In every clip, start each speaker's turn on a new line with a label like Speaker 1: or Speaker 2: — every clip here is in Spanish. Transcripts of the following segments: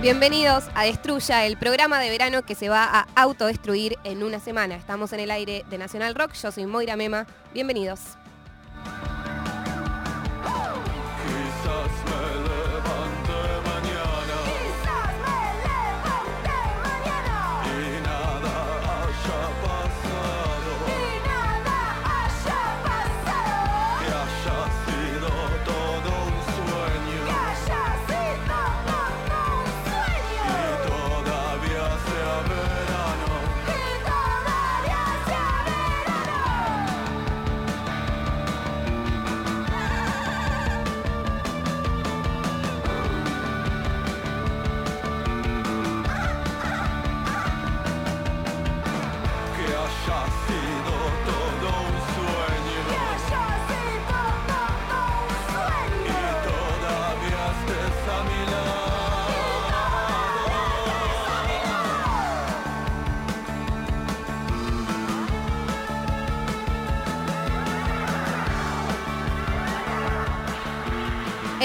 Speaker 1: Bienvenidos a Destruya, el programa de verano que se va a autodestruir en una semana. Estamos en el aire de Nacional Rock. Yo soy Moira Mema. Bienvenidos.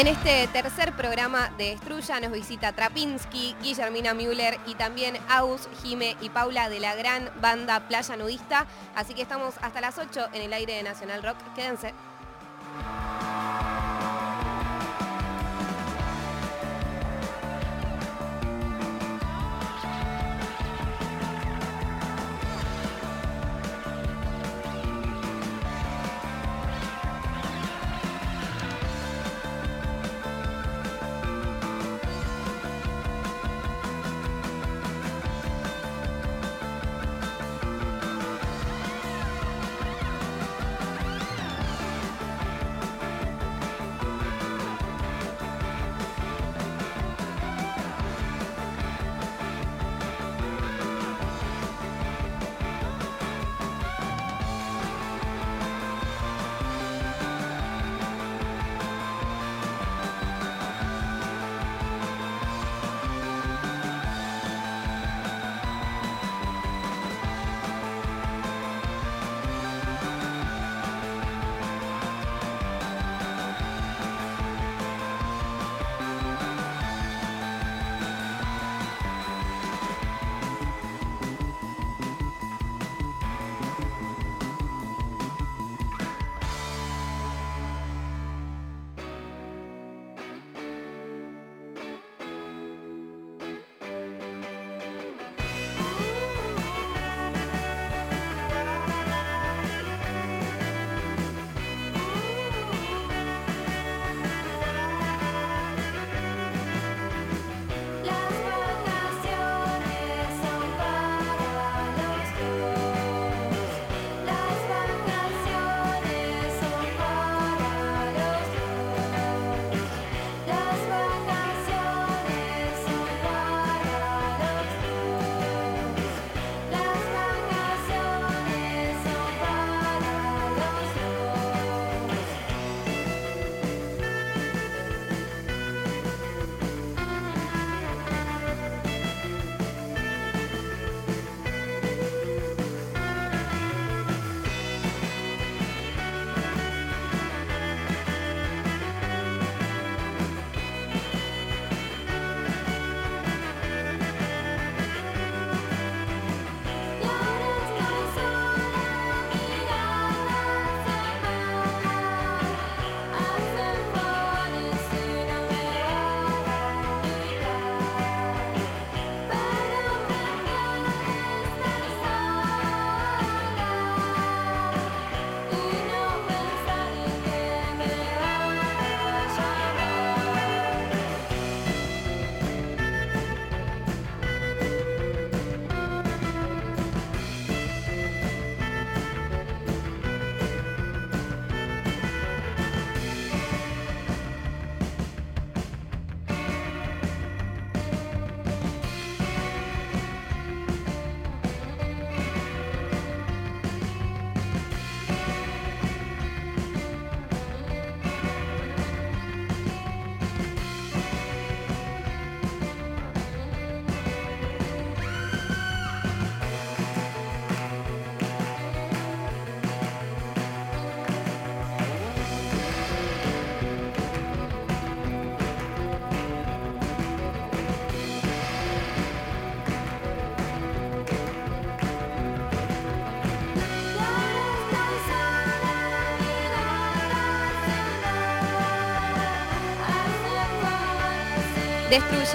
Speaker 1: En este tercer programa de Destruya nos visita Trapinski, Guillermina Müller y también Aus, Jime y Paula de la gran banda Playa Nudista. Así que estamos hasta las 8 en el aire de Nacional Rock. Quédense.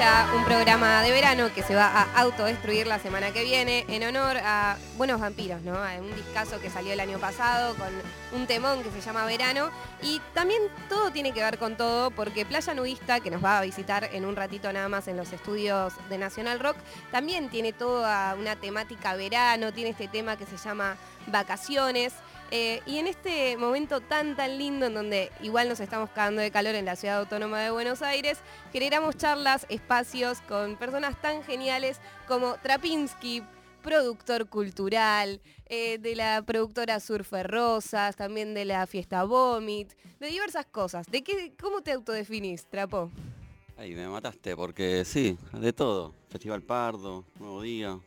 Speaker 1: Un programa de verano que se va a autodestruir la semana que viene en honor a Buenos Vampiros, ¿no? A un discazo que salió el año pasado con un temón que se llama Verano. Y también todo tiene que ver con todo porque Playa Nudista, que nos va a visitar en un ratito nada más en los estudios de Nacional Rock, también tiene toda una temática verano, tiene este tema que se llama Vacaciones. Eh, y en este momento tan tan lindo en donde igual nos estamos cagando de calor en la ciudad autónoma de Buenos Aires, generamos charlas, espacios con personas tan geniales como Trapinsky, productor cultural, eh, de la productora Surfer Rosas, también de la fiesta Vomit, de diversas cosas. ¿De qué, ¿Cómo te autodefinís, Trapo?
Speaker 2: Ahí me mataste, porque sí, de todo. Festival Pardo, Nuevo Día,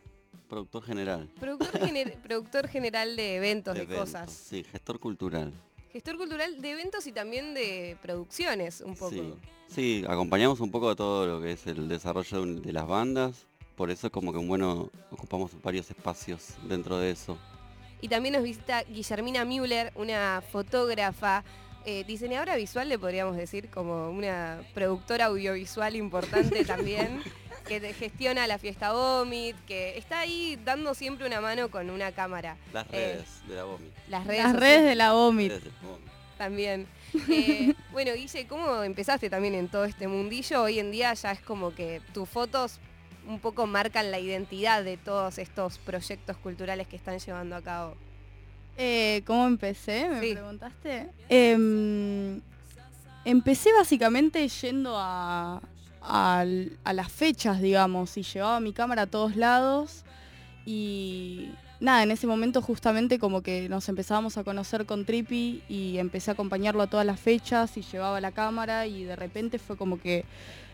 Speaker 2: productor general.
Speaker 1: Productor, gener- productor general de eventos, de,
Speaker 2: eventos,
Speaker 1: cosas.
Speaker 2: Sí, gestor cultural.
Speaker 1: Gestor cultural de eventos y también de producciones, un poco.
Speaker 2: Sí. Sí, acompañamos un poco de todo lo que es el desarrollo de un- de las bandas. Por eso es como que bueno, ocupamos varios espacios dentro de eso.
Speaker 1: Y también nos visita Guillermina Müller, una fotógrafa, eh, diseñadora visual, le podríamos decir, como una productora audiovisual importante también, que te gestiona la fiesta Vomit, que está ahí dando siempre una mano con una cámara.
Speaker 2: Las
Speaker 1: Eh,
Speaker 2: redes de la Bomi.
Speaker 1: Las redes,
Speaker 3: Las
Speaker 1: sociales
Speaker 3: redes de la Vomit.
Speaker 1: También. Eh, bueno, Guille, ¿cómo empezaste también en todo este mundillo? Hoy en día ya es como que tus fotos un poco marcan la identidad de todos estos proyectos culturales que están llevando a cabo.
Speaker 3: Eh, ¿Cómo empecé? Me
Speaker 1: Sí.
Speaker 3: preguntaste. Em, empecé básicamente yendo a, a las fechas, digamos, y llevaba mi cámara a todos lados. Y nada, en ese momento justamente como que nos empezábamos a conocer con Trippy y empecé a acompañarlo a todas las fechas y llevaba la cámara y de repente fue como que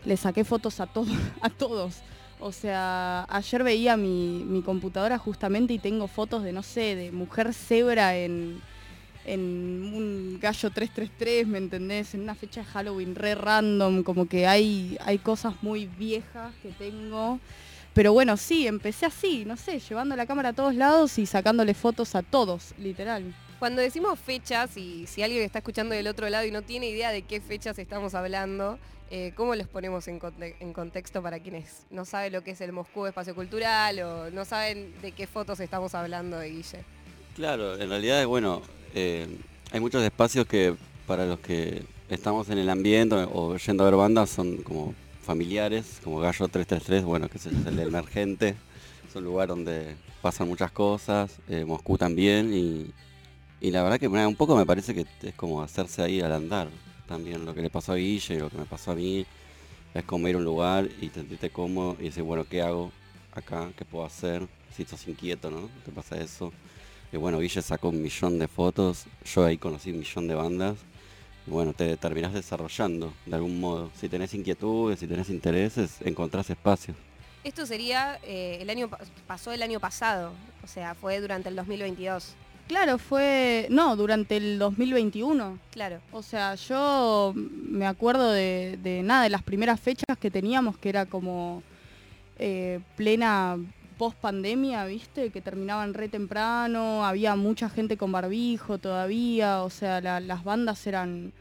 Speaker 3: le saqué fotos a, todos a todos. O sea, ayer veía mi, mi computadora justamente y tengo fotos de, no sé, de mujer cebra en, en un gallo 333, ¿me entendés? En una fecha de Halloween re random, como que hay, hay cosas muy viejas que tengo. Pero bueno, sí, empecé así, no sé, llevando la cámara a todos lados y sacándole fotos a todos, literal.
Speaker 1: Cuando decimos fechas, y si alguien está escuchando del otro lado y no tiene idea de qué fechas estamos hablando, eh, ¿cómo los ponemos en, conte- en contexto para quienes no saben lo que es el Moscú Espacio Cultural o no saben de qué fotos estamos hablando de Guille?
Speaker 2: Claro, en realidad, bueno, eh, hay muchos espacios que para los que estamos en el ambiente o yendo a ver bandas son como familiares, como Gallo 333, bueno, que es el emergente, es un lugar donde pasan muchas cosas, eh, Moscú también, y, la verdad que un poco me parece que es como hacerse ahí al andar, también lo que le pasó a Guille y lo que me pasó a mí, es como ir a un lugar y sentirte cómodo y decir, bueno, ¿qué hago acá? ¿Qué puedo hacer? Si sos inquieto, ¿no? ¿Te pasa eso? Y bueno, Guille sacó un millón de fotos, yo ahí conocí un millón de bandas. Y bueno, te terminás desarrollando de algún modo. Si tenés inquietudes, si tenés intereses, encontrás espacios.
Speaker 1: Esto sería, eh, el año pa- pasó el año pasado, o sea, fue durante el 2022.
Speaker 3: Claro, fue, no, durante el 2021.
Speaker 1: Claro.
Speaker 3: O sea, yo me acuerdo de, de nada, de las primeras fechas que teníamos, que era como eh, plena post pandemia, ¿viste? Que terminaban re temprano, había mucha gente con barbijo todavía, o sea, la- las bandas eran,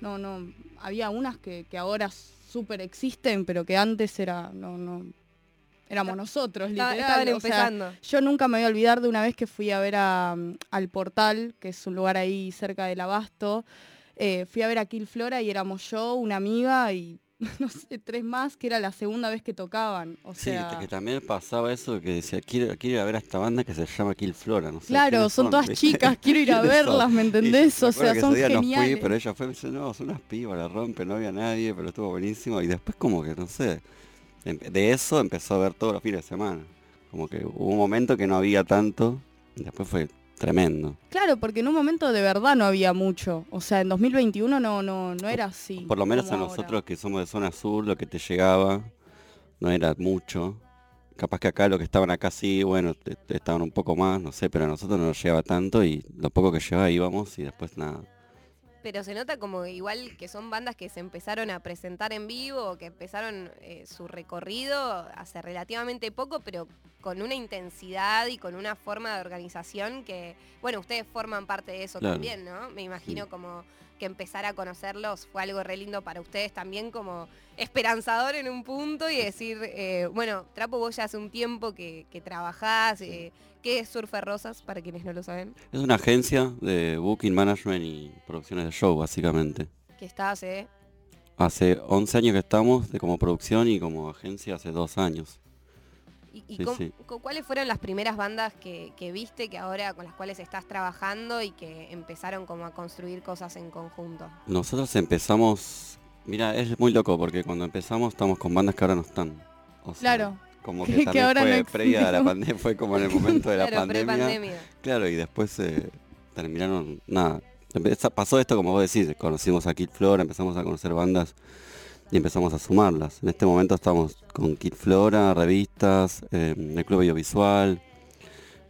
Speaker 3: no, no, había unas que, que ahora súper existen, pero que antes era, no, no, éramos nosotros, literal. o sea, yo nunca me voy a olvidar de una vez que fui a ver a, al Portal, que es un lugar ahí cerca del Abasto. Eh, fui a ver a Kill Flora y éramos yo, una amiga y no sé, tres más, que era la segunda vez que tocaban. O
Speaker 2: Sí,
Speaker 3: sea,
Speaker 2: que también pasaba eso que decía, quiero, quiero ir a ver a esta banda que se llama Kill Flora, no sé.
Speaker 3: claro,
Speaker 2: quiénes
Speaker 3: son todas
Speaker 2: ¿viste?
Speaker 3: chicas, quiero ir a
Speaker 2: ¿Quiénes son?
Speaker 3: verlas, ¿me entendés? O sea,
Speaker 2: que
Speaker 3: son
Speaker 2: ese día no
Speaker 3: geniales.
Speaker 2: fui, pero ella fue me dice, no, son unas pibas, la rompe, no había nadie, pero estuvo buenísimo. Y después como que, no sé, em- de eso empezó a ver todos los fines de semana. Como que hubo un momento que no había tanto, y después fue tremendo.
Speaker 3: Claro, porque en un momento de verdad no había mucho. O sea, en 2021 no, no, no era así.
Speaker 2: Por lo menos a
Speaker 3: ahora.
Speaker 2: nosotros que somos de zona sur, lo que te llegaba no era mucho. Capaz que acá lo que estaban acá sí, bueno, te- te estaban un poco más, no sé, pero a nosotros no nos llegaba tanto y lo poco que llegaba íbamos y después nada.
Speaker 1: Pero se nota como igual que son bandas que se empezaron a presentar en vivo, que empezaron eh, su recorrido hace relativamente poco, pero con una intensidad y con una forma de organización que, bueno, ustedes forman parte de eso
Speaker 2: Claro.
Speaker 1: también, ¿no? Me imagino como que empezar a conocerlos fue algo re lindo para ustedes también como esperanzador en un punto y decir, eh, bueno, Trapo, vos ya hace un tiempo que, que trabajás, eh, ¿qué es Surfer Rosas para quienes no lo saben?
Speaker 2: Es una agencia de booking management y producciones de show, básicamente.
Speaker 1: Que está hace
Speaker 2: Hace 11 años que estamos de como producción y como agencia hace dos años.
Speaker 1: ¿Y, y
Speaker 2: Sí,
Speaker 1: cómo-
Speaker 2: sí.
Speaker 1: cu- cuáles fueron las primeras bandas que, que viste, que ahora con las cuales estás trabajando y que empezaron como a construir cosas en conjunto?
Speaker 2: Nosotros empezamos, mira, es muy loco porque cuando empezamos estamos con bandas que ahora no están. O sea,
Speaker 3: Claro.
Speaker 2: Como
Speaker 3: Que-
Speaker 2: también
Speaker 3: ahora
Speaker 2: fue
Speaker 3: no
Speaker 2: previa a la pandemia, fue como en el momento de la
Speaker 1: claro,
Speaker 2: pandemia. Claro, y después eh, terminaron, nada, pasó esto como vos decís, conocimos a Kid Flora, empezamos a conocer bandas y empezamos a sumarlas. En este momento estamos con Kid Flora, revistas, eh, el Club Audiovisual,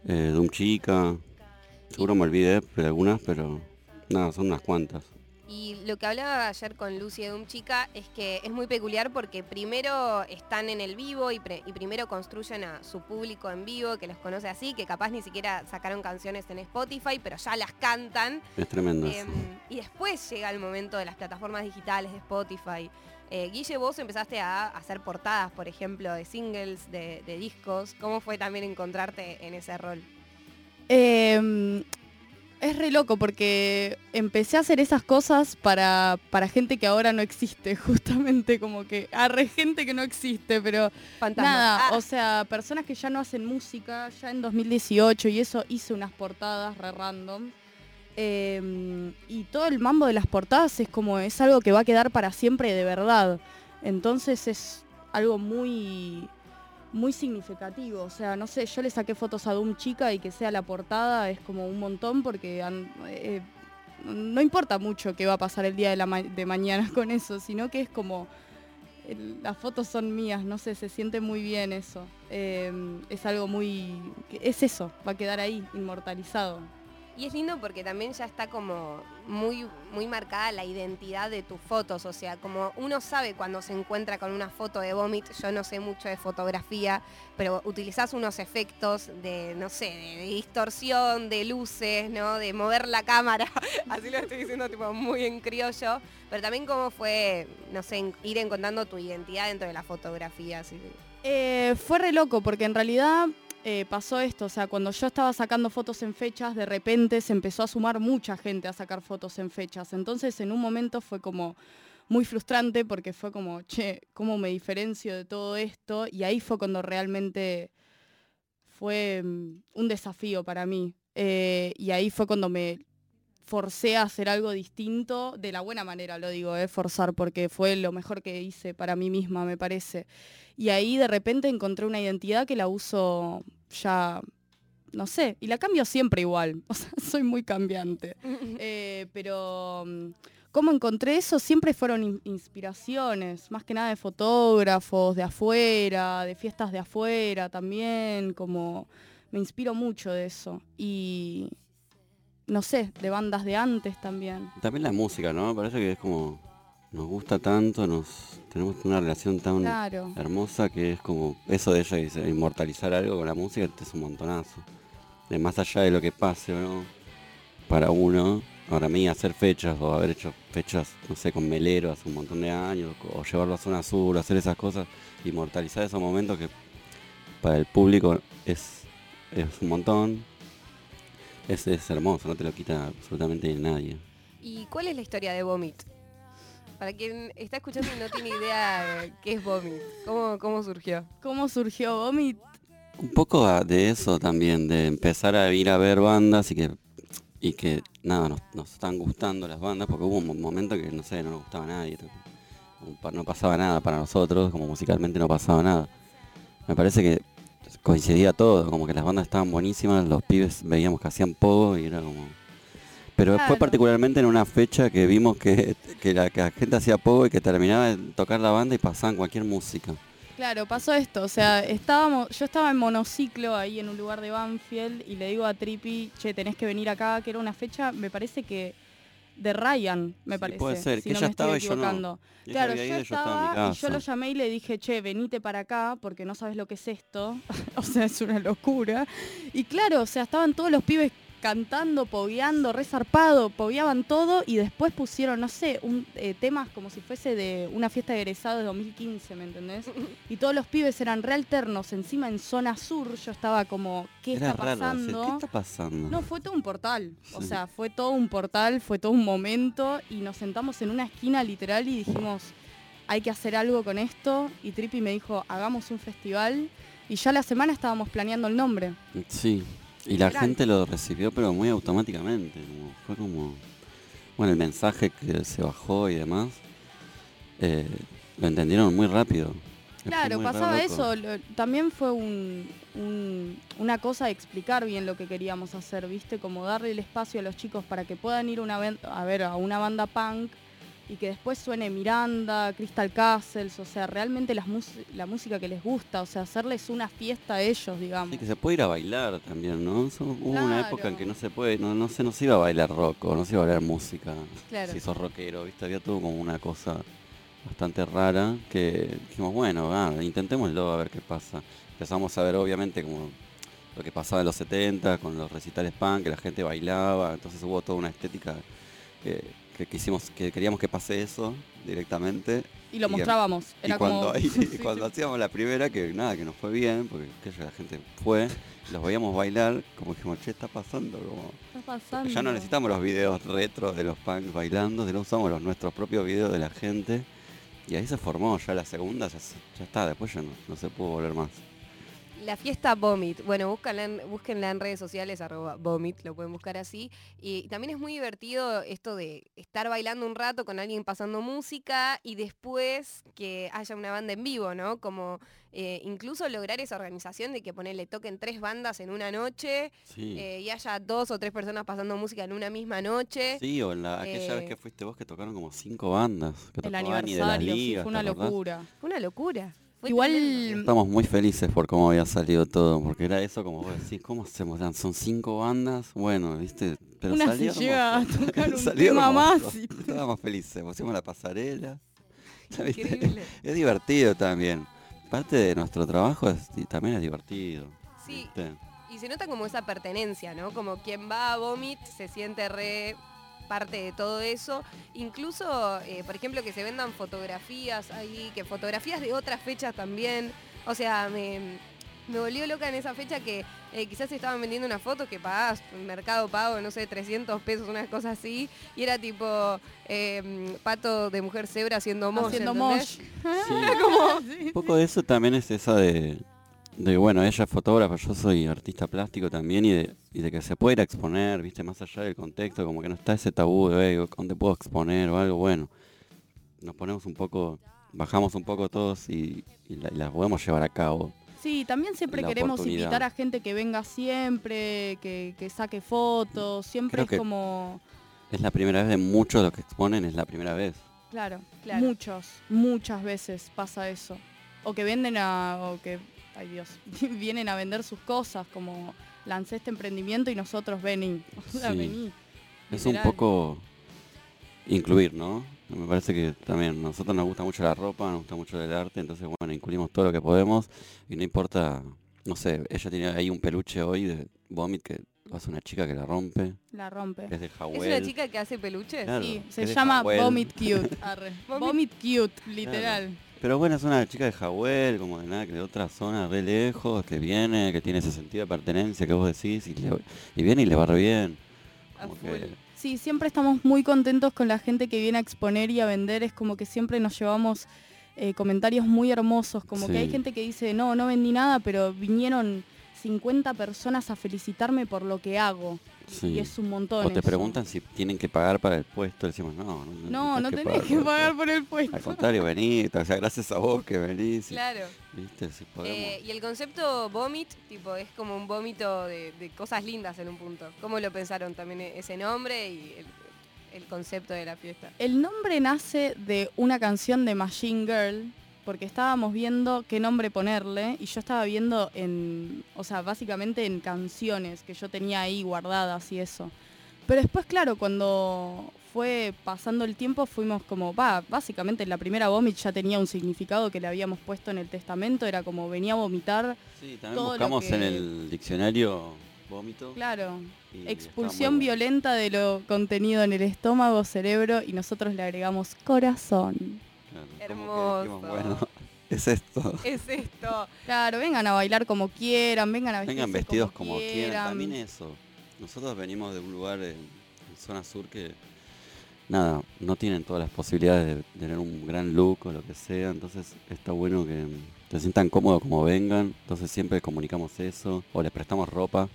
Speaker 2: eh, Doom Chica, seguro me olvidé de algunas, pero nada, son unas cuantas.
Speaker 1: Lo que hablaba ayer con Lucy de un chica es que es muy peculiar porque primero están en el vivo y, pre- y primero construyen a su público en vivo que los conoce así, que capaz ni siquiera sacaron canciones en Spotify, pero ya las cantan.
Speaker 2: Es tremendo
Speaker 1: Em, y después llega el momento de las plataformas digitales de Spotify. Eh, Guille, vos empezaste a hacer portadas, por ejemplo, de singles, de, de discos. ¿Cómo fue también encontrarte en ese rol?
Speaker 3: Eh, es re loco porque empecé a hacer esas cosas para, para gente que ahora no existe, justamente como que arre gente que no existe, pero
Speaker 1: Fantasma.
Speaker 3: nada,
Speaker 1: Ah,
Speaker 3: o sea, personas que ya no hacen música, ya en 2018 y eso hice unas portadas re random. Eh, y todo el mambo de las portadas es como, es algo que va a quedar para siempre de verdad. Entonces es algo muy, muy significativo. O sea, no sé, yo le saqué fotos a Doom Chica y que sea la portada es como un montón porque eh, no importa mucho qué va a pasar el día de, mañana con eso, sino que es como las fotos son mías, no sé, se siente muy bien eso. Eh, es algo muy... Es eso, va a quedar ahí, inmortalizado.
Speaker 1: Y es lindo porque también ya está como muy, muy marcada la identidad de tus fotos. O sea, como uno sabe cuando se encuentra con una foto de vomit, yo no sé mucho de fotografía, pero utilizás unos efectos de, no sé, de, distorsión, de luces, ¿no? De mover la cámara. Así lo estoy diciendo tipo muy en criollo. Pero también cómo fue, no sé, ir encontrando tu identidad dentro de la fotografía.
Speaker 3: Eh, fue re loco porque en realidad eh, pasó esto, o sea, cuando yo estaba sacando fotos en fechas, de repente se empezó a sumar mucha gente a sacar fotos en fechas. Entonces en un momento fue como muy frustrante porque fue como, che, ¿cómo me diferencio de todo esto? Y ahí fue cuando realmente fue mm, un desafío para mí. Eh, y ahí fue cuando me forcé a hacer algo distinto, de la buena manera lo digo, eh, forzar, porque fue lo mejor que hice para mí misma, me parece. Y ahí de repente encontré una identidad que la uso ya, no sé, y la cambio siempre igual, o sea, soy muy cambiante. Eh, pero mm, cómo encontré eso siempre fueron in- inspiraciones, más que nada de fotógrafos de afuera, de fiestas de afuera también, como me inspiro mucho de eso. Y no sé, de bandas de antes también.
Speaker 2: También la música, ¿no? Me parece que es como, nos gusta tanto, nos tenemos una relación tan
Speaker 3: Claro.
Speaker 2: hermosa que es como, eso de ella dice, inmortalizar algo con la música es un montonazo. De más allá de lo que pase, ¿no? Para uno, para mí hacer fechas o haber hecho fechas, no sé, con Melero hace un montón de años, o llevarlo a Zona Sur, hacer esas cosas, inmortalizar esos momentos que para el público es, es un montón. Es, es hermoso, no te lo quita absolutamente nadie.
Speaker 1: ¿Y cuál es la historia de Vomit? Para quien está escuchando y no tiene idea de qué es Vomit, ¿cómo, cómo surgió?
Speaker 3: ¿Cómo surgió Vomit?
Speaker 2: Un poco de eso también, de empezar a ir a ver bandas y que, y que nada, nos, nos están gustando las bandas, porque hubo un mo- momento que, no sé, no nos gustaba a nadie. No pasaba nada para nosotros, como musicalmente no pasaba nada. Me parece que coincidía todo, como que las bandas estaban buenísimas, los pibes veíamos que hacían poco y era como... Pero fue particularmente en una fecha que vimos que, que, la, que la gente hacía poco y que terminaba de tocar la banda y pasaban cualquier música.
Speaker 3: Claro, pasó esto, o sea, estábamos, yo estaba en monociclo ahí en un lugar de Banfield y le digo a Trippy, che, tenés que venir acá, que era una fecha, me parece que de Ryan, me
Speaker 2: Sí,
Speaker 3: parece.
Speaker 2: puede ser,
Speaker 3: si
Speaker 2: que
Speaker 3: no
Speaker 2: ella
Speaker 3: me estoy
Speaker 2: estaba y yo no.
Speaker 3: equivocando. Claro, yo
Speaker 2: ido, estaba
Speaker 3: y yo lo llamé y le dije, che, venite para acá porque no sabes lo que es esto. o sea, es una locura. Y claro, o sea, estaban todos los pibes cantando, pogueando, resarpado, pogueaban todo y después pusieron, no sé, un, eh, temas como si fuese de una fiesta de egresados de 2015, ¿me entendés? Y todos los pibes eran realternos, encima en zona sur, yo estaba como, ¿qué
Speaker 2: Era
Speaker 3: está
Speaker 2: raro,
Speaker 3: pasando?
Speaker 2: ¿Qué está pasando?
Speaker 3: No, fue todo un portal. O
Speaker 2: Sí.
Speaker 3: sea, fue todo un portal, fue todo un momento y nos sentamos en una esquina literal y dijimos, hay que hacer algo con esto. Y Trippy me dijo, hagamos un festival. Y ya la semana estábamos planeando el nombre.
Speaker 2: Sí, y la gente lo recibió, pero muy automáticamente. como- fue como. Bueno, el mensaje que se bajó y demás, eh, lo entendieron muy rápido.
Speaker 3: Claro,
Speaker 2: muy
Speaker 3: pasaba eso. lo- también fue un, un- una cosa de explicar bien lo que queríamos hacer, ¿viste? Como darle el espacio a los chicos para que puedan ir una a ver a una banda punk y que después suene Miranda, Crystal Castles, o sea, realmente las la música que les gusta, o sea, hacerles una fiesta a ellos, digamos.
Speaker 2: Sí, que se puede ir a bailar también, ¿no? Hubo una época en que no se puede, no, no se nos iba a bailar rock o no se iba a bailar música.
Speaker 3: Claro.
Speaker 2: Si sos rockero, ¿viste? Había todo como una cosa bastante rara que dijimos, bueno, ah, intentémoslo a ver qué pasa. Empezamos a ver obviamente como lo que pasaba en los 70 con los recitales punk, que la gente bailaba, entonces hubo toda una estética que, que quisimos, que queríamos que pase eso directamente.
Speaker 3: Y lo
Speaker 2: y-
Speaker 3: mostrábamos.
Speaker 2: Y
Speaker 3: Era
Speaker 2: cuando,
Speaker 3: como...
Speaker 2: y
Speaker 3: Sí,
Speaker 2: cuando
Speaker 3: sí.
Speaker 2: hacíamos la primera, que nada, que nos fue bien, porque yo, la gente fue, los veíamos bailar, como dijimos, che, está pasando, como...
Speaker 3: Está pasando.
Speaker 2: Ya no necesitamos los videos retro de los punks bailando, sino usamos los nuestros propios videos de la gente. Y ahí se formó ya la segunda, ya, ya está, después ya no, no se pudo volver más.
Speaker 1: La fiesta Vomit. Bueno, búscanla en, búsquenla en redes sociales, arroba Vomit, lo pueden buscar así. Y también es muy divertido esto de estar bailando un rato con alguien pasando música y después que haya una banda en vivo, ¿no? Como eh, incluso lograr esa organización de que ponele, toquen tres bandas en una noche
Speaker 2: Sí.
Speaker 1: eh, y haya dos o tres personas pasando música en una misma noche.
Speaker 2: sí, o en la, aquella
Speaker 1: eh,
Speaker 2: vez que fuiste vos que tocaron como cinco bandas. Que
Speaker 3: El
Speaker 2: de las
Speaker 3: aniversario, sí, fue una locura.
Speaker 1: Fue una locura. Fue
Speaker 3: Igual
Speaker 1: tremendo.
Speaker 2: Estamos muy felices por cómo había salido todo, porque era eso como vos decís, ¿cómo hacemos? Son cinco bandas, bueno, viste, pero
Speaker 3: Una
Speaker 2: salió
Speaker 3: se llega a
Speaker 2: hermoso.
Speaker 3: tocar un
Speaker 2: Salió
Speaker 3: tema
Speaker 2: hermoso.
Speaker 3: más y-
Speaker 2: Estábamos felices, pusimos la pasarela. Es divertido también. Parte de nuestro trabajo es- y también es divertido.
Speaker 1: Sí,
Speaker 2: ¿viste?
Speaker 1: Y se nota como esa pertenencia, ¿no? Como quien va a Vomit se siente re parte de todo eso. Incluso, eh, por ejemplo, que se vendan fotografías ahí, que fotografías de otras fechas también. O sea, me, me volvió loca en esa fecha que eh, quizás estaban vendiendo una foto que pagabas Mercado Pago, no sé, 300 pesos, una cosa así. Y era tipo eh, pato de mujer cebra haciendo mosh.
Speaker 3: Haciendo mosh.
Speaker 2: Sí. Un poco de eso también es esa de, de, bueno, ella es fotógrafa, yo soy artista plástico también y de, y de que se puede ir a exponer, viste, más allá del contexto, como que no está ese tabú de, "Ey, ¿dónde puedo exponer o algo? Bueno, nos ponemos un poco, bajamos un poco todos y, y la, y la podemos llevar a cabo.
Speaker 3: Sí, también siempre queremos invitar a gente que venga siempre, que, que saque fotos, siempre
Speaker 2: Creo
Speaker 3: es
Speaker 2: que-
Speaker 3: como,
Speaker 2: Es la primera vez de muchos de los que exponen, es la primera vez.
Speaker 3: claro,
Speaker 1: Claro.
Speaker 3: muchos, muchas veces pasa eso. O que venden a, o que, ay Dios, vienen a vender sus cosas, como lancé este emprendimiento y nosotros vení, o sea,
Speaker 2: Sí.
Speaker 3: vení.
Speaker 2: Es un poco incluir, ¿no? Me parece que también a nosotros nos gusta mucho la ropa, nos gusta mucho el arte, entonces bueno, incluimos todo lo que podemos y no importa, no sé, ella tiene ahí un peluche hoy de Vomit que hace una chica que la rompe,
Speaker 3: La rompe.
Speaker 2: es de
Speaker 1: ¿Es
Speaker 2: Jawel.
Speaker 1: una chica que hace peluches?
Speaker 2: Claro.
Speaker 3: Sí,
Speaker 2: es
Speaker 3: se llama. Vomit Cute. arre.
Speaker 1: Vomit-
Speaker 3: Vomit Cute, literal.
Speaker 2: Pero bueno, es una chica de Jawel, como de nada, que de otra zona re lejos, que viene, que tiene ese sentido de pertenencia que vos decís y, le- y viene y le va re bien. Que-
Speaker 3: Sí, siempre estamos muy contentos con la gente que viene a exponer y a vender. Es como que siempre nos llevamos eh, comentarios muy hermosos. Como que hay gente que dice, no, no vendí nada, pero vinieron 50 personas a felicitarme por lo que hago.
Speaker 2: sí.
Speaker 3: Y es un montón.
Speaker 2: O te
Speaker 3: eso.
Speaker 2: preguntan si tienen que pagar para el puesto, decimos, no, no,
Speaker 3: No, no tenés
Speaker 2: pagar
Speaker 3: que
Speaker 2: por el
Speaker 3: pagar
Speaker 2: puesto".
Speaker 3: por el puesto.
Speaker 2: Al contrario, vení, o sea, gracias a vos que venís. y-
Speaker 1: Claro.
Speaker 2: ¿Viste? Si podemos.
Speaker 1: Eh, y el concepto vomit, tipo, es como un vómito de, de cosas lindas en un punto. ¿Cómo lo pensaron también e- ese nombre y el, el concepto de la fiesta?
Speaker 3: El nombre nace de una canción de Machine Girl, porque estábamos viendo qué nombre ponerle y yo estaba viendo en, o sea, básicamente en canciones que yo tenía ahí guardadas y eso. Pero después, claro, cuando fue pasando el tiempo, fuimos como, va, básicamente la primera vomit ya tenía un significado que le habíamos puesto en el testamento, era como venía a vomitar,
Speaker 2: Sí, también
Speaker 3: todo lo
Speaker 2: en el diccionario vómito.
Speaker 3: claro, expulsión
Speaker 2: bueno.
Speaker 3: violenta de lo contenido en el estómago, cerebro, y nosotros le agregamos corazón.
Speaker 2: Claro, como que
Speaker 1: Hermoso.
Speaker 2: dijimos, bueno, es esto.
Speaker 1: Es esto.
Speaker 3: Claro, vengan a bailar como quieran, vengan a vestirse
Speaker 2: Vengan vestidos como,
Speaker 3: como
Speaker 2: quieran. También eso. Nosotros venimos de un lugar en, en zona sur que, nada, no tienen todas las posibilidades de tener un gran look o lo que sea. Entonces está bueno que se sientan cómodos como vengan. Entonces siempre comunicamos eso. O les prestamos ropa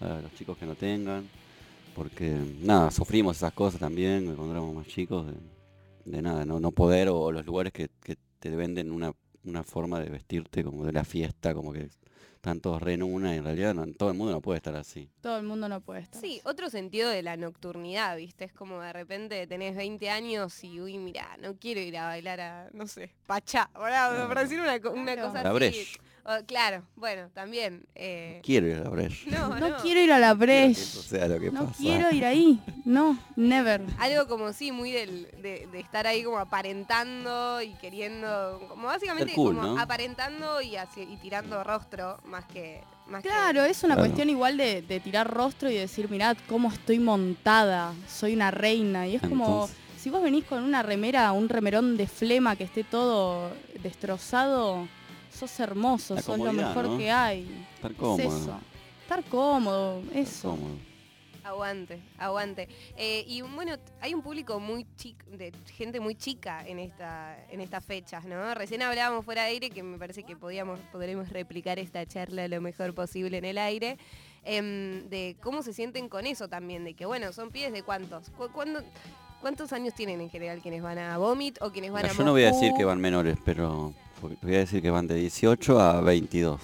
Speaker 2: a los chicos que no tengan. Porque, nada, sufrimos esas cosas también cuando éramos más chicos. De, de nada, no, no poder o, los lugares que, que te venden una, una forma de vestirte como de la fiesta, como que están todos re en una y en realidad no- todo el mundo no puede estar así.
Speaker 3: Todo el mundo no puede estar.
Speaker 1: Sí, otro sentido de la nocturnidad, ¿viste? Es como de repente tenés 20 años y, uy, mirá, no quiero ir a bailar a, no sé, Pachá. Para decir una, una
Speaker 3: Claro.
Speaker 1: cosa
Speaker 2: La
Speaker 1: así.
Speaker 2: Breche.
Speaker 1: O- claro, bueno, también. eh,
Speaker 2: Quiero ir a la Breche.
Speaker 1: no,
Speaker 3: No,
Speaker 1: no.
Speaker 3: quiero ir a la Breche.
Speaker 2: eso sea lo que
Speaker 3: No
Speaker 2: pasa.
Speaker 3: quiero ir ahí. No, never.
Speaker 1: Algo como sí, muy del, de, de estar ahí como aparentando y queriendo, como básicamente
Speaker 2: cool,
Speaker 1: como
Speaker 2: ¿no?
Speaker 1: aparentando y, así- y tirando rostro más que... Más que-
Speaker 3: Claro, es una
Speaker 2: Claro.
Speaker 3: cuestión igual de, de tirar rostro y decir, mirad cómo estoy montada, soy una reina. Y es como, si vos venís con una remera, un remerón de flema que esté todo destrozado, sos hermoso,
Speaker 2: La
Speaker 3: sos lo mejor
Speaker 2: ¿no?
Speaker 3: que hay.
Speaker 2: Estar
Speaker 3: Es
Speaker 2: cómodo.
Speaker 3: eso. Estar cómodo,
Speaker 2: estar
Speaker 3: eso.
Speaker 2: cómodo.
Speaker 1: Aguante, aguante. Eh, y bueno, hay un público muy chico, de gente muy chica en esta, en estas fechas, ¿no? Recién hablábamos fuera de aire que me parece que podíamos, podremos replicar esta charla lo mejor posible en el aire. em, de cómo se sienten con eso también, de que bueno, son pies de cuántos. Cu- cuándo- ¿Cuántos años tienen en general quienes van a Vomit o quienes van
Speaker 2: Mira,
Speaker 1: a
Speaker 2: yo no voy a decir que van menores, pero voy a decir que van de 18 a 22,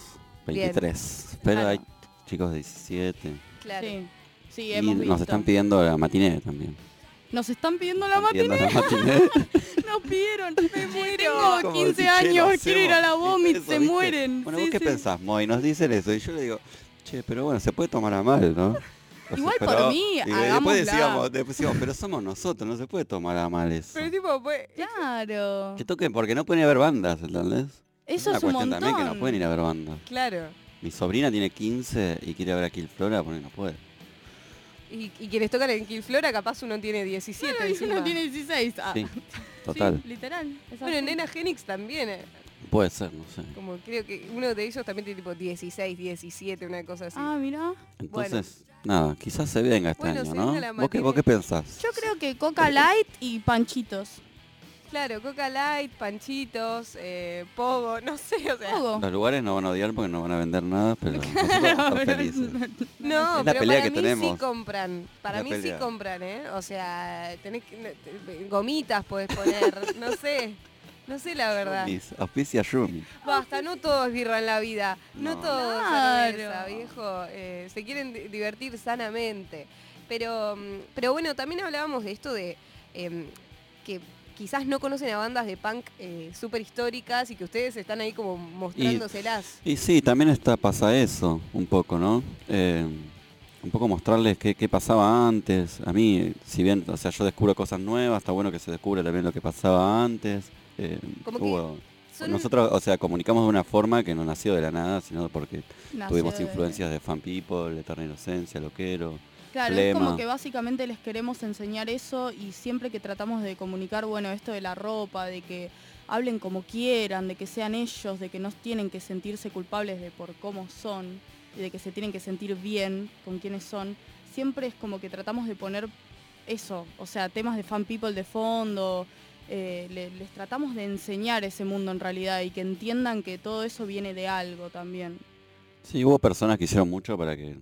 Speaker 1: Bien.
Speaker 2: 23. Pero
Speaker 3: Claro.
Speaker 2: hay chicos de 17.
Speaker 3: Ah,
Speaker 1: Claro.
Speaker 3: Sí, sí,
Speaker 2: y
Speaker 3: hemos visto.
Speaker 2: nos están pidiendo la matiné también.
Speaker 3: Nos están pidiendo la matiné, nos pidieron. Me muero.
Speaker 2: Como
Speaker 3: Tengo
Speaker 2: decir,
Speaker 3: 15
Speaker 2: che,
Speaker 3: años, quiero ir a la
Speaker 2: Eso,
Speaker 3: se
Speaker 2: ¿viste?
Speaker 3: mueren.
Speaker 2: Bueno,
Speaker 3: Sí,
Speaker 2: ¿vos qué pensás, Moy? Nos dicen eso y yo le digo, che, pero bueno, se puede tomar a mal, ¿no?
Speaker 3: Igual por
Speaker 2: pero-
Speaker 3: mí,
Speaker 2: y después decíamos, después decíamos, pero somos nosotros, no se puede tomar a mal eso.
Speaker 1: Pero tipo, pues,
Speaker 3: Claro.
Speaker 2: Que toquen, porque no pueden ir a ver bandas, ¿entendés?
Speaker 3: Eso
Speaker 2: una
Speaker 3: es un
Speaker 2: cuestión
Speaker 3: montón.
Speaker 2: también que no pueden ir a ver bandas.
Speaker 1: claro.
Speaker 2: Mi sobrina tiene 15 y quiere ver a Kill Flora, porque no puede.
Speaker 1: Y, y quienes tocan en Killflora capaz uno tiene 17
Speaker 3: Claro, uno tiene 16. Ah,
Speaker 2: Sí, total.
Speaker 3: sí, literal.
Speaker 1: Bueno. Nena Genix también, eh.
Speaker 2: Puede ser, no sé.
Speaker 1: como creo que uno de ellos también tiene tipo 16, 17, una cosa así.
Speaker 3: Ah, mira.
Speaker 2: Entonces, nada, quizás se venga este
Speaker 1: Bueno,
Speaker 2: año,
Speaker 1: se
Speaker 2: ¿no? ¿Vos qué. ¿Vos qué pensás?
Speaker 3: Yo creo que Coca Light y Panchitos.
Speaker 1: Claro, Coca Light, Panchitos, eh, Pogo, no sé, o sea.
Speaker 3: Pogo.
Speaker 2: Los lugares no van a odiar porque no van a vender nada, pero nosotros estamos felices.
Speaker 1: No,
Speaker 2: Es la
Speaker 1: pero
Speaker 2: pelea
Speaker 1: para
Speaker 2: que
Speaker 1: mí sí
Speaker 2: tenemos.
Speaker 1: compran. Para mí
Speaker 2: pelea.
Speaker 1: sí compran, ¿eh? O sea, tenés que, gomitas podés poner, no sé. No sé la verdad.
Speaker 2: Auspicia Yumi.
Speaker 1: Basta, no todo es birra en la vida. No,
Speaker 2: No.
Speaker 1: todo es
Speaker 3: Claro.
Speaker 1: cerveza, viejo. Eh, se quieren di- divertir sanamente. Pero, mm, pero bueno, también hablábamos de esto de em, que quizás no conocen a bandas de punk eh, súper históricas y que ustedes están ahí como mostrándoselas.
Speaker 2: Y sí, también está pasa eso, un poco, ¿no? Eh, un poco mostrarles qué, qué pasaba antes. A mí, si bien, o sea, yo descubro cosas nuevas, está bueno que se descubra también lo que pasaba antes. Eh,
Speaker 1: Como que
Speaker 2: hubo-
Speaker 1: Son-
Speaker 2: nosotros, o sea, comunicamos de una forma que no nació de la nada, sino porque
Speaker 3: Nació
Speaker 2: tuvimos
Speaker 3: de-
Speaker 2: influencias de Fan People, Eterna Inocencia, Loquero.
Speaker 3: Claro, es como
Speaker 2: Flema.
Speaker 3: que básicamente les queremos enseñar eso y siempre que tratamos de comunicar, bueno, esto de la ropa, de que hablen como quieran, de que sean ellos, de que no tienen que sentirse culpables de por cómo son y de que se tienen que sentir bien con quienes son, siempre es como que tratamos de poner eso, o sea, temas de fan people de fondo, eh, le- les tratamos de enseñar ese mundo en realidad y que entiendan que todo eso viene de algo también.
Speaker 2: Sí, hubo personas que hicieron mucho para que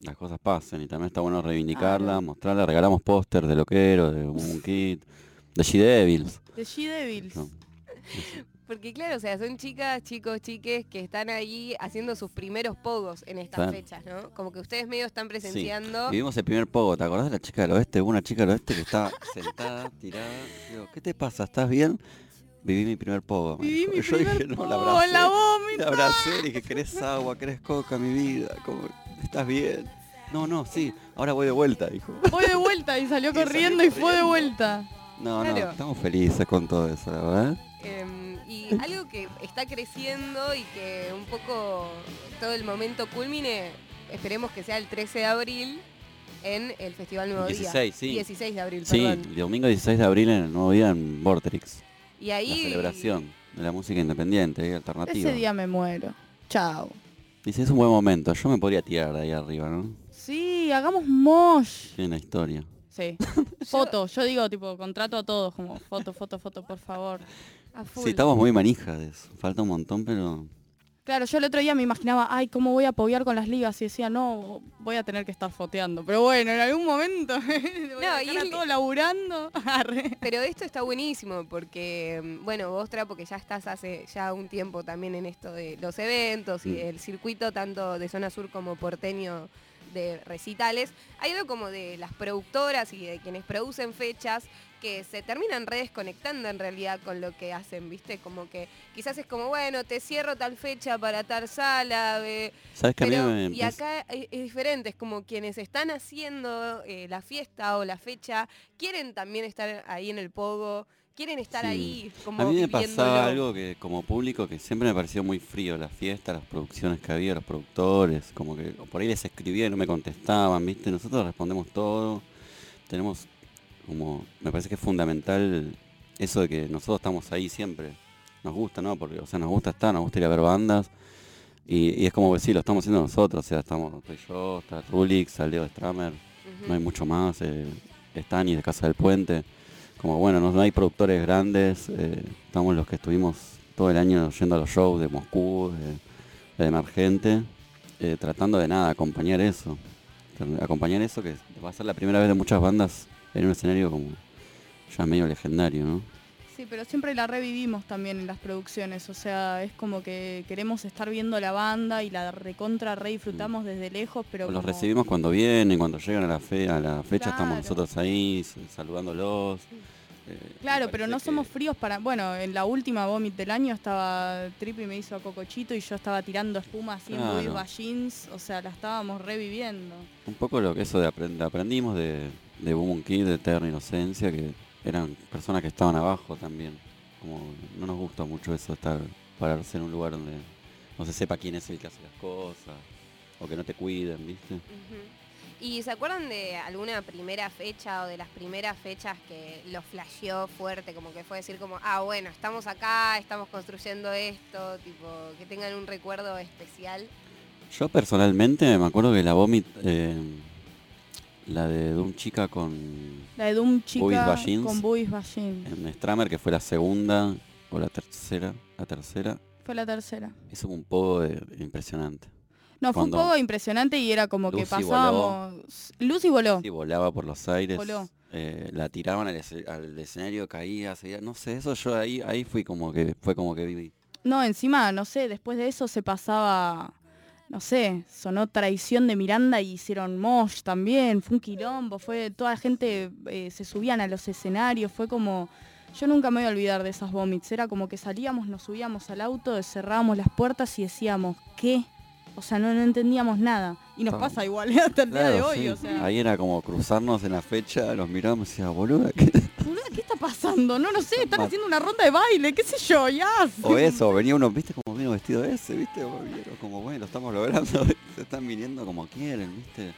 Speaker 2: las cosas pasen y también está bueno reivindicarla, mostrarla. Regalamos póster de Loquero, de Moon Kid, de She-Devils.
Speaker 3: De She-Devils.
Speaker 2: No.
Speaker 1: Porque claro, o sea, son chicas, chicos, chiques que están ahí haciendo sus primeros pogos en estas
Speaker 2: Claro.
Speaker 1: fechas, ¿no? Como que ustedes medio están
Speaker 2: Sí.
Speaker 1: presenciando.
Speaker 2: Vivimos el primer pogo, ¿te acordás de la chica del oeste? Hubo una chica del oeste que estaba sentada, tirada. Digo, ¿qué te pasa? ¿Estás bien? Viví mi primer pogo.
Speaker 3: Viví mi
Speaker 2: Yo
Speaker 3: primer
Speaker 2: dije, no, la abracé.
Speaker 3: la.
Speaker 2: La abracé y dije, ¿querés agua? ¿Querés coca, mi vida? Como, ¿Estás bien? No, no, sí, ahora voy de vuelta, dijo.
Speaker 3: Voy de vuelta y salió
Speaker 2: Y salió
Speaker 3: corriendo y fue de vuelta.
Speaker 2: No, no, estamos felices con todo eso, la verdad.
Speaker 1: Em, y algo que está creciendo y que un poco todo el momento culmine, esperemos que sea el 13 de abril en el Festival Nuevo
Speaker 2: 16,
Speaker 1: Día.
Speaker 2: sí.
Speaker 1: 16 de abril,
Speaker 2: Sí,
Speaker 1: perdón.
Speaker 2: el domingo 16 de abril en el nuevo día en Vorterix.
Speaker 1: Y ahí...
Speaker 2: La celebración de la música independiente y alternativa.
Speaker 3: Ese día me muero. Chao.
Speaker 2: Dice, es un buen momento, yo me podría tirar de ahí arriba, ¿no?
Speaker 3: Sí, hagamos mosh.
Speaker 2: Tiene la historia.
Speaker 3: Sí. Foto, yo digo, tipo, contrato a todos, como foto, foto, foto, por favor.
Speaker 1: A full.
Speaker 2: Sí, estamos muy manijas de eso. Falta un montón, pero...
Speaker 3: Claro, yo el otro día me imaginaba, ay, ¿cómo voy a apoyar con las ligas? Y decía, no, voy a tener que estar foteando. Pero bueno, en algún momento voy
Speaker 1: No,
Speaker 3: a
Speaker 1: y
Speaker 3: todo laburando.
Speaker 1: Pero esto está buenísimo porque, bueno, vos, Trapo, que ya estás hace ya un tiempo también en esto de los eventos y
Speaker 2: Mm.
Speaker 1: el circuito tanto de zona sur como porteño de recitales, hay algo como de las productoras y de quienes producen fechas que se terminan redesconectando en realidad con lo que hacen, ¿viste? Como que quizás es como, bueno, te cierro tal fecha para tal sala,
Speaker 2: ¿Sabes que
Speaker 1: pero,
Speaker 2: a mí me
Speaker 1: y acá es, es diferente, es como quienes están haciendo eh, la fiesta o la fecha, quieren también estar ahí en el pogo, quieren estar
Speaker 2: Sí.
Speaker 1: ahí como
Speaker 2: A mí me pasaba algo que como público que siempre me pareció muy frío, la fiesta, las producciones que había, los productores, como que por ahí les escribía y no me contestaban, ¿viste? Nosotros respondemos todo, tenemos como, me parece que es fundamental eso de que nosotros estamos ahí siempre, nos gusta, ¿no? Porque, o sea, nos gusta estar, nos gusta ir a ver bandas. Y, y es como que sí, lo estamos haciendo nosotros, o sea, estamos, estoy yo, está Trulix, está Leo Stramer, no hay mucho más, eh, Stani de Casa del Puente. Como bueno, no, no hay productores grandes, eh, estamos los que estuvimos todo el año yendo a los shows de Moscú, de, de Emergente, eh, tratando de nada, acompañar eso. Acompañar eso que va a ser la primera vez de muchas bandas en un escenario como ya medio legendario, ¿no?
Speaker 3: Sí, pero siempre la revivimos también en las producciones, o sea, es como que queremos estar viendo la banda y la recontra re disfrutamos desde lejos, pero
Speaker 2: los
Speaker 3: como-
Speaker 2: recibimos cuando vienen, cuando llegan a la, fe, a la fecha, estamos nosotros ahí saludándolos. eh,
Speaker 3: Claro, pero no
Speaker 2: que-
Speaker 3: somos fríos para... Bueno, en la última Vomit del año estaba Trippy me hizo a Cocochito y yo estaba tirando espuma así en
Speaker 2: Claro.
Speaker 3: Buddy Ballins, o sea, la estábamos reviviendo.
Speaker 2: Un poco lo que eso de aprend- aprendimos de, de Boom Kid, de Eterna Inocencia, que eran personas que estaban abajo también. Como no nos gusta mucho eso estar, pararse en un lugar donde no se sepa quién es el que hace las cosas, o que no te cuiden, ¿viste?
Speaker 1: ¿Y se acuerdan de alguna primera fecha o de las primeras fechas que lo flasheó fuerte? Como que fue decir como, ah, bueno, estamos acá, estamos construyendo esto, tipo, que tengan un recuerdo especial.
Speaker 2: Yo personalmente me acuerdo que la Vomit, eh, la de Doom Chica con
Speaker 3: La de Doom chica
Speaker 2: Ballins.
Speaker 3: con Bubis Ballins.
Speaker 2: en Stramer, que fue la segunda, o la tercera, la tercera,
Speaker 3: Fue la tercera.
Speaker 2: hizo un poco de, impresionante.
Speaker 3: No, fue un poco impresionante y era como que
Speaker 2: Lucy
Speaker 3: pasábamos... Lucy voló.
Speaker 2: Sí, volaba por los aires.
Speaker 3: Voló.
Speaker 2: eh, la tiraban al, esce- al escenario, caía, seguía. No sé, eso yo ahí, ahí fui como que, fue como que viví.
Speaker 3: No, encima, no sé, después de eso se pasaba, no sé, sonó Traición de Miranda y hicieron Mosh también, fue un quilombo, fue, toda la gente eh, se subían a los escenarios, fue como, yo nunca me voy a olvidar de esas vomits, era como que salíamos, nos subíamos al auto, cerrábamos las puertas y decíamos, ¿qué? O sea, no, no entendíamos nada. Y nos pasa igual hasta el día de hoy,
Speaker 2: sí.
Speaker 3: o sea.
Speaker 2: Ahí era como cruzarnos en la fecha, los mirábamos y decía, boludo, ¿qué?
Speaker 3: "Boluda, ¿Qué está pasando? No, no sé, están haciendo una ronda de baile, qué sé yo, ya.
Speaker 2: O eso, venía uno, viste como vino vestido ese, viste, como bueno, lo estamos logrando, se están viniendo como quieren, viste.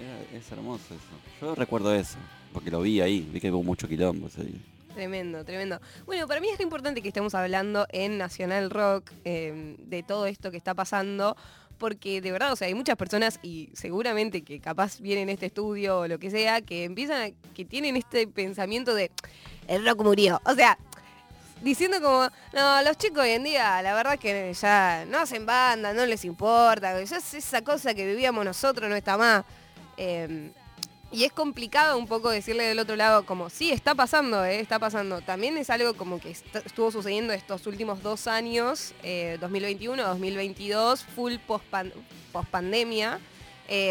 Speaker 2: Era- es hermoso eso. Yo recuerdo eso, porque lo vi ahí, vi que hubo mucho quilombo ese día.
Speaker 1: Tremendo, tremendo. Bueno, para mí es re importante que estemos hablando en Nacional Rock eh, de todo esto que está pasando, porque de verdad, o sea, hay muchas personas y seguramente que capaz vienen a este estudio o lo que sea, que empiezan a, que tienen este pensamiento de el rock murió. O sea, diciendo como, no, los chicos hoy en día, la verdad que ya no hacen banda, no les importa, ya es esa cosa que vivíamos nosotros no está más. Eh, y es complicado un poco decirle del otro lado como, sí, está pasando, eh, está pasando. También es algo como que est- estuvo sucediendo estos últimos dos años, eh, 2021, 2022, full post pandemia.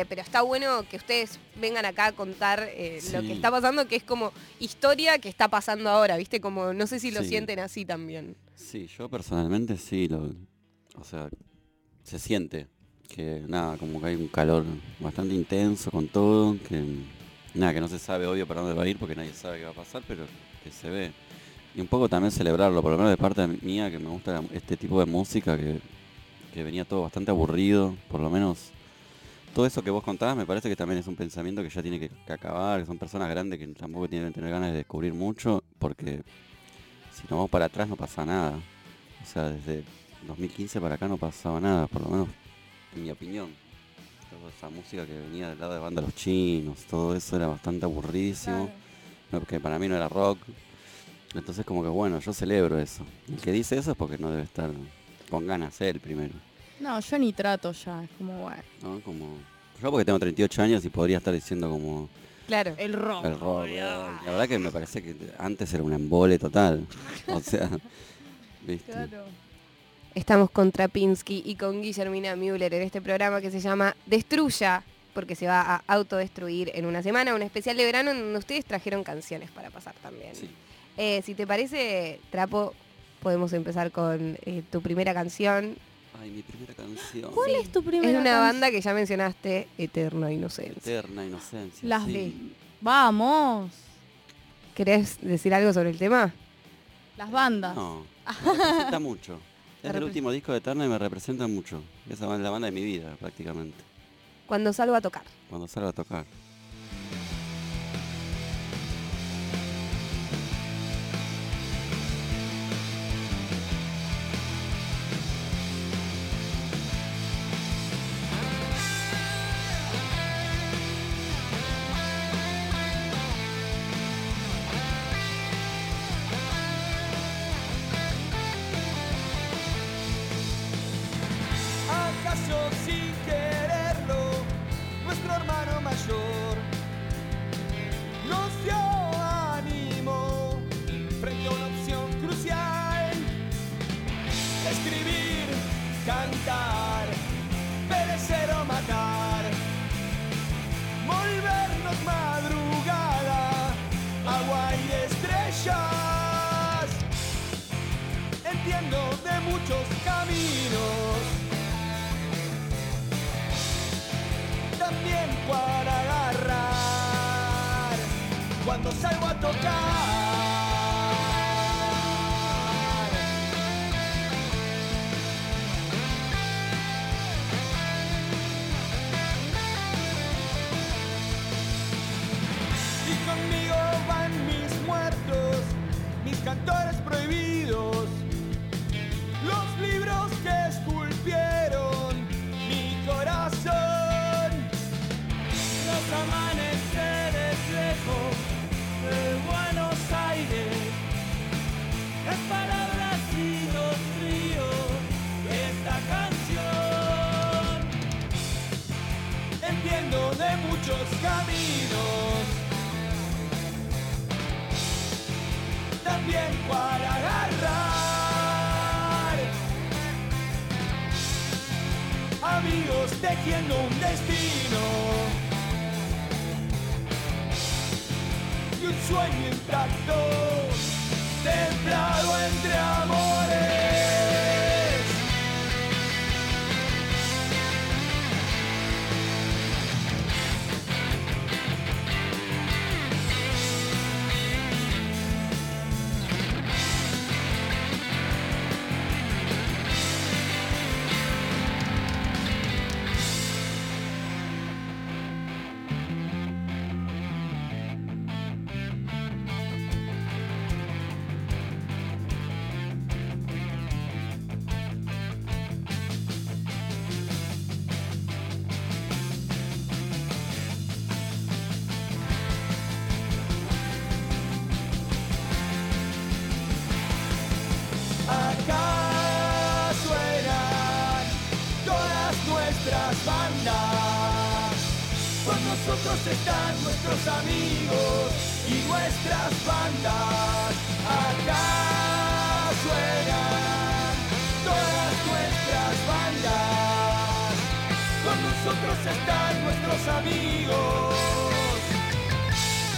Speaker 1: pero está bueno que ustedes vengan acá a contar eh, lo que está pasando, que es como historia que está pasando ahora, ¿viste? Como, no sé si lo
Speaker 2: Sí.
Speaker 1: sienten así también.
Speaker 2: Sí, yo personalmente sí, lo, o sea, se siente,
Speaker 4: que nada, como que hay un calor bastante intenso con todo, que nada, que no se sabe obvio para dónde va a ir porque nadie sabe qué va a pasar, pero que se ve. Y un poco también celebrarlo, por lo menos de parte mía, que me gusta este tipo de música, que, que venía todo bastante aburrido, por lo menos todo eso que vos contabas me parece que también es un pensamiento que ya tiene que, que acabar, que son personas grandes que tampoco tienen que tener ganas de descubrir mucho, porque si nos vamos para atrás no pasa nada. O sea, desde 2015 para acá no pasaba nada, por lo menos en mi opinión. Toda esa música que venía del lado de banda Los Chinos, todo eso era bastante aburridísimo, no, porque para mí no era rock. Entonces como que bueno, yo celebro eso. El que dice eso es porque no debe estar con ganas él primero.
Speaker 3: No, yo ni trato ya, es como bueno.
Speaker 4: ¿no? Como, yo porque tengo 38 años y podría estar diciendo como
Speaker 1: Claro.
Speaker 3: El rock.
Speaker 4: el rock. La verdad que me parece que antes era un embole total. O sea, ¿viste?
Speaker 3: Claro.
Speaker 1: Estamos con Trapinski y con Guillermina Müller en este programa que se llama Destruya, porque se va a autodestruir en una semana, un especial de verano en donde ustedes trajeron canciones para pasar también.
Speaker 4: Sí.
Speaker 1: Eh, si te parece, Trapo, podemos empezar con eh, tu primera canción.
Speaker 4: Ay, mi primera canción.
Speaker 3: ¿Cuál es tu primera
Speaker 1: Es una
Speaker 3: canción?
Speaker 1: banda que ya mencionaste, Eterno Inocencia.
Speaker 4: Eterna inocencia.
Speaker 3: Las
Speaker 4: sí.
Speaker 3: de... Vamos.
Speaker 1: ¿Querés decir algo sobre el tema?
Speaker 3: Las bandas.
Speaker 4: No, me representa mucho. Es el último disco de Eterna y me representa mucho. Esa es la banda de mi vida, prácticamente.
Speaker 1: Cuando salgo a tocar.
Speaker 4: Cuando salgo a tocar.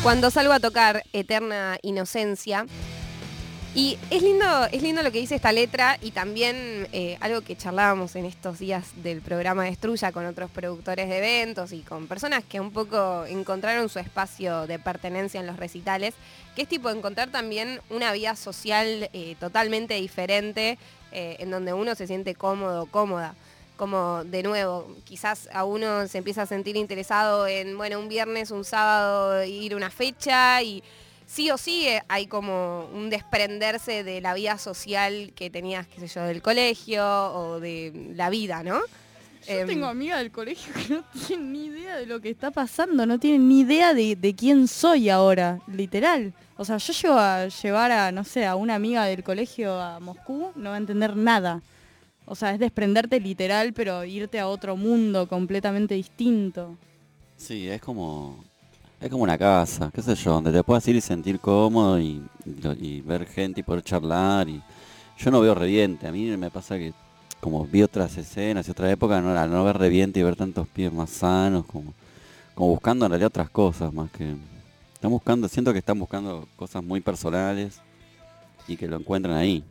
Speaker 5: Cuando salgo a tocar
Speaker 1: Eterna Inocencia, Y es lindo, es lindo lo que dice esta letra y también eh, algo que charlábamos en estos días del programa de Estruya con otros productores de eventos y con personas que un poco encontraron su espacio de pertenencia en los recitales, que es tipo encontrar también una vida social eh, totalmente diferente eh, en donde uno se siente cómodo, cómoda. Como de nuevo, quizás a uno se empieza a sentir interesado en, bueno, un viernes, un sábado, ir a una fecha y sí o sí eh, hay como un desprenderse de la vida social que tenías, qué sé yo, del colegio o de la vida, ¿no?
Speaker 3: Yo
Speaker 1: Em,
Speaker 3: tengo amigas del colegio que no tienen ni idea de lo que está pasando, no tienen ni idea de, de quién soy ahora, literal. O sea, yo llevo a llevar a, no sé, a una amiga del colegio a Moscú, no va a entender nada. O sea, es desprenderte literal, pero irte a otro mundo completamente distinto.
Speaker 2: Sí, es como es como una casa, qué sé yo, donde te puedas ir y sentir cómodo y, ver gente y poder charlar. y Yo no veo reviente, a mí me pasa que como vi otras escenas y otra época, no, al no ver reviente y ver tantos pies más sanos, como, como buscando en realidad otras cosas más que... Están buscando, siento que están buscando cosas muy personales y que lo encuentran ahí.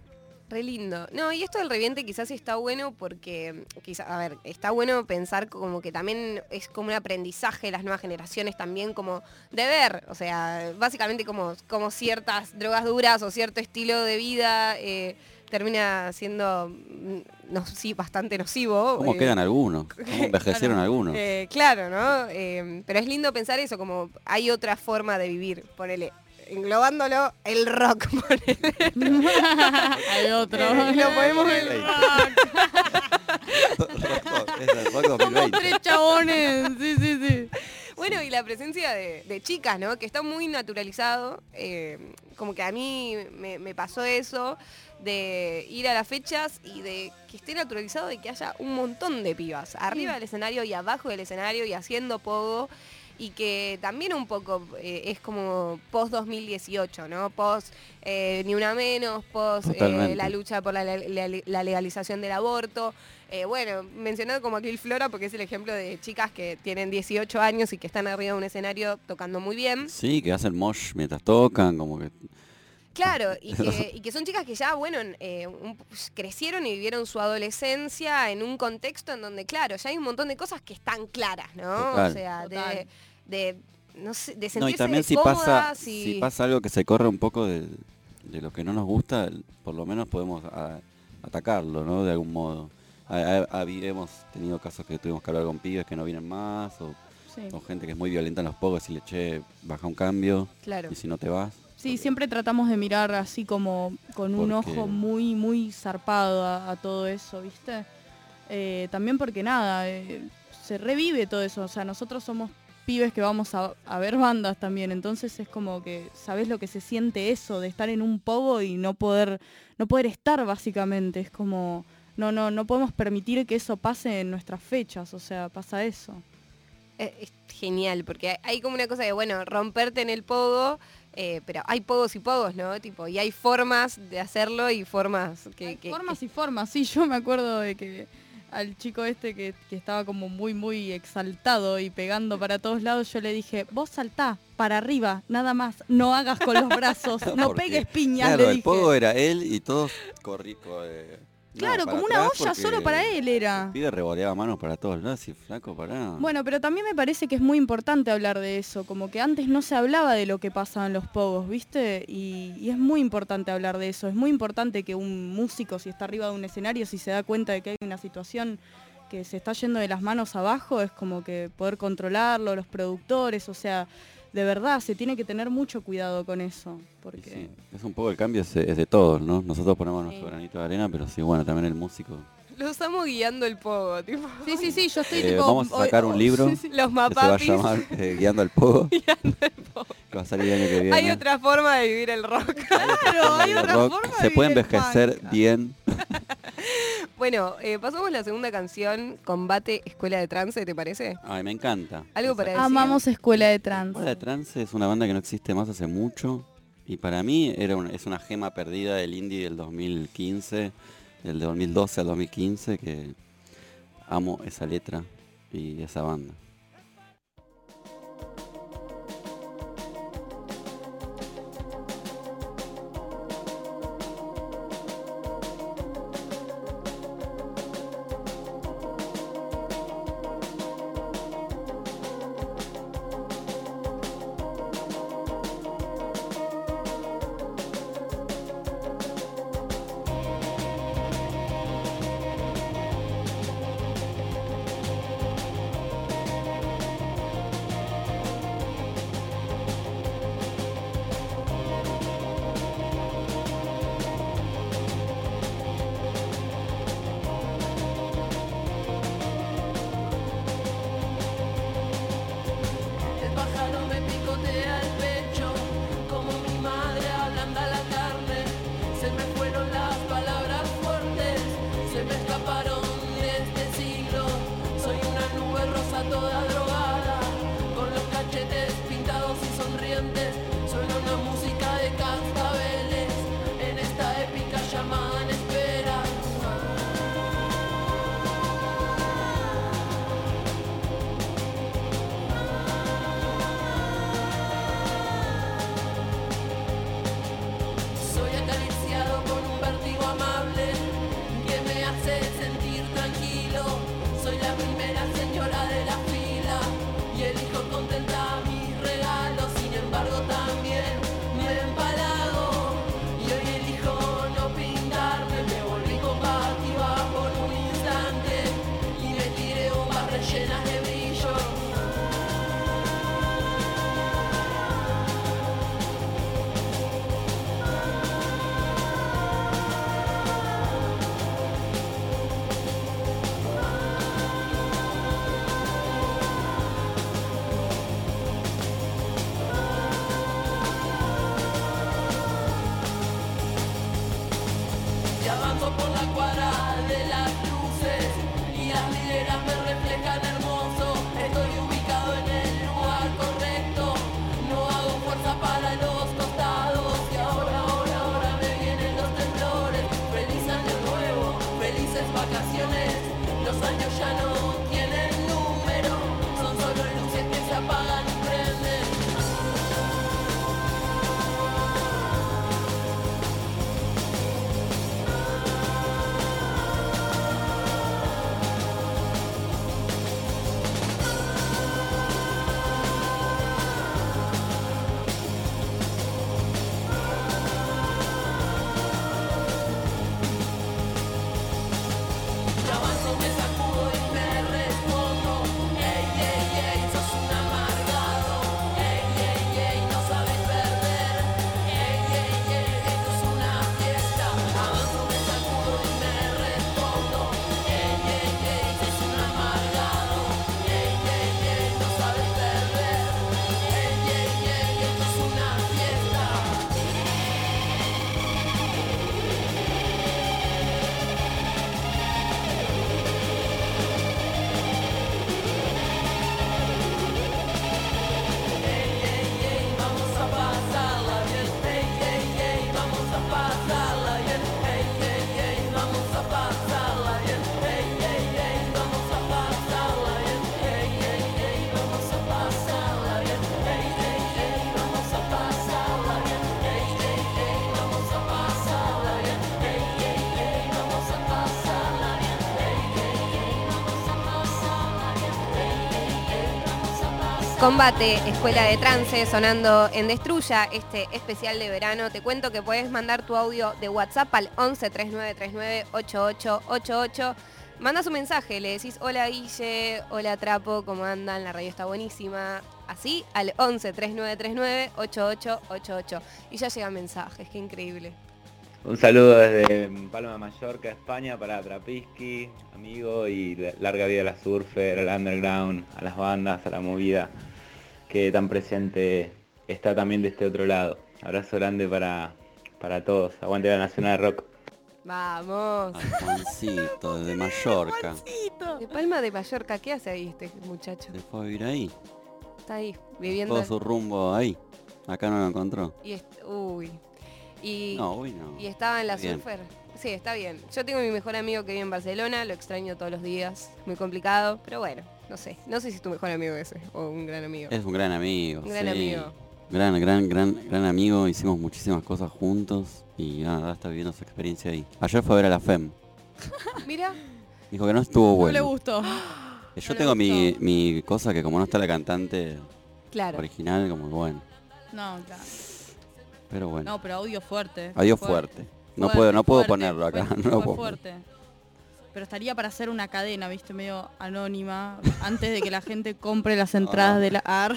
Speaker 1: Re lindo. No, y esto del reviente quizás está bueno porque, quizás, a ver, está bueno pensar como que también es como un aprendizaje de las nuevas generaciones también como de ver, o sea, básicamente como, como ciertas drogas duras o cierto estilo de vida eh, termina siendo mm, no, sí, bastante nocivo.
Speaker 2: ¿Cómo
Speaker 1: eh,
Speaker 2: quedan algunos? ¿Cómo envejecieron algunos?
Speaker 1: eh, claro, ¿no? Pero es lindo pensar eso, como hay otra forma de vivir, ponele. Englobándolo, el rock.
Speaker 3: Hay otro.
Speaker 1: Eh, lo podemos ver.
Speaker 2: 2020.
Speaker 3: Tres chabones, sí, sí, sí.
Speaker 1: Bueno, y la presencia de, de chicas, ¿no? Que está muy naturalizado. eh, como que a mí me, me pasó eso de ir a las fechas y de que esté naturalizado de que haya un montón de pibas arriba del escenario y abajo del escenario y haciendo pogo. Y que también un poco eh, es como post 2018, ¿no? Post eh, ni una menos, post eh, la lucha por la, la- la legalización del aborto. Bueno, mencionado como Aquil Flora porque es el ejemplo de chicas que tienen 18 años y que están arriba de un escenario tocando muy bien.
Speaker 2: Sí, que hacen mosh mientras tocan, como que...
Speaker 1: Claro, y que, y que son chicas que ya, bueno, eh, un- crecieron y vivieron su adolescencia en un contexto en donde, claro, ya hay un montón de cosas que están claras, ¿no?
Speaker 2: Total.
Speaker 1: O sea, de, de, no sé, de sentirse
Speaker 2: No, y también si
Speaker 1: cómodas
Speaker 2: pasa,
Speaker 1: y-
Speaker 2: si pasa algo que se corre un poco de, de lo que no nos gusta, por lo menos podemos a- atacarlo, ¿no? De algún modo. Ha- hemos tenido casos que tuvimos que hablar con pibes que no vienen más, o,
Speaker 3: Sí.
Speaker 2: o gente que es muy violenta en los pocos y le che, baja un cambio,
Speaker 1: Claro.
Speaker 2: y si no te vas.
Speaker 3: Sí, siempre tratamos de mirar así como con un
Speaker 2: Porque-
Speaker 3: ojo muy, muy zarpado a, a todo eso, ¿viste? Eh, también porque nada, eh, se revive todo eso. O sea, nosotros somos pibes que vamos a, a ver bandas también, entonces es como que sabes lo que se siente eso de estar en un pogo y no poder, no poder estar básicamente. Es como, no, no, no podemos permitir que eso pase en nuestras fechas, o sea, pasa eso.
Speaker 1: Eh, Es genial, porque hay como una cosa de, bueno, romperte en el pogo, eh, pero hay pogos y pogos, ¿no? Tipo, y hay formas de hacerlo y formas que...
Speaker 3: Hay
Speaker 1: que-
Speaker 3: formas y formas, sí, yo me acuerdo de que al chico este que, que estaba como muy, muy exaltado y pegando para todos lados, yo le dije, vos saltá para arriba, nada más, no hagas con los brazos, no pegues piñas,
Speaker 2: Claro,
Speaker 3: le
Speaker 2: el
Speaker 3: dije.
Speaker 2: pogo era él y todos corri co- eh,
Speaker 3: Claro, como una olla solo para él era.
Speaker 2: El pibe revoleaba manos para todos lados y flaco para...
Speaker 3: Bueno, pero también me parece que es muy importante hablar de eso, como que antes no se hablaba de lo que pasaba en los pogos, ¿viste? Y, y es muy importante hablar de eso, es muy importante que un músico si está arriba de un escenario, si se da cuenta de que hay una situación que se está yendo de las manos abajo, es como que poder controlarlo, los productores, o sea, de verdad se tiene que tener mucho cuidado con eso, porque...
Speaker 2: sí, es un poco el cambio es, es de todos, ¿no? Nosotros ponemos nuestro granito de arena, pero sí, bueno, también el músico.
Speaker 1: Los estamos guiando el pogo, tipo.
Speaker 3: Sí, sí, sí, yo estoy
Speaker 2: Eh,
Speaker 3: tipo...
Speaker 2: vamos a sacar un libro.
Speaker 3: sí, sí.
Speaker 1: Los
Speaker 2: que se va a
Speaker 1: mapapis.
Speaker 2: llamar eh, Guiando al Pogo,
Speaker 1: Guiando el pogo.
Speaker 2: que va a salir el año que viene.
Speaker 1: Hay otra forma de vivir el rock.
Speaker 3: Claro, hay
Speaker 2: El
Speaker 3: otra
Speaker 2: rock
Speaker 3: forma de
Speaker 2: Se puede
Speaker 3: el
Speaker 2: envejecer bien.
Speaker 1: Bueno, eh, pasamos la segunda canción, Combate Escuela de Trance, ¿te parece?
Speaker 2: Ay, me encanta.
Speaker 1: Algo para decir.
Speaker 3: Amamos Escuela de Trans.
Speaker 2: Escuela de Trance es una banda que no existe más hace mucho. Y para mí era una- es una gema perdida del indie del 2015, del 2012 al 2015, que amo esa letra y esa banda.
Speaker 1: Combate, Escuela de Trance, sonando en Destruya, este especial de verano. Te cuento que puedes mandar tu audio de WhatsApp al 11 3939 8888. Mandas un mensaje, le decís hola Guille, hola Trapo, ¿cómo andan? La radio está buenísima. Así al 11 3939 8888. Y ya llegan mensajes, qué increíble.
Speaker 6: Un saludo desde Palma Mallorca, España, para Trapisky, amigo, y la- larga vida a la surfer, al underground, a las bandas, a la movida, que tan presente está también de este otro lado. Abrazo grande para, para todos. Aguante la Nacional de Rock.
Speaker 1: Vamos.
Speaker 2: Juancito, desde Mallorca.
Speaker 1: De Palma de Mallorca, ¿qué hace ahí este muchacho?
Speaker 2: Se fue a vivir ahí.
Speaker 1: Está ahí, viviendo.
Speaker 2: Todo su rumbo ahí. Acá no lo encontró.
Speaker 1: Y uy. Y,
Speaker 2: No, uy, no.
Speaker 1: y estaba en la
Speaker 2: Bien.
Speaker 1: surfer. Sí, está bien. Yo tengo a mi mejor amigo que vive en Barcelona, lo extraño todos los días. Muy complicado, pero bueno, no sé. No sé si es tu mejor amigo ese o un gran amigo.
Speaker 2: Es un gran amigo.
Speaker 1: Un gran
Speaker 2: sí.
Speaker 1: amigo.
Speaker 2: Gran, gran, gran, gran amigo. Hicimos muchísimas cosas juntos y nada, está viviendo su experiencia ahí. Ayer fue a ver a la FEM.
Speaker 1: Mira,
Speaker 2: Dijo que no estuvo
Speaker 3: No
Speaker 2: bueno.
Speaker 3: le gustó.
Speaker 2: Yo
Speaker 3: no le
Speaker 2: tengo mi,
Speaker 3: gustó.
Speaker 2: mi cosa que como no está la cantante
Speaker 1: claro.
Speaker 2: original, como bueno.
Speaker 3: No, claro.
Speaker 2: Pero bueno.
Speaker 3: No, pero audio fuerte.
Speaker 2: Adiós
Speaker 3: Fuerte.
Speaker 2: fuerte. No
Speaker 3: Fuerte,
Speaker 2: puedo, no puedo
Speaker 3: fuerte,
Speaker 2: ponerlo acá.
Speaker 3: fue-
Speaker 2: no
Speaker 3: fue
Speaker 2: puedo
Speaker 3: fuerte. Pero estaría para hacer una cadena, viste, medio anónima, antes de que la gente compre las entradas
Speaker 2: no.
Speaker 3: de la AR.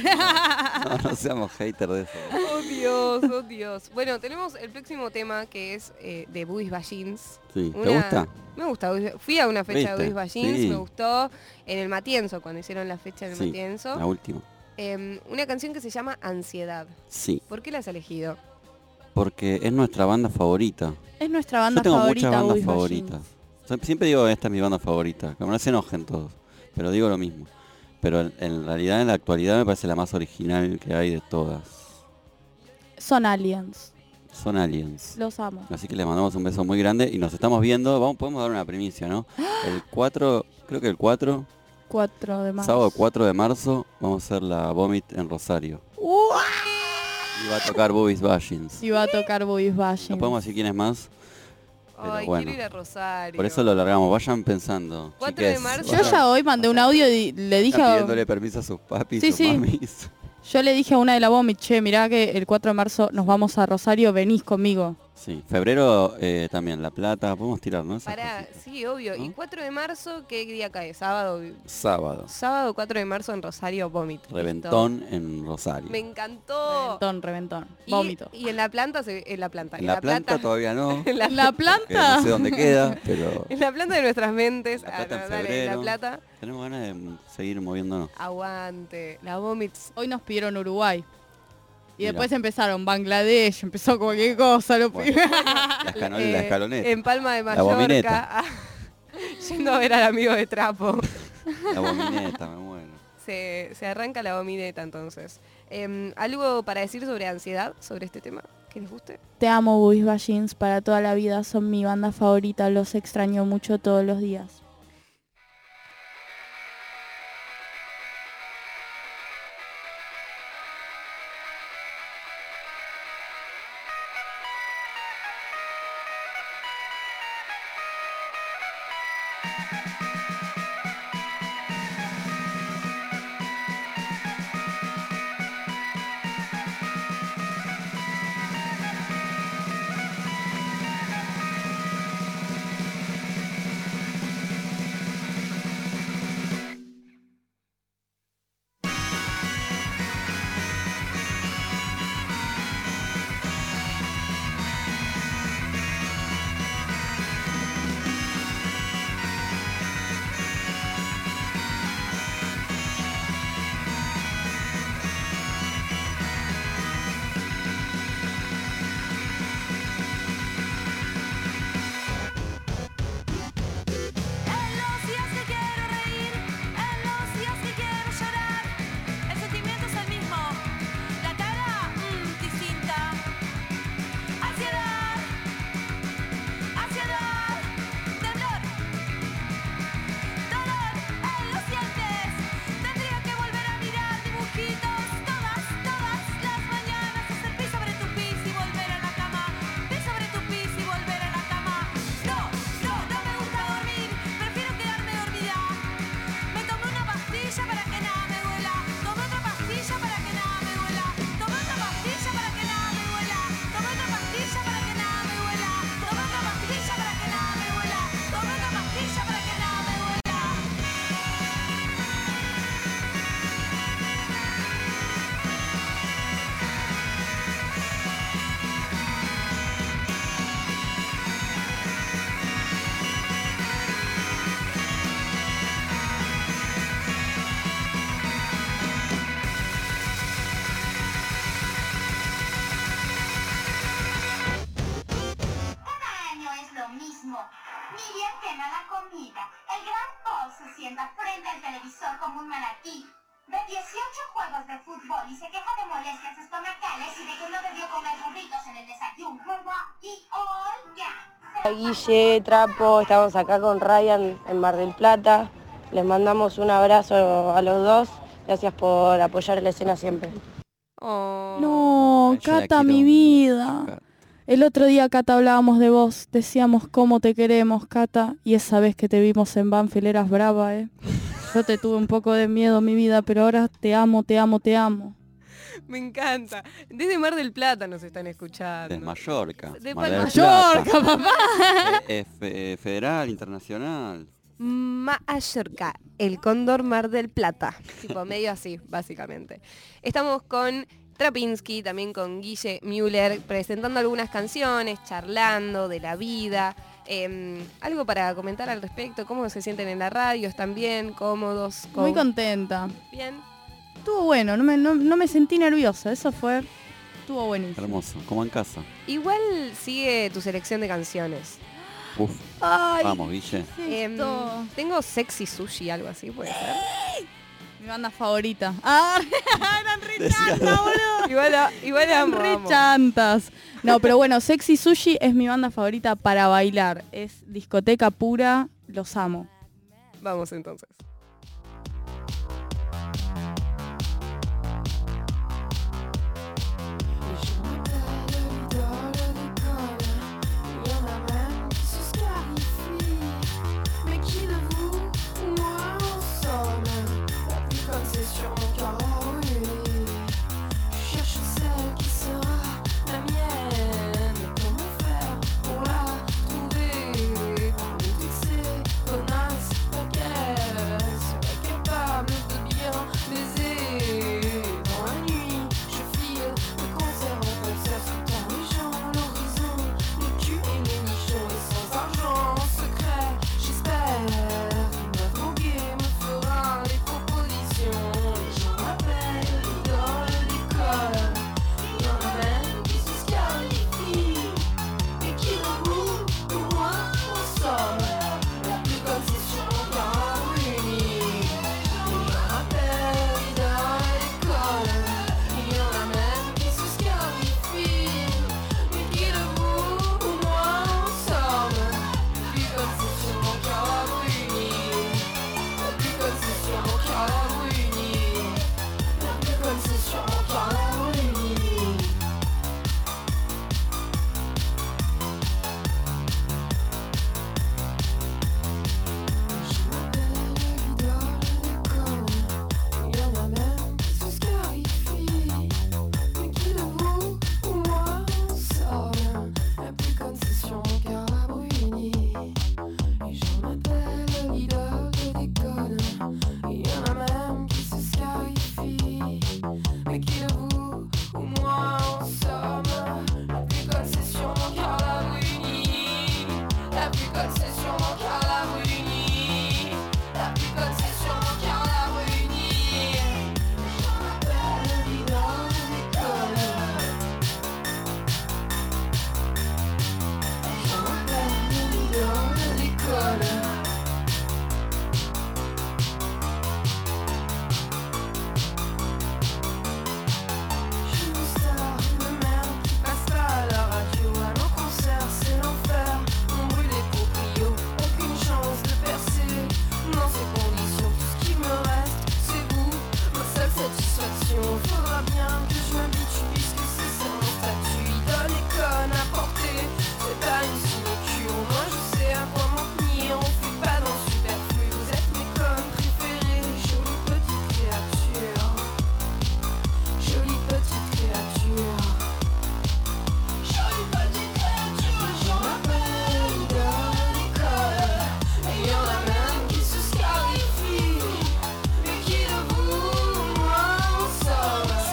Speaker 2: No, no seamos haters de eso.
Speaker 1: Oh Dios, oh Dios. Bueno, tenemos el próximo tema que es eh, de Buis Ballins.
Speaker 2: Sí. ¿Te
Speaker 1: Una-
Speaker 2: gusta?
Speaker 1: Me gusta. Fui a una fecha de. Buis Ballins,
Speaker 2: Sí.
Speaker 1: me gustó. En el Matienzo, cuando hicieron la fecha en el
Speaker 2: Sí,
Speaker 1: Matienzo.
Speaker 2: La última.
Speaker 1: Em, una canción que se llama Ansiedad.
Speaker 2: Sí.
Speaker 1: ¿Por qué la has elegido?
Speaker 2: Porque es nuestra banda favorita.
Speaker 3: es nuestra banda
Speaker 2: Yo tengo
Speaker 3: favorita,
Speaker 2: muchas bandas
Speaker 3: Buis
Speaker 2: favoritas.
Speaker 3: Ballins.
Speaker 2: Siempre digo esta es mi banda favorita. Que no se enojen todos. Pero digo lo mismo. Pero en, realidad en la actualidad me parece la más original que hay de todas.
Speaker 3: Son aliens.
Speaker 2: Son aliens.
Speaker 3: Los amo.
Speaker 2: Así que les mandamos un beso muy grande y nos estamos viendo. Vamos, podemos dar una primicia, ¿no? El 4, creo que el 4,
Speaker 3: 4 de marzo.
Speaker 2: sábado 4 de marzo, vamos a hacer la Vomit en Rosario.
Speaker 3: ¡Uah!
Speaker 2: Y va a tocar Bobby's Bashings.
Speaker 3: Y va a tocar Buis Ballins.
Speaker 2: No podemos decir quién es más, Pero
Speaker 1: Ay,
Speaker 2: bueno.
Speaker 1: quiero ir a Rosario.
Speaker 2: por eso lo largamos. Vayan pensando.
Speaker 1: 4 de
Speaker 2: chiques.
Speaker 1: marzo.
Speaker 3: Yo ya hoy mandé un audio y le dije
Speaker 2: Están
Speaker 3: a,
Speaker 2: pidiéndole permiso a sus papis,
Speaker 3: Sí,
Speaker 2: sus
Speaker 3: sí.
Speaker 2: mamis.
Speaker 3: yo le dije a una de la Vomit, che, mirá que el 4 de marzo nos vamos a Rosario, venís conmigo.
Speaker 2: Sí, febrero eh, también, La Plata, podemos tirar, ¿no? Cositas.
Speaker 1: sí, obvio. ¿Y
Speaker 2: ¿No?
Speaker 1: 4 de marzo qué día cae? Sábado.
Speaker 2: Sábado,
Speaker 1: Sábado 4 de marzo en Rosario, Vomit. Listo.
Speaker 2: Reventón en Rosario.
Speaker 1: Me encantó.
Speaker 3: Reventón, reventón. Vómito.
Speaker 1: Y, en la planta, se- en la planta.
Speaker 2: En La Planta todavía no,
Speaker 1: en la,
Speaker 3: planta.
Speaker 2: no sé dónde queda, pero
Speaker 1: en la planta de nuestras mentes.
Speaker 2: La Plata
Speaker 1: Ah,
Speaker 2: en
Speaker 1: dale, la plata.
Speaker 2: tenemos ganas de seguir moviéndonos.
Speaker 1: Aguante. La Vomits.
Speaker 3: Hoy nos pidieron Uruguay. Y después empezaron Bangladesh, empezó cualquier cosa, lo
Speaker 2: Bueno. La, la
Speaker 1: Eh,
Speaker 2: escaloneta.
Speaker 1: En Palma de
Speaker 2: La.
Speaker 1: Mallorca. Yendo a ver al amigo de Trapo.
Speaker 2: La bomineta, me muero.
Speaker 1: Se, se arranca la bomineta entonces. Em, ¿Algo para decir sobre ansiedad, sobre este tema? ¿Que les guste?
Speaker 3: Te amo, Boobies Bashins, para toda la vida. Son mi banda favorita, los extraño mucho todos los días.
Speaker 7: Guille, Trapo, estamos acá con Ryan en Mar del Plata. Les mandamos un abrazo a los dos. Gracias por apoyar la escena siempre.
Speaker 1: Oh.
Speaker 3: No, Cata, mi vida. El otro día, Cata, hablábamos de vos. Decíamos cómo te queremos, Cata. Y esa vez que te vimos en Banfield eras brava, ¿eh? Yo te tuve un poco de miedo, mi vida, pero ahora te amo, te amo, te amo.
Speaker 1: Me encanta. Desde Mar del Plata nos están escuchando.
Speaker 2: Desde Mallorca.
Speaker 1: De
Speaker 2: Mar del
Speaker 3: Mallorca,
Speaker 2: Plata.
Speaker 3: papá.
Speaker 2: Eh, eh, eh, federal, internacional.
Speaker 1: Mallorca, el cóndor Mar del Plata. tipo medio así, básicamente. Estamos con Trapinsky, también con Guille Müller, presentando algunas canciones, charlando de la vida. Em, algo para comentar al respecto, cómo se sienten en la radio, están bien, cómodos,
Speaker 3: Muy
Speaker 1: con-
Speaker 3: contenta.
Speaker 1: bien.
Speaker 3: Estuvo bueno, no me, no, no me sentí nerviosa. Eso fue... Estuvo buenísimo.
Speaker 2: Hermoso. Como en casa.
Speaker 1: Igual sigue tu selección de canciones.
Speaker 2: Uf.
Speaker 3: Ay,
Speaker 2: Vamos, Guille.
Speaker 3: ¿qué es
Speaker 1: Em, tengo Sexy Sushi, algo así, puede ser.
Speaker 3: Mi banda favorita. Ah, eran boludo.
Speaker 1: Igual, a- igual
Speaker 3: Eran
Speaker 1: amo,
Speaker 3: re
Speaker 1: amo.
Speaker 3: chantas. No, pero bueno, Sexy Sushi es mi banda favorita para bailar. Es discoteca pura, los amo.
Speaker 1: Vamos entonces.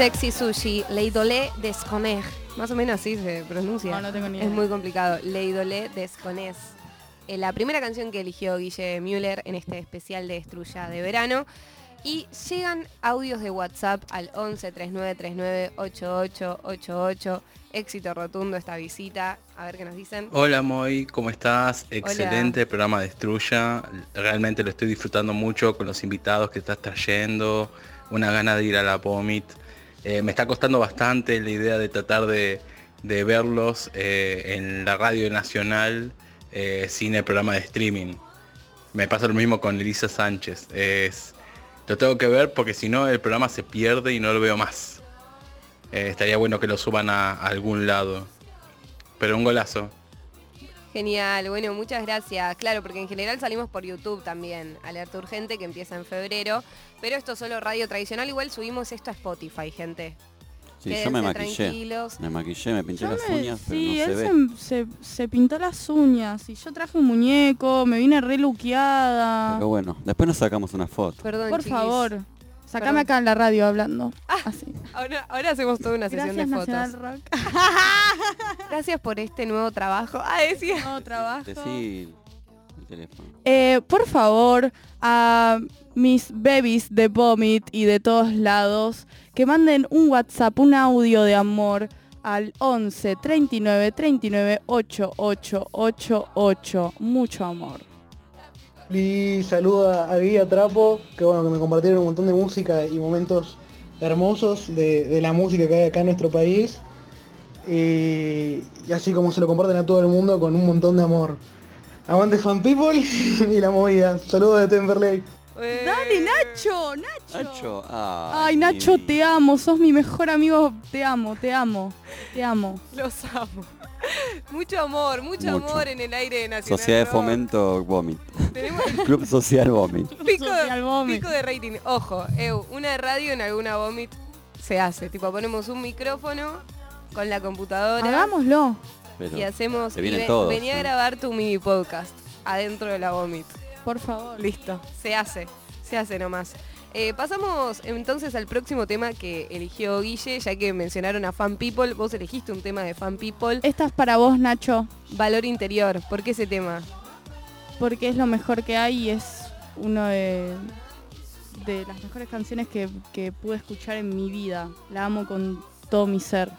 Speaker 1: Sexy Sushi, Leidolé Desconeg. Más o menos así se pronuncia.
Speaker 3: No, no tengo ni
Speaker 1: Es
Speaker 3: idea.
Speaker 1: muy complicado. Leidolé Desconez. Eh, la primera canción que eligió Guille Müller en este especial de Estrulla de verano. Y llegan audios de WhatsApp al 11 39 39 8888. Éxito rotundo esta visita. A ver qué nos dicen.
Speaker 8: Hola Moy, ¿cómo estás? Excelente programa de Estrulla. Realmente lo estoy disfrutando mucho con los invitados que estás trayendo. Una gana de ir a la Vomit. Eh, me está costando bastante la idea de tratar de, de verlos eh, en la radio nacional eh, sin el programa de streaming. Me pasa lo mismo con Elisa Sánchez. Es, lo tengo que ver porque si no el programa se pierde y no lo veo más. Estaría bueno que lo suban a- a algún lado. Pero un golazo.
Speaker 1: Genial, bueno, muchas gracias. Claro, porque en general salimos por YouTube también, Alerta Urgente, que empieza en febrero. Pero esto es solo radio tradicional, igual subimos esto a Spotify, gente.
Speaker 2: Sí, yo me maquillé.
Speaker 1: tranquilos.
Speaker 2: Me maquillé, me pinché
Speaker 3: Yo
Speaker 2: las
Speaker 3: me-
Speaker 2: uñas, pero no se
Speaker 3: él
Speaker 2: ve.
Speaker 3: se, se- se pintó las uñas y yo traje un muñeco, me vine re luqueada.
Speaker 2: Pero bueno, después nos sacamos una foto.
Speaker 1: Perdón,
Speaker 3: Por
Speaker 1: chiquis.
Speaker 3: favor,
Speaker 1: Perdón.
Speaker 3: sacame acá en la radio hablando. Así.
Speaker 1: Ahora, ahora hacemos toda una sesión
Speaker 3: Gracias
Speaker 1: de
Speaker 3: Nacional
Speaker 1: fotos.
Speaker 3: Rock.
Speaker 1: Gracias por este nuevo trabajo. Ah, decía.
Speaker 3: Nuevo trabajo.
Speaker 2: Decí el teléfono.
Speaker 3: Eh, por favor, a mis babies de Vomit y de todos lados, que manden un WhatsApp, un audio de amor al 11 39 39 8888. Mucho amor.
Speaker 9: Y saluda a Guía Trapo, que bueno, que me compartieron un montón de música y momentos hermosos de, de la música que hay acá en nuestro país. Y, y así como se lo comparten a todo el mundo con un montón de amor. Aguante fan people y la movida. Saludos de Temperley.
Speaker 3: Dale, Nacho, Nacho.
Speaker 2: Nacho, ay,
Speaker 3: Ay, Nacho, te amo, sos mi mejor amigo, te amo, te amo, te amo.
Speaker 1: Los amo. Mucho amor, mucho,
Speaker 2: Mucho.
Speaker 1: amor en el aire nacional.
Speaker 2: Sociedad de. Fomento Vomit.
Speaker 1: Tenemos
Speaker 2: Club Social Vomit.
Speaker 1: pico,
Speaker 3: Social Vomit.
Speaker 1: pico de rating. Ojo, Eu, una radio en alguna vomit se hace. Tipo, ponemos un micrófono con la computadora
Speaker 3: Hagámoslo.
Speaker 2: Pero
Speaker 1: y hacemos. y
Speaker 2: todos,
Speaker 1: vení a grabar tu mini podcast adentro de la vomit.
Speaker 3: Por favor.
Speaker 1: Listo, se hace, se hace nomás. Eh, pasamos entonces al próximo tema que eligió Guille, ya que mencionaron a Fan People. Vos elegiste un tema de Fan People.
Speaker 3: Esta es para vos, Nacho,
Speaker 1: Valor interior. ¿Por qué ese tema?
Speaker 3: porque es lo mejor que hay y es uno de, de las mejores canciones que, que pude escuchar en mi vida. La amo con todo mi ser.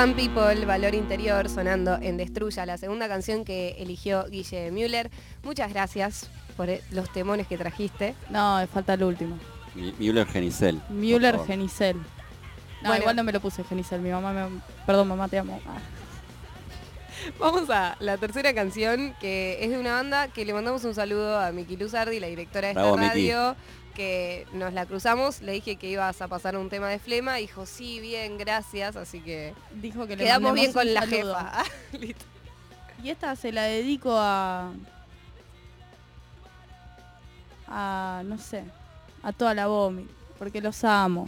Speaker 1: Fan People, Valor Interior, sonando en Destruya, la segunda canción que eligió Guille Müller. Muchas gracias por eh, los temones que trajiste.
Speaker 3: No, me falta el último.
Speaker 2: Müller Genicel.
Speaker 3: Müller. Genicel. No,
Speaker 1: Bueno.
Speaker 3: igual no me lo puse Genicel. Mi mamá me... Perdón, mamá, te amo. Ah.
Speaker 1: Vamos a la tercera canción, que es de una banda que le mandamos un saludo a Miki Luzardi, la directora de esta
Speaker 2: Bravo,
Speaker 1: radio, que nos la cruzamos. Le dije que ibas a pasar un tema de flema. Dijo, sí, bien, gracias. Así que
Speaker 3: Dijo que le
Speaker 1: quedamos bien con la
Speaker 3: saludo.
Speaker 1: jefa.
Speaker 3: Y esta se la dedico a... A, no sé, a toda la vomit, porque los amo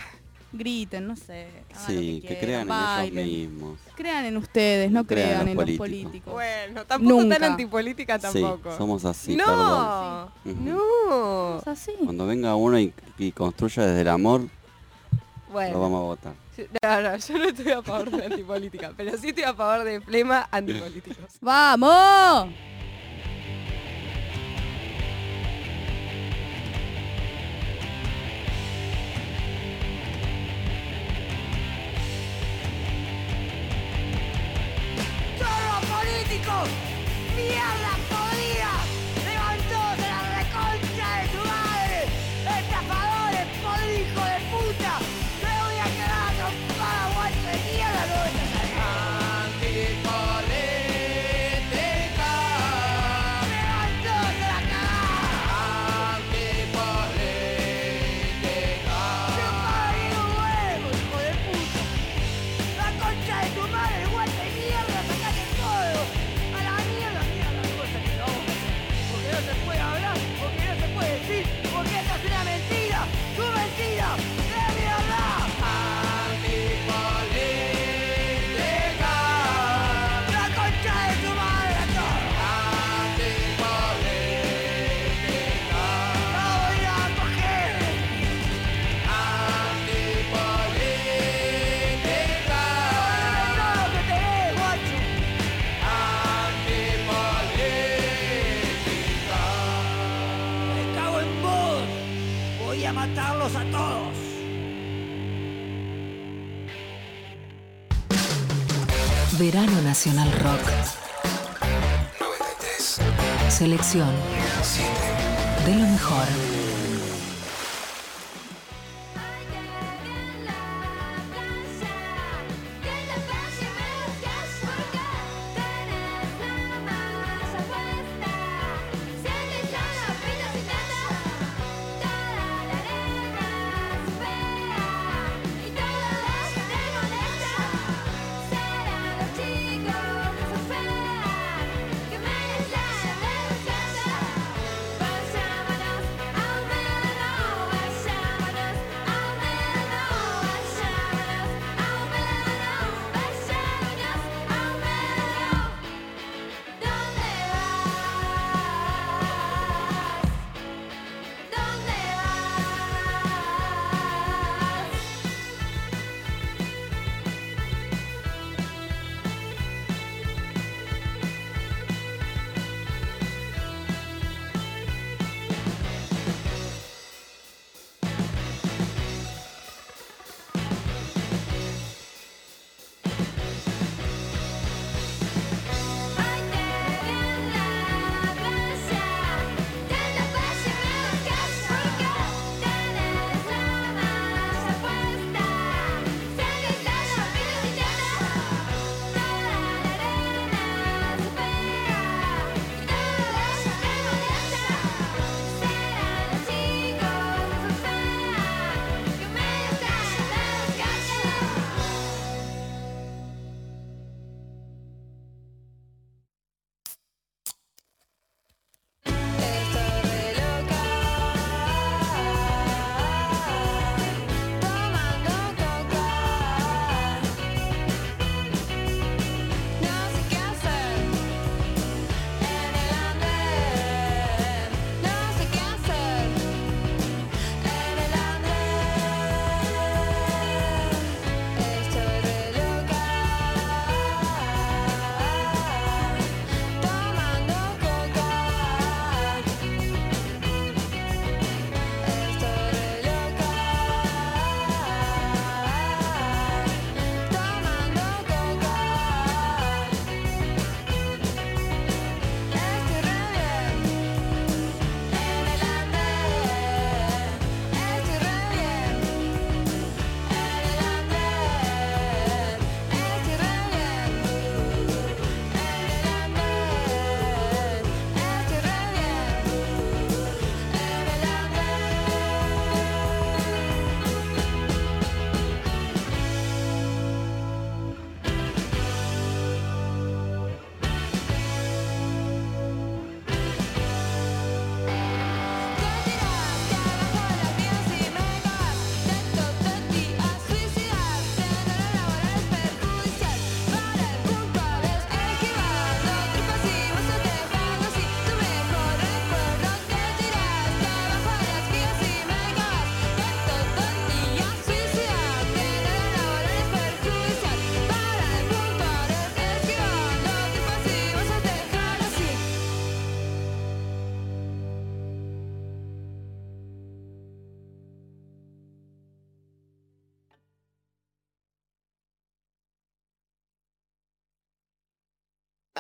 Speaker 3: griten, no sé.
Speaker 2: Sí, que, crean en ellos mismos.
Speaker 3: Crean en ustedes, no
Speaker 2: crean, en los políticos.
Speaker 1: Bueno, tampoco
Speaker 3: Nunca.
Speaker 1: tan antipolítica tampoco.
Speaker 2: Sí, somos así.
Speaker 1: No, no.
Speaker 2: Cuando venga uno y, construya desde el amor,
Speaker 1: bueno.
Speaker 2: lo vamos a votar.
Speaker 1: No, no, yo no estoy a favor de antipolítica, pero sí estoy a favor de flema antipolíticos.
Speaker 3: ¡Vamos!
Speaker 10: ¡Mierda!
Speaker 11: Nacional Rock. 93. Selección 7. de lo mejor.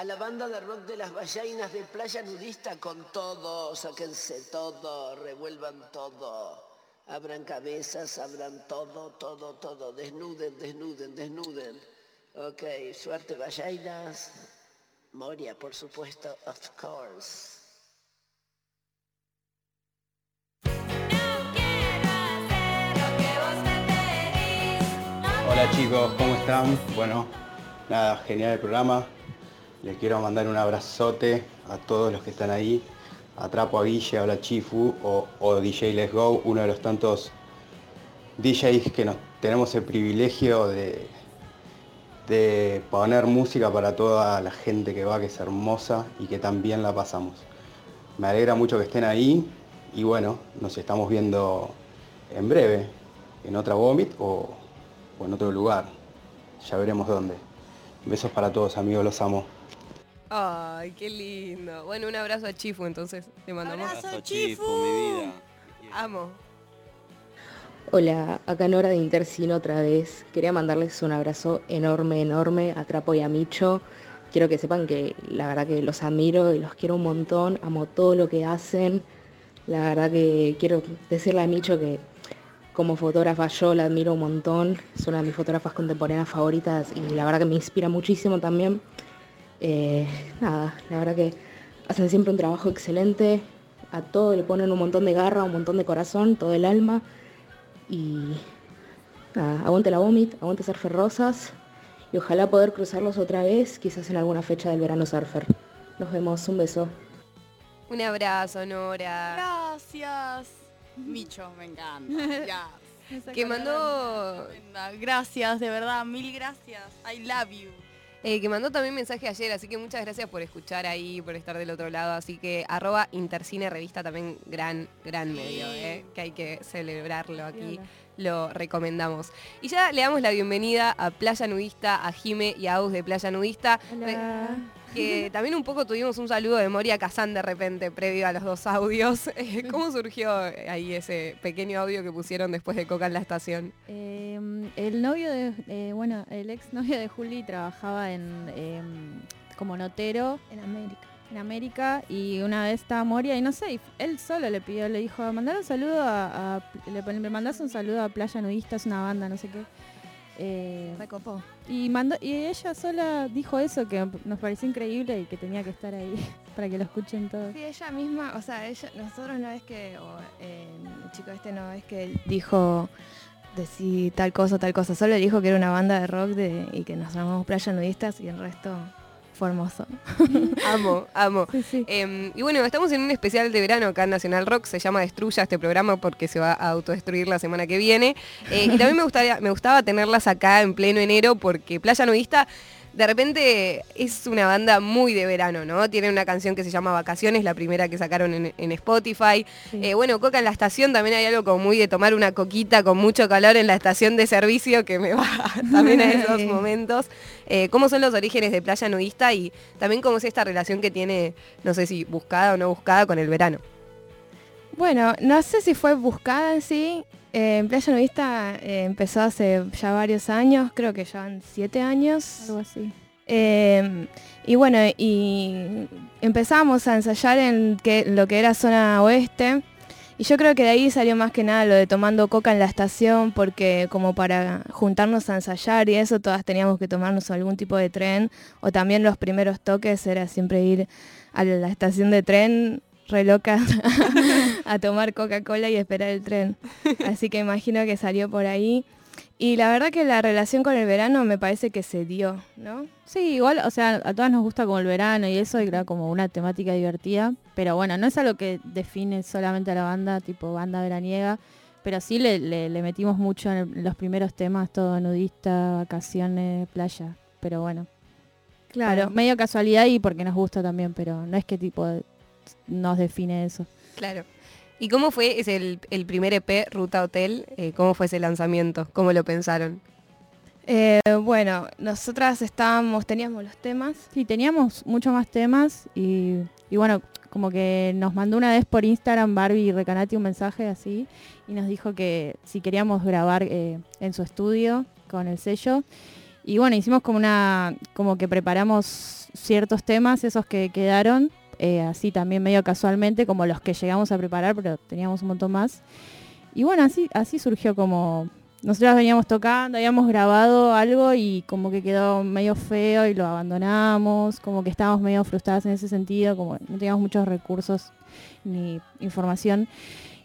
Speaker 10: La
Speaker 12: banda de rock de las ballainas de Playa Nudista con todo, sáquense todo, revuelvan todo, abran cabezas, abran todo, todo, todo, desnuden, desnuden, desnuden. Ok, suerte ballainas. Moria, por supuesto, of course.
Speaker 13: Hola chicos, ¿cómo están? Bueno, nada, genial el programa. Les quiero mandar un abrazote a todos los que están ahí. Atrapo a Guille, habla Chifu o, DJ Let's Go, uno de los tantos DJs que nos tenemos el privilegio de, poner música para toda la gente que va, que es hermosa y que también la pasamos. Me alegra mucho que estén ahí y bueno, nos estamos viendo en breve, en otra Vomit o en otro lugar. Ya veremos dónde. Besos para todos amigos, los amo.
Speaker 1: Ay, qué lindo. Bueno, un abrazo a Chifu entonces. Le mandamos.
Speaker 2: Abrazo, Chifu, mi vida.
Speaker 1: Amo.
Speaker 14: Hola, acá Nora de Intercine otra vez. Quería mandarles un abrazo enorme, enorme a Trapo y a Micho. Quiero que sepan que la verdad que los admiro y los quiero un montón. Amo todo lo que hacen. La verdad que quiero decirle a Micho que como fotógrafa yo la admiro un montón. Es una de mis fotógrafas contemporáneas favoritas y la verdad que me inspira muchísimo también. Eh, nada, la verdad que hacen siempre un trabajo excelente. A todo le ponen un montón de garra, un montón de corazón, todo el alma. Y nada, aguante la vomit, aguante Surfer Rosas. Y ojalá poder cruzarlos otra vez, quizás en alguna fecha del verano surfer. Nos vemos, un beso.
Speaker 1: Un abrazo, Nora.
Speaker 3: Gracias. Micho, me encanta. Ya.
Speaker 1: Que mandó.
Speaker 3: Gracias, de verdad, mil gracias. I love you.
Speaker 1: Eh, que mandó también mensaje ayer, así que muchas gracias por escuchar ahí, por estar del otro lado. Así que arroba Intercine Revista también gran, gran medio, eh, que hay que celebrarlo aquí. Lo recomendamos. Y ya le damos la bienvenida a Playa Nudista, a Jime y a Aus de Playa Nudista. Que también un poco tuvimos un saludo de Moria Kazan de repente, previo a los dos audios. Eh, ¿Cómo surgió ahí ese pequeño audio que pusieron después de Coca en la estación?
Speaker 15: Eh, el novio de, eh, bueno, el ex novio de Juli trabajaba en eh, como notero
Speaker 16: En América.
Speaker 15: en América y una vez estaba Moria y no sé, él solo le pidió, le dijo, mandar un saludo a, a- le, le mandás un saludo a Playa Nudista, es una banda, no sé qué. Eh,
Speaker 16: Recopó.
Speaker 15: y mandó y ella sola dijo eso que nos pareció increíble y que tenía que estar ahí para que lo escuchen todos.
Speaker 16: Sí, ella misma, o sea, ella, nosotros no es que, o, eh, el chico este no es que dijo decir tal cosa, tal cosa, solo dijo que era una banda de rock de, y que nos llamamos Playa Nudistas y el resto fue hermoso.
Speaker 1: amo, amo. Eh, y bueno, estamos en un especial de verano acá en Nacional Rock, se llama Destruya este programa porque se va a autodestruir la semana que viene. Eh, y también me, gustaría, me gustaba tenerlas acá en pleno enero porque Playa Nudista de repente es una banda muy de verano, ¿no? Tienen una canción que se llama Vacaciones, la primera que sacaron en, en Spotify. Eh, bueno, Coca en la estación también hay algo como muy de tomar una coquita con mucho calor en la estación de servicio que me va también a esos momentos. Eh, ¿Cómo son los orígenes de Playa Nudista y también cómo es esta relación que tiene, no sé si buscada o no buscada con el verano?
Speaker 16: Bueno, no sé si fue buscada en sí. Eh, en Playa Nudista eh, empezó hace ya varios años, creo que ya van siete años.
Speaker 15: Algo así.
Speaker 16: Eh, y bueno, y empezamos a ensayar en que, lo que era zona oeste. Y yo creo que de ahí salió más que nada lo de tomando coca en la estación, porque como para juntarnos a ensayar y eso, todas teníamos que tomarnos algún tipo de tren. O también los primeros toques era siempre ir a la estación de tren re locas a tomar Coca-Cola y esperar el tren. Así que imagino que salió por ahí. Y la verdad que la relación con el verano me parece que se dio, ¿no?
Speaker 15: Sí, igual, o sea, a todas nos gusta como el verano y eso, y era como una temática divertida, pero bueno, no es algo que define solamente a la banda, tipo banda veraniega, pero sí le, le- le metimos mucho en, el- en los primeros temas, todo nudista, vacaciones, playa, pero bueno.
Speaker 16: Claro.
Speaker 15: Pero medio casualidad y porque nos gusta también, pero no es que tipo nos define eso.
Speaker 1: Claro. ¿Y cómo fue es el, el primer EP, Ruta Hotel? Eh, ¿Cómo fue ese lanzamiento? ¿Cómo lo pensaron?
Speaker 16: Eh, bueno, nosotras estábamos, teníamos los temas.
Speaker 15: Sí, teníamos mucho más temas y, y bueno, como que nos mandó una vez por Instagram Barbie Recanati un mensaje así y nos dijo que si queríamos grabar eh, en su estudio con el sello Y bueno, hicimos como una, como que preparamos ciertos temas, esos que quedaron, eh, así también medio casualmente, como los que llegamos a preparar, pero teníamos un montón más. Y bueno, así, así surgió como, nosotros veníamos tocando, habíamos grabado algo y como que quedó medio feo y lo abandonamos, como que estábamos medio frustradas en ese sentido, como no teníamos muchos recursos ni información.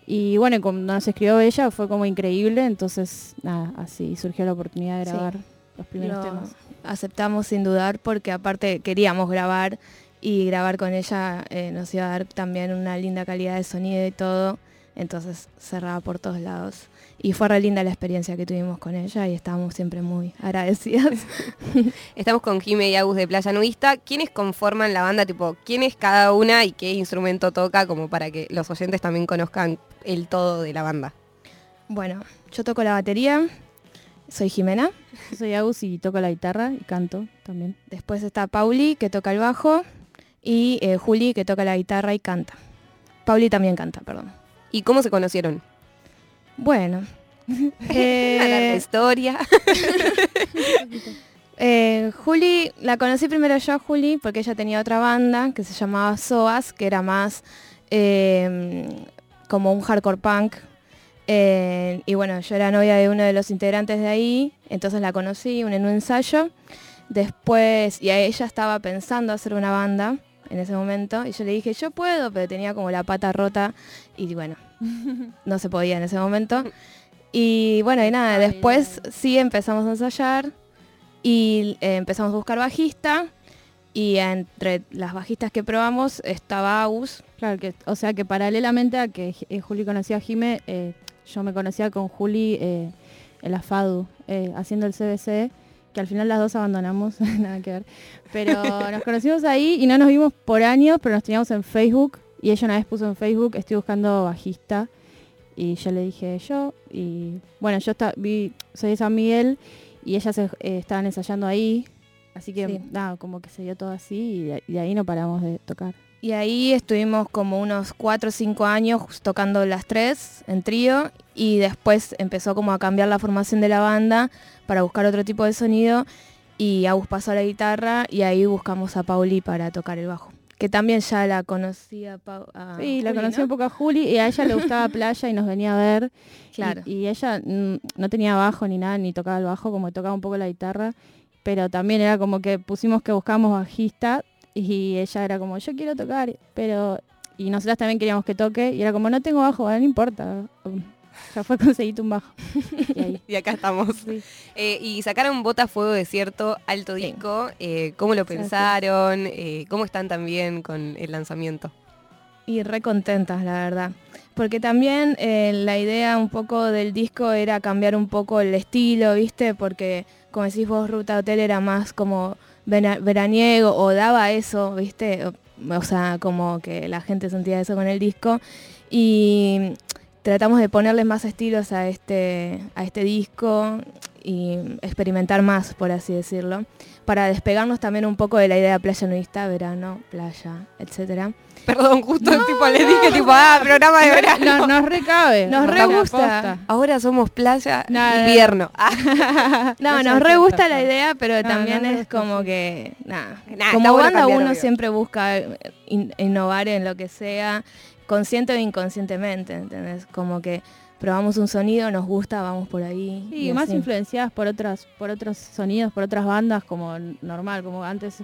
Speaker 15: Y bueno, cuando nos escribió ella fue como increíble, entonces nada, así surgió la oportunidad de
Speaker 16: Sí.
Speaker 15: grabar los primeros
Speaker 16: Lo
Speaker 15: temas.
Speaker 16: Aceptamos sin dudar porque aparte queríamos grabar y grabar con ella eh, nos iba a dar también una linda calidad de sonido y todo. Entonces cerraba por todos lados. Y fue re linda la experiencia que tuvimos con ella y estábamos siempre muy agradecidas.
Speaker 1: Estamos con Jime y Agus de Playa Nudista. ¿Quiénes conforman la banda? Tipo, ¿quién es cada una y qué instrumento toca? Como para que los oyentes también conozcan el todo de la banda.
Speaker 16: Bueno, yo toco la batería, soy Jimena.
Speaker 15: Soy Agus y toco la guitarra y canto también.
Speaker 16: Después está Pauli, que toca el bajo, y eh, Juli, que toca la guitarra y canta. Pauli también canta, perdón.
Speaker 1: ¿Y cómo se conocieron?
Speaker 16: Bueno.
Speaker 1: Una larga
Speaker 16: eh,
Speaker 1: historia.
Speaker 16: eh, Juli, la conocí primero yo a Juli porque ella tenía otra banda que se llamaba Soas, que era más eh, como un hardcore punk. Eh, y bueno, yo era novia de uno de los integrantes de ahí, entonces la conocí en un ensayo. Después, y a ella estaba pensando hacer una banda en ese momento, y yo le dije, yo puedo, pero tenía como la pata rota, y bueno, no se podía en ese momento. Y bueno, y nada, después sí empezamos a ensayar y eh, empezamos a buscar bajista y entre las bajistas que probamos estaba Agus.
Speaker 15: Claro, que, o sea que paralelamente a que eh, Juli conocía a Jime, eh, yo me conocía con Juli en la FADU, haciendo el CBC, que al final las dos abandonamos, nada que ver. Pero nos conocimos ahí y no nos vimos por años, pero nos teníamos en Facebook y ella una vez puso en Facebook, estoy buscando bajista. Y yo le dije yo, y bueno, yo esta- vi, soy de San Miguel y ellas se- eh, estaban ensayando ahí, así que
Speaker 16: Sí.
Speaker 15: nada, como que se dio todo así y de, y de ahí no paramos de tocar.
Speaker 16: Y ahí estuvimos como unos 4 o 5 años tocando las tres en trío y después empezó como a cambiar la formación de la banda para buscar otro tipo de sonido y Agus pasó a la guitarra y ahí buscamos a Pauli para tocar el bajo. Que también ya la conocía a
Speaker 15: Sí, la
Speaker 16: Juli,
Speaker 15: conocí
Speaker 16: ¿no?
Speaker 15: un poco a Juli y a ella le gustaba playa y nos venía a ver.
Speaker 16: Claro.
Speaker 15: Y, ella mm, no tenía bajo ni nada, ni tocaba el bajo, como tocaba un poco la guitarra. Pero también era como que pusimos que buscábamos bajista y ella era como, yo quiero tocar, pero... Y nosotras también queríamos que toque y era como, no tengo bajo, no importa. Fue conseguirte un bajo. Y ahí.
Speaker 1: Y acá estamos. Eh, y sacaron Bota Fuego Desierto, alto
Speaker 16: Sí.
Speaker 1: disco. Eh, ¿Cómo lo pensaron? Eh, ¿Cómo están también con el lanzamiento?
Speaker 16: y re contentas, la verdad. Porque también eh, la idea un poco del disco era cambiar un poco el estilo, ¿viste? Porque, como decís vos, Ruta Hotel era más como vera- veraniego o daba eso, ¿viste? O, o sea, como que la gente sentía eso con el disco. Y tratamos de ponerles más estilos a este, a este disco y experimentar más, por así decirlo, para despegarnos también un poco de la idea de playa nudista, verano, playa, etcétera.
Speaker 1: Perdón, justo tipo le dije tipo, ah, programa de verano.
Speaker 15: No, nos recabe.
Speaker 16: Nos re gusta.
Speaker 1: Ahora somos playa,
Speaker 16: Nada.
Speaker 1: invierno. Ah.
Speaker 16: No, nos re gusta la idea, pero
Speaker 15: No,
Speaker 16: también
Speaker 15: no, no,
Speaker 16: es como que, nada,
Speaker 1: Nah,
Speaker 16: como
Speaker 1: bueno
Speaker 16: banda
Speaker 1: cambiar,
Speaker 16: uno
Speaker 1: obvio.
Speaker 16: siempre busca in- innovar en lo que sea, consciente o inconscientemente, ¿entendés? Como que probamos un sonido, nos gusta, vamos por ahí.
Speaker 15: Sí,
Speaker 16: y
Speaker 15: más
Speaker 16: así.
Speaker 15: influenciadas por otras, por otros sonidos, por otras bandas, como normal, como antes,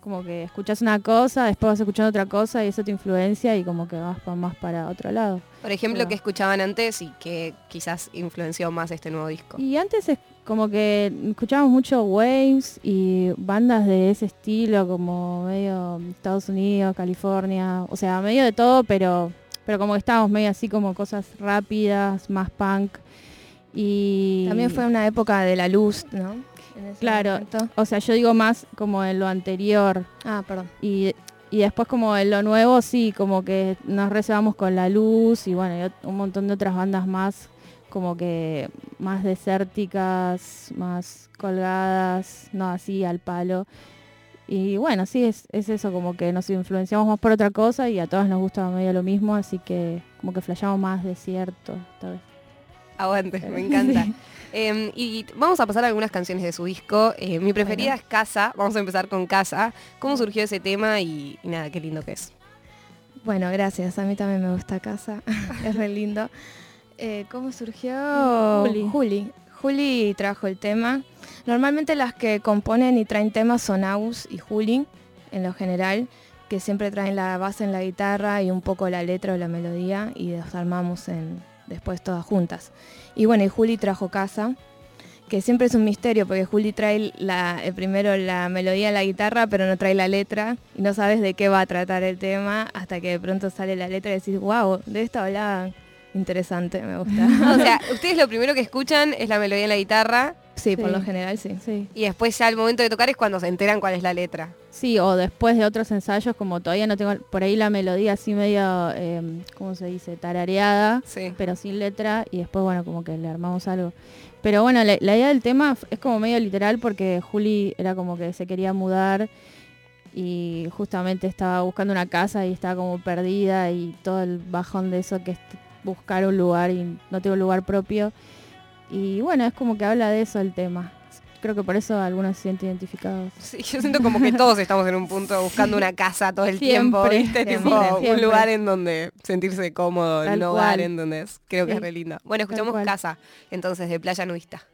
Speaker 15: como que escuchas una cosa, después vas escuchando otra cosa y eso te influencia y como que vas pa- más para otro lado.
Speaker 1: Por ejemplo,
Speaker 15: Pero-
Speaker 1: que escuchaban antes y que quizás influenció más este nuevo disco.
Speaker 15: Y antes es como que escuchábamos mucho waves y bandas de ese estilo, como medio Estados Unidos, California, o sea, medio de todo, pero, pero como que estábamos medio así como cosas rápidas, más punk. Y
Speaker 16: También fue una época de la luz, ¿no?
Speaker 15: Claro,
Speaker 16: momento.
Speaker 15: o sea, yo digo más como en lo anterior.
Speaker 16: Ah, perdón.
Speaker 15: Y, y después como en lo nuevo, sí, como que nos reservamos con la luz y bueno, y un montón de otras bandas más, como que más desérticas, más colgadas, no así al palo. Y bueno, sí, es, es eso, como que nos influenciamos más por otra cosa y a todas nos gusta medio lo mismo, así que como que flasheamos más desierto esta vez.
Speaker 1: Aguante, me encanta.
Speaker 15: Sí.
Speaker 1: Eh, y vamos a pasar algunas canciones de su disco. Eh, mi preferida
Speaker 16: Bueno.
Speaker 1: es Casa. Vamos a empezar con Casa. ¿Cómo surgió ese tema? Y, y nada, qué lindo que es.
Speaker 16: Bueno, gracias. A mí también me gusta casa. es re lindo. Eh, ¿Cómo surgió?
Speaker 15: Juli.
Speaker 16: Juli. Juli trajo el tema. Normalmente las que componen y traen temas son Aus y Juli, en lo general, que siempre traen la base en la guitarra y un poco la letra o la melodía y los armamos en, después todas juntas. Y bueno, y Juli trajo casa, que siempre es un misterio porque Juli trae la, eh, primero la melodía en la guitarra, pero no trae la letra y no sabes de qué va a tratar el tema hasta que de pronto sale la letra y decís, wow, de esto hablaba interesante, me gusta.
Speaker 1: o sea, ustedes lo primero que escuchan es la melodía en la guitarra.
Speaker 16: Sí, por lo general sí.
Speaker 15: Sí.
Speaker 1: Y después ya al momento de tocar es cuando se enteran cuál es la letra.
Speaker 15: Sí, o después de otros ensayos, como todavía no tengo por ahí la melodía así medio, eh, ¿cómo se dice? Tarareada, pero sin letra, y después, bueno, como que le armamos algo. Pero bueno, la, la idea del tema es como medio literal porque Juli era como que se quería mudar y justamente estaba buscando una casa y estaba como perdida y todo el bajón de eso que buscar un lugar y no tengo lugar propio. Y bueno, es como que habla de eso el tema. Creo que por eso algunos se sienten identificados.
Speaker 1: Sí, yo siento como que todos estamos en un punto buscando una casa todo el tiempo, ¿viste?
Speaker 15: siempre,
Speaker 1: Tipo,
Speaker 15: siempre.
Speaker 1: un lugar en donde sentirse cómodo,
Speaker 15: Tal
Speaker 1: un hogar
Speaker 15: cual.
Speaker 1: en donde es. Creo que
Speaker 15: Sí,
Speaker 1: es re lindo. Bueno, escuchamos. Casa, entonces, de Playa Nudista.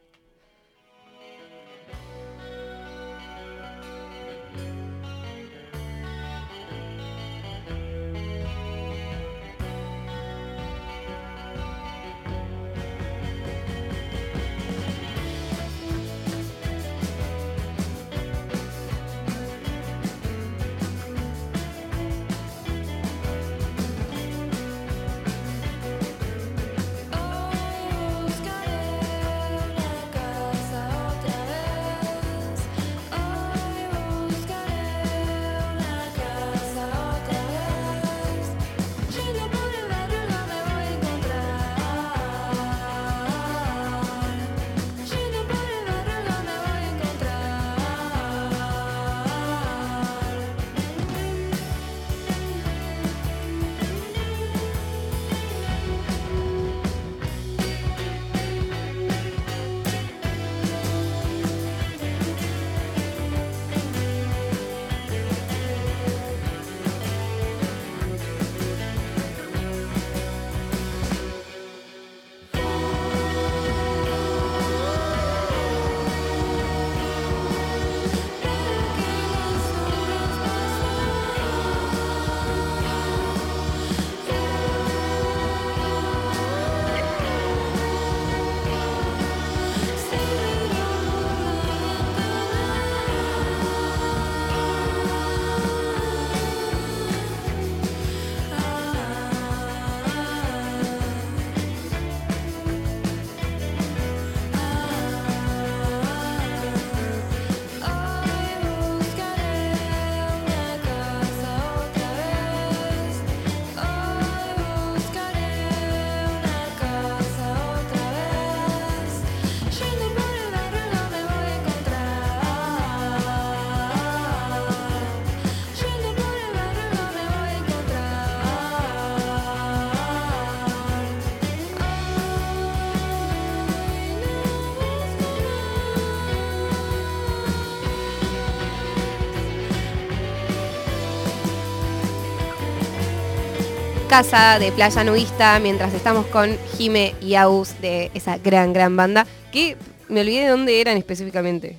Speaker 1: Casa de Playa Nudista, mientras estamos con Jime y Aus de esa gran, gran banda, que me olvidé de dónde eran específicamente.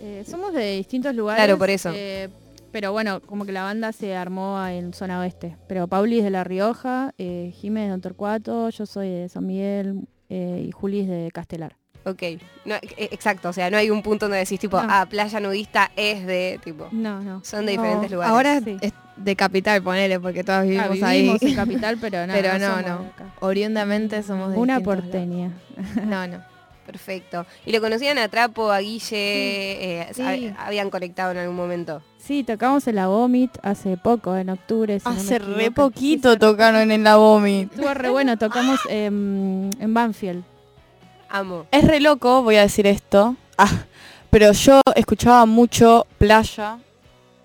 Speaker 15: Eh, somos de distintos lugares.
Speaker 1: Claro, por eso.
Speaker 15: eh, pero bueno, como que la banda se armó en zona oeste. Pero Pauli es de La Rioja, eh, Jime es de Don Torcuato, yo soy de San Miguel eh, y Juli es de Castelar.
Speaker 1: Ok, no, e- exacto, o sea, no hay un punto donde decís tipo,
Speaker 15: No.
Speaker 1: ah, Playa Nudista es de tipo.
Speaker 15: No, no.
Speaker 1: Son de diferentes lugares.
Speaker 16: Ahora es de capital, ponele, porque todas vivimos,
Speaker 15: Ah, vivimos
Speaker 16: ahí.
Speaker 15: en capital, pero no,
Speaker 16: Pero
Speaker 15: no
Speaker 16: no. Oriundamente somos de
Speaker 15: Una
Speaker 16: lados.
Speaker 15: porteña.
Speaker 16: No, no.
Speaker 1: Perfecto. ¿Y lo conocían a Trapo, a Guille? eh,
Speaker 15: Sí.
Speaker 1: hab- ¿Habían conectado en algún momento?
Speaker 15: Sí, tocamos en la Vomit hace poco, en octubre. si no
Speaker 3: Hace re poquito tocaron en la Vomit.
Speaker 15: Estuvo re bueno, tocamos en Banfield.
Speaker 1: Amo.
Speaker 3: Es re loco, voy a decir esto. Ah, pero yo escuchaba mucho playa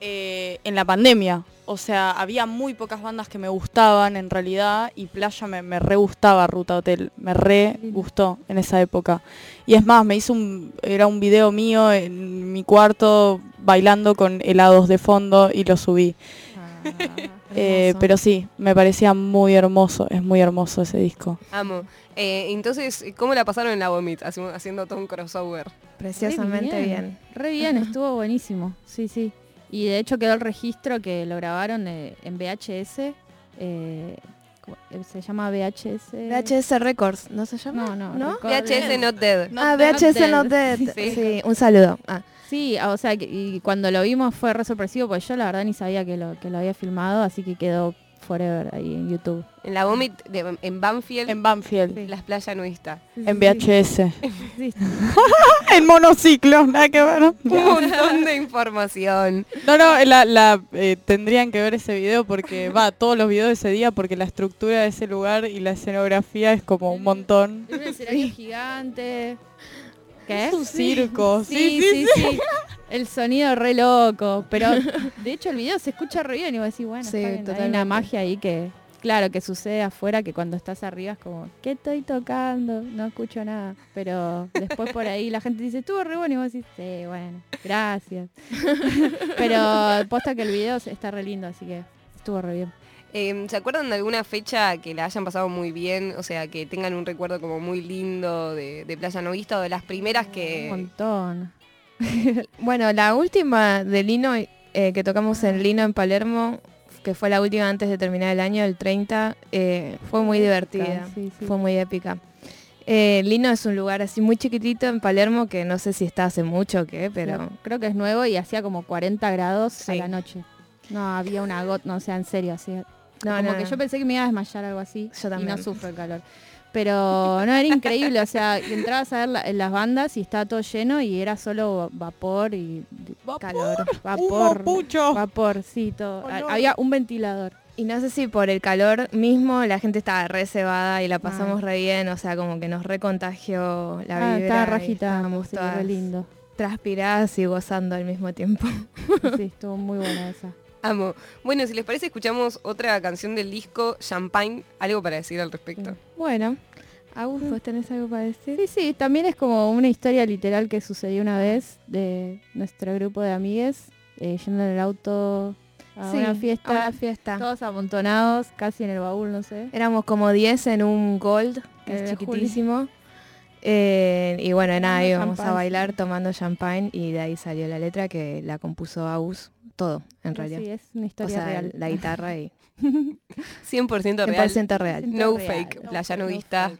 Speaker 3: eh, en la pandemia. o sea, había muy pocas bandas que me gustaban en realidad y Playa me, me re gustaba Ruta Hotel, me re gustó en esa época. Y es más, me hizo un, era un video mío en mi cuarto bailando con helados de fondo y lo subí. Eh, pero sí, me parecía muy hermoso, es muy hermoso ese disco.
Speaker 1: Amo. Eh, entonces, ¿cómo la pasaron en la Vomit haciendo, todo un crossover?
Speaker 16: Preciosamente
Speaker 15: Re
Speaker 16: bien.
Speaker 15: Re bien, estuvo buenísimo. Sí, sí. Y de hecho quedó el registro que lo grabaron eh, en VHS. eh, ¿cómo- eh, se llama VHS.
Speaker 16: VHS Records, ¿no se llama?
Speaker 15: No, no. record-
Speaker 1: VHS Not Dead.
Speaker 16: ah, VHS Not Dead.
Speaker 15: Sí.
Speaker 16: Sí, un saludo. Ah.
Speaker 15: Sí, o sea, y cuando lo vimos fue re sorpresivo, porque yo la verdad ni sabía que lo, que lo había filmado, así que quedó forever ahí en YouTube.
Speaker 1: En la Vomit, de- en Banfield.
Speaker 3: En Banfield.
Speaker 1: Las playas nudistas.
Speaker 3: En VHS.
Speaker 15: Sí.
Speaker 3: en monociclo, nada que ver.
Speaker 1: Un montón de información.
Speaker 3: No, no, la, la, eh, tendrían que ver ese video porque va, todos los videos de ese día porque la estructura de ese lugar y la escenografía es como un montón.
Speaker 15: Es un escenario gigante. ¿Qué?
Speaker 3: Es un circo,
Speaker 15: Sí,
Speaker 3: sí,
Speaker 15: sí. El sonido re loco. Pero de hecho el video se escucha re bien y vos decís, bueno,
Speaker 16: Sí,
Speaker 15: está bien, hay una magia ahí que, claro, que sucede afuera que cuando estás arriba es como, ¿qué estoy tocando? No escucho nada. Pero después por ahí la gente dice, estuvo re bueno y vos decís, sí, bueno, gracias. Pero posta que el video está re lindo, así que estuvo re bien.
Speaker 1: Eh, ¿Se acuerdan de alguna fecha que la hayan pasado muy bien? O sea, que tengan un recuerdo como muy lindo de, de Playa Novista o de las primeras
Speaker 15: Un
Speaker 1: que...
Speaker 15: montón.
Speaker 16: Bueno, la última de Lino eh, que tocamos en Lino en Palermo, que fue la última antes de terminar el año, el 30, eh, fue muy divertida,
Speaker 15: Sí, sí.
Speaker 16: fue muy épica. Eh, Lino es un lugar así muy chiquitito en Palermo que no sé si está hace mucho o qué, pero
Speaker 15: No, creo que es nuevo y hacía como 40 grados a la noche. No, había una gota, no, o sea, en serio, así.
Speaker 16: No,
Speaker 15: como
Speaker 16: no,
Speaker 15: que
Speaker 16: no.
Speaker 15: yo pensé que me iba a desmayar algo así.
Speaker 16: Yo
Speaker 15: Y no
Speaker 16: también.
Speaker 15: sufro el calor. Pero no, era increíble, o sea, que entrabas a ver la- en las bandas y estaba todo lleno y era solo vapor y calor. Vapor.
Speaker 3: pucho.
Speaker 15: Vaporcito. Ha-
Speaker 16: Olor.
Speaker 15: Había un ventilador.
Speaker 16: Y no sé si por el calor mismo la gente estaba re cebada y la pasamos
Speaker 15: Ah.
Speaker 16: re bien, o sea, como que nos recontagió la
Speaker 15: Ah,
Speaker 16: vibra.
Speaker 15: estaba rajita,
Speaker 16: estábamos
Speaker 15: sí, lindo.
Speaker 16: transpiradas y gozando al mismo tiempo.
Speaker 15: Sí, estuvo muy buena esa.
Speaker 1: Amo. Bueno, si les parece, escuchamos otra canción del disco, Champagne. ¿Algo para decir al respecto?
Speaker 16: Bueno, Agus, ¿vos tenés algo para decir?
Speaker 15: Sí, sí, también es como una historia literal que sucedió una vez de nuestro grupo de amigues eh, yendo en el auto a
Speaker 16: Sí,
Speaker 15: una fiesta,
Speaker 16: a una fiesta.
Speaker 15: todos amontonados, casi en el baúl, no sé.
Speaker 16: Éramos como 10 en un Gold, que
Speaker 15: El
Speaker 16: es chiquitísimo. Eh, y bueno, nada, íbamos a bailar tomando champagne y de ahí salió la letra que la compuso Agus, todo en realidad.
Speaker 15: Sí, es una
Speaker 16: o
Speaker 15: historia
Speaker 16: sea,
Speaker 15: real.
Speaker 16: la guitarra y
Speaker 1: 100% real.
Speaker 16: 100% real.
Speaker 1: No
Speaker 15: real,
Speaker 1: fake.
Speaker 15: no
Speaker 1: Playa
Speaker 15: no
Speaker 1: nudista.
Speaker 10: Hoy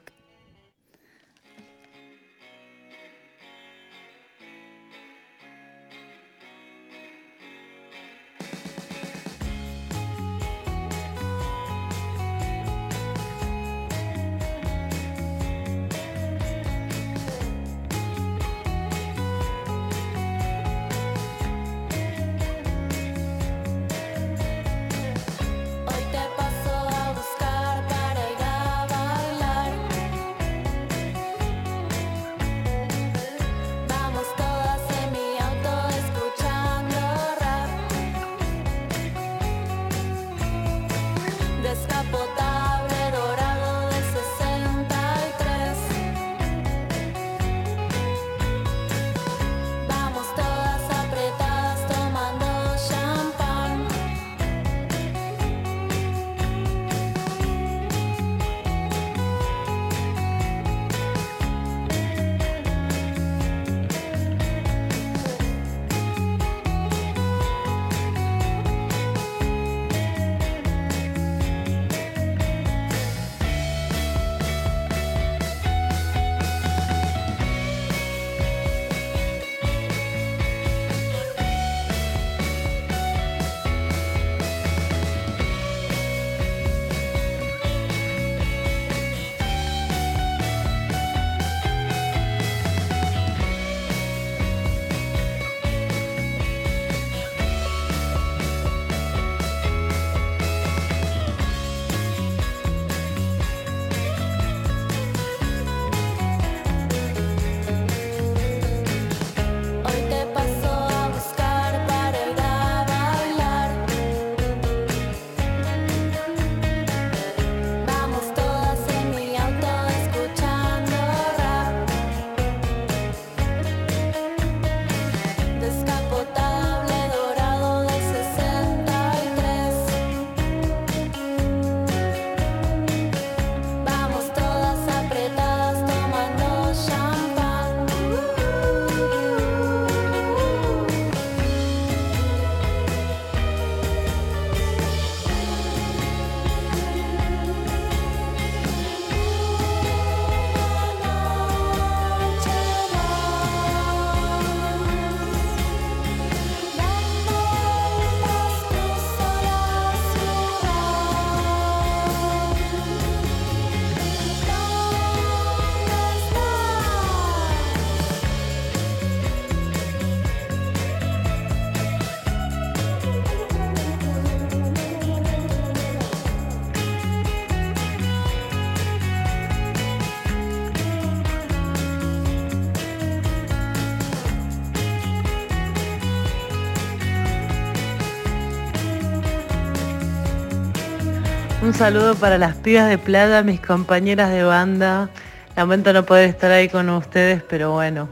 Speaker 17: saludo para las pibas de playa, mis compañeras de banda. Lamento no poder estar ahí con ustedes, pero bueno,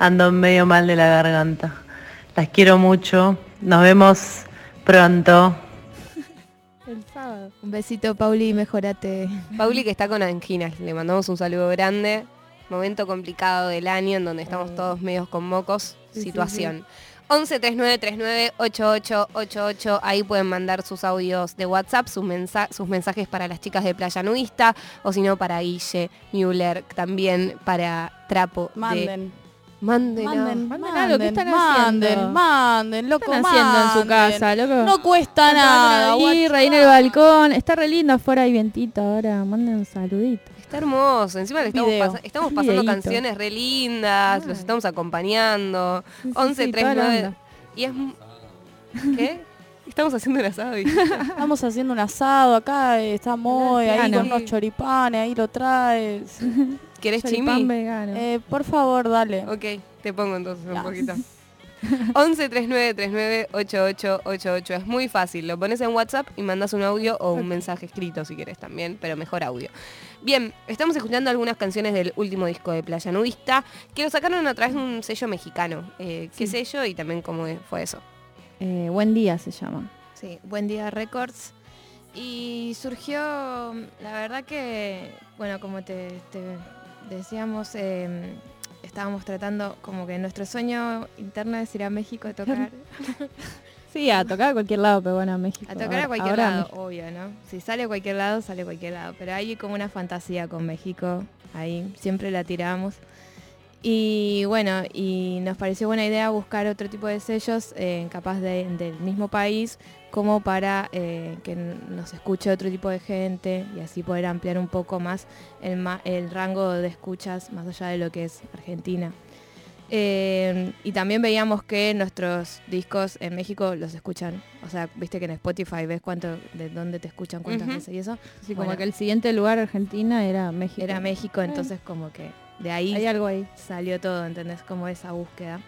Speaker 17: ando medio mal de la garganta. Las quiero mucho. Nos vemos pronto.
Speaker 16: El sábado. Un besito, Pauli, mejorate.
Speaker 1: Pauli que está con anginas, le mandamos un saludo grande. Momento complicado del año en donde estamos todos medios con mocos.
Speaker 16: Sí, sí,
Speaker 1: situación. 11 39 39 88 88. Ahí pueden mandar sus audios de WhatsApp, sus, mensa- sus mensajes para las chicas de Playa Nudista, o si no para Guille Müller, también para Trapo. de-
Speaker 3: Manden.
Speaker 1: Manden.
Speaker 3: Manden,
Speaker 15: Manden algo, ¿qué están
Speaker 3: manden,
Speaker 15: haciendo?
Speaker 3: manden, loco,
Speaker 15: ¿Qué están haciendo en su
Speaker 3: manden.
Speaker 15: casa, loco?
Speaker 3: No cuesta nada.
Speaker 15: Y ahí en el balcón. Está re lindo afuera, hay vientito ahora. Manden un saludito.
Speaker 1: Está hermoso. Encima le estamos, pasa- estamos pasando
Speaker 15: videíto.
Speaker 1: canciones re lindas, los estamos acompañando.
Speaker 15: sí,
Speaker 1: 11
Speaker 15: sí, toda la
Speaker 1: 39.
Speaker 15: onda.
Speaker 1: Y es. ¿Qué? Estamos haciendo un asado.
Speaker 3: Estamos haciendo un asado acá, eh, está Moy ahí con unos choripanes, ahí lo traes.
Speaker 1: ¿Querés chimi?
Speaker 15: vegano.
Speaker 3: Eh, por favor, dale.
Speaker 1: Ok, te pongo entonces un poquito. 11 39 39 88 88. Es muy fácil. Lo pones en WhatsApp y mandas un audio o un mensaje escrito si quieres también, pero mejor audio. Bien, estamos escuchando algunas canciones del último disco de Playa Nudista que lo sacaron a través de un sello mexicano. Eh, ¿Qué sello y también cómo fue eso?
Speaker 15: Eh, buen día se llama.
Speaker 16: Sí, Buen Día Records. Y surgió, la verdad que, bueno, como te, te decíamos, eh, estábamos tratando como que nuestro sueño interno es ir a México a tocar.
Speaker 15: Sí, a tocar a cualquier lado, pero bueno, a México.
Speaker 16: A tocar
Speaker 15: Ahora-
Speaker 16: a cualquier lado, obvio, ¿no? Si sale a cualquier lado, sale a cualquier lado. Pero hay como una fantasía con México, ahí siempre la tiramos. Y bueno, y nos pareció buena idea buscar otro tipo de sellos eh, capaz de- del mismo país como para eh, que nos escuche otro tipo de gente y así poder ampliar un poco más el, el rango de escuchas más allá de lo que es Argentina. Eh, y también veíamos que nuestros discos en México los escuchan. O sea, viste que en Spotify ves cuánto, de dónde te escuchan, cuántas veces y eso.
Speaker 15: Sí, como que el siguiente lugar Argentina era México.
Speaker 16: era México, entonces como que de ahí
Speaker 15: Hay algo ahí.
Speaker 16: salió todo, ¿entendés? Como esa búsqueda.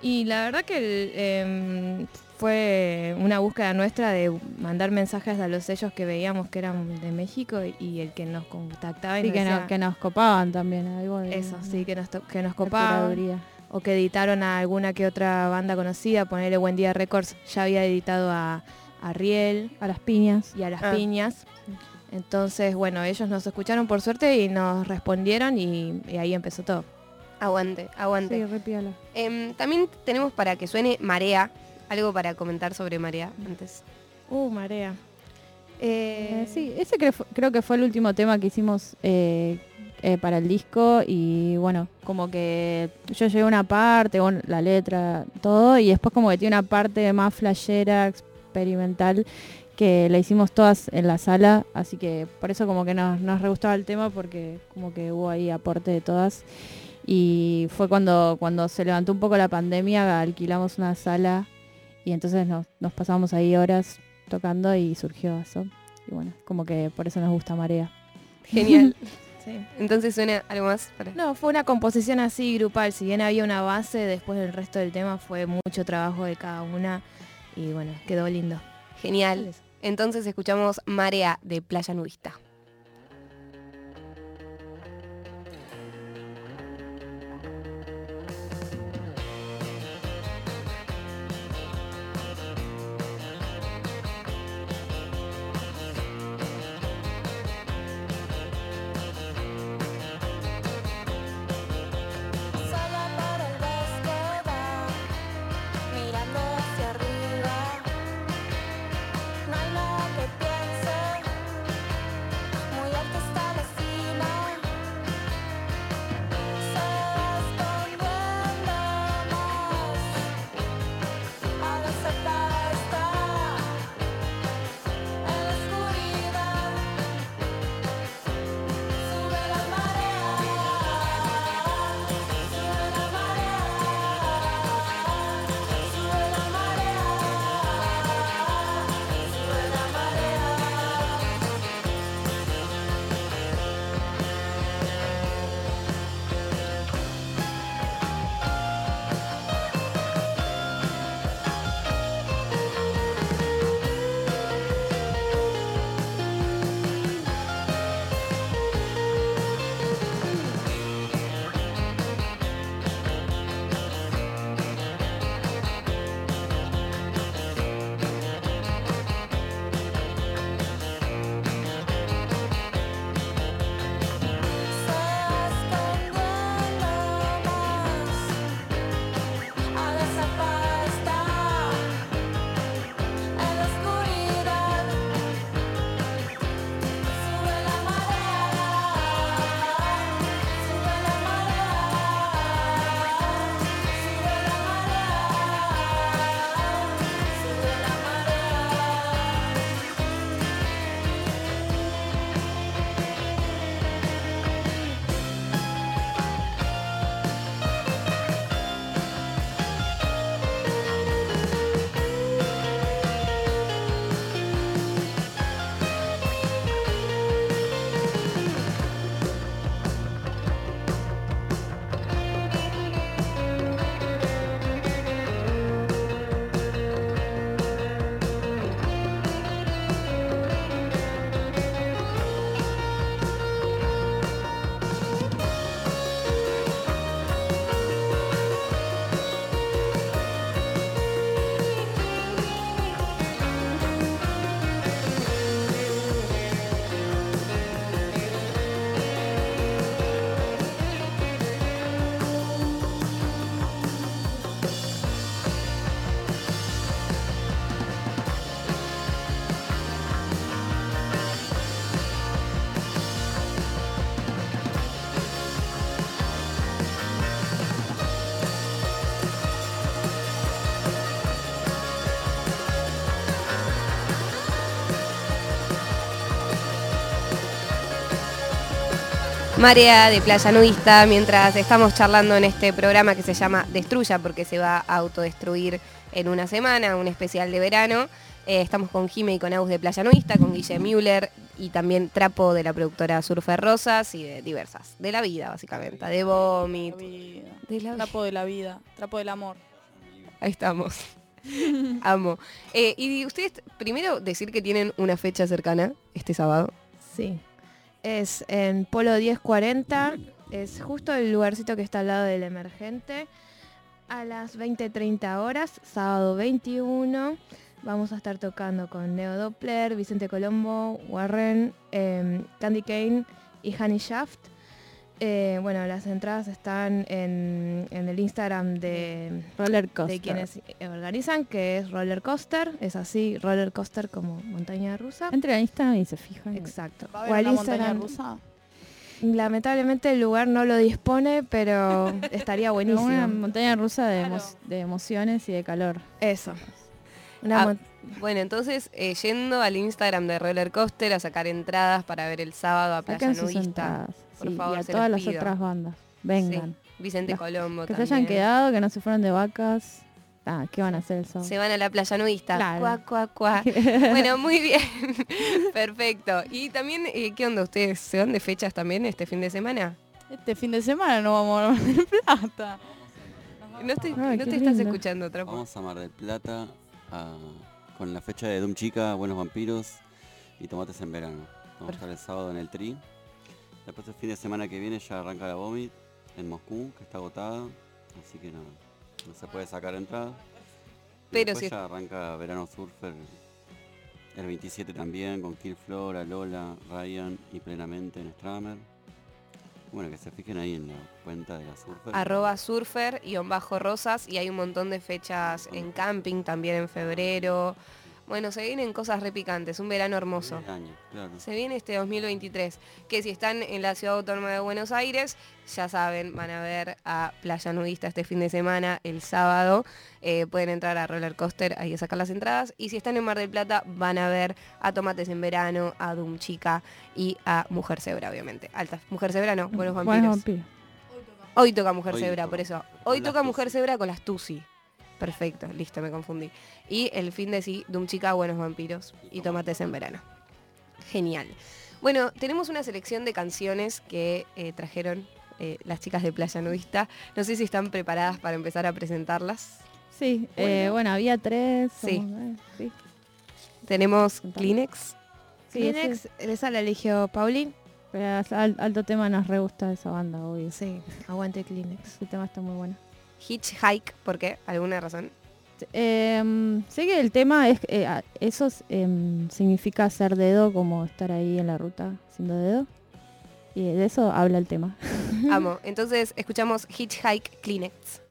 Speaker 16: Y la verdad que el, em, fue una búsqueda nuestra de mandar mensajes a los sellos que veíamos que eran de México y, y el que nos contactaba y
Speaker 15: Sí,
Speaker 16: nos
Speaker 15: que,
Speaker 16: decía-
Speaker 15: nos, que nos copaban también. Algo de,
Speaker 16: eso, sí, que nos, que nos copaban.
Speaker 15: curaduría.
Speaker 16: O que editaron a alguna que otra banda conocida, ponerle Buen Día Records, ya había editado a, a Riel.
Speaker 15: A las piñas.
Speaker 16: Y a las
Speaker 1: Ah.
Speaker 16: piñas. Entonces, bueno, ellos nos escucharon por suerte y nos respondieron y, y ahí empezó todo.
Speaker 1: Aguante, aguante.
Speaker 15: Sí, re piola.
Speaker 1: Em, también tenemos para que suene Marea, algo para comentar sobre Marea antes.
Speaker 16: Uh, marea.
Speaker 15: Eh, sí, ese creo, creo que fue el último tema que hicimos eh, eh, para el disco y bueno, como que yo llegué a una parte, bueno, la letra, todo, y después como que tiene una parte más flashera, experimental, que la hicimos todas en la sala, así que por eso como que nos, nos re gustaba el tema porque como que hubo ahí aporte de todas. Y fue cuando, cuando se levantó un poco la pandemia, alquilamos una sala y entonces nos, nos pasamos ahí horas tocando y surgió eso. Y bueno, como que por eso nos gusta Marea.
Speaker 1: Genial.
Speaker 16: Sí.
Speaker 1: Entonces suena algo más para.
Speaker 16: No, fue una composición así grupal. Si bien había una base, después del resto del tema fue mucho trabajo de cada una. Y bueno, quedó lindo.
Speaker 1: Genial. Entonces escuchamos Marea de Playa Nudista. Marea de Playa Nudista, mientras estamos charlando en este programa que se llama Destruya, porque se va a autodestruir en una semana, un especial de verano. Eh, estamos con Jime y con Aus de Playa Nudista, con Guille Müller y también Trapo de la productora Surfer Rosas y de diversas, de la vida básicamente, de
Speaker 3: la trapo de la vida, trapo del amor.
Speaker 1: Ahí estamos. Amo. Eh, y ustedes, primero decir que tienen una fecha cercana este sábado.
Speaker 16: Sí. Es en Polo 1040. Es justo el lugarcito que está al lado del emergente. A las 20.30 horas, sábado 21. Vamos a estar tocando con Neo Doppler, Vicente Colombo, Warren, eh, Candy Kane y Honey Shaft. Eh, bueno, las entradas están en, en el Instagram de
Speaker 15: Roller Coaster.
Speaker 16: de quienes organizan, que es Roller Coaster. Es así, Roller Coaster como montaña rusa.
Speaker 15: Entre a Instagram y se fijan.
Speaker 16: Exacto.
Speaker 3: ¿Va a
Speaker 16: O
Speaker 3: haber
Speaker 16: al
Speaker 3: una montaña
Speaker 16: Instagram.
Speaker 3: rusa?
Speaker 16: Lamentablemente el lugar no lo dispone, pero estaría buenísimo.
Speaker 15: Una montaña rusa de, emo- de emociones y de calor.
Speaker 16: Eso. Una
Speaker 1: Ah, bueno, entonces, eh, yendo al Instagram de Roller Coaster a sacar entradas para ver el sábado a Playa Nudista. Por
Speaker 15: sí,
Speaker 1: favor,
Speaker 15: y a
Speaker 1: se
Speaker 15: todas
Speaker 1: los
Speaker 15: las
Speaker 1: pido.
Speaker 15: otras bandas. Vengan.
Speaker 1: Sí, Vicente
Speaker 15: Las-
Speaker 1: Colombo
Speaker 15: Que se
Speaker 1: también.
Speaker 15: hayan quedado, que no se fueron de vacas. Ah, ¿qué van a hacer el sábado?
Speaker 1: Se van a la playa nudista.
Speaker 15: Claro.
Speaker 1: Cuá, cuá, cuá. bueno, muy bien. Perfecto. Y también, eh, ¿qué onda ustedes? ¿Se van de fechas también este fin de semana?
Speaker 3: Este fin de semana no vamos a Mar del Plata.
Speaker 1: No, estoy-
Speaker 15: Ay,
Speaker 1: no te estás escuchando, Trapo.
Speaker 2: Vamos a Mar del Plata a- con la fecha de Doom Chica, Buenos Vampiros y Tomates en Verano. Vamos a estar el sábado en el Tri. Después el fin de semana que viene ya arranca la Vomit en Moscú, que está agotada. Así que no, no se puede sacar entrada. Y
Speaker 1: Pero
Speaker 2: después
Speaker 1: si-
Speaker 2: ya arranca Verano Surfer el 27 también con Kill Flora, Lola, Ryan y plenamente en Stramer. Bueno, que se fijen ahí en la cuenta de la Surfer.
Speaker 1: Arroba surfer y bajo rosas y hay un montón de fechas en camping también en febrero. Bueno, se vienen cosas repicantes, un verano hermoso.
Speaker 2: El año, claro.
Speaker 1: Se viene este 2023, que si están en la ciudad autónoma de Buenos Aires, ya saben, van a ver a Playa Nudista este fin de semana, el sábado. Eh, pueden entrar a Roller Coaster, ahí a sacar las entradas. Y si están en Mar del Plata, van a ver a Tomates en Verano, a Doom Chica y a Mujer Zebra, obviamente. Alta. Mujer Zebra no, Buenos Vampiros.
Speaker 15: Buenos vampiros.
Speaker 1: Hoy toca Mujer
Speaker 2: Hoy
Speaker 1: Zebra,
Speaker 2: toca.
Speaker 1: por eso.
Speaker 2: Con
Speaker 1: Hoy
Speaker 2: las
Speaker 1: toca
Speaker 2: Tusi.
Speaker 1: Mujer Zebra con las Tusi. Perfecto, listo, me confundí. Y el fin de sí, Doom Chica, Buenos Vampiros y Tomates en Verano. Genial. Bueno, tenemos una selección de canciones que eh, trajeron eh, las chicas de Playa Nudista. No sé si están preparadas para empezar a presentarlas.
Speaker 15: Sí, eh,
Speaker 1: Bueno.
Speaker 15: había tres.
Speaker 1: Sí.
Speaker 15: somos, sí.
Speaker 1: Tenemos Kleenex.
Speaker 15: Sí,
Speaker 16: Kleenex, esa la eligió Pauli.
Speaker 15: Pero alto tema nos re gusta esa banda, obvio.
Speaker 16: Sí, aguante Kleenex.
Speaker 15: El tema está muy bueno.
Speaker 1: Hitchhike, ¿por qué? ¿Alguna razón?
Speaker 15: Em, sé que el tema es, eh, eso es, em, significa hacer dedo, como estar ahí en la ruta haciendo dedo. Y de eso habla el tema.
Speaker 1: Amo. Entonces escuchamos Hitchhike Kleenex.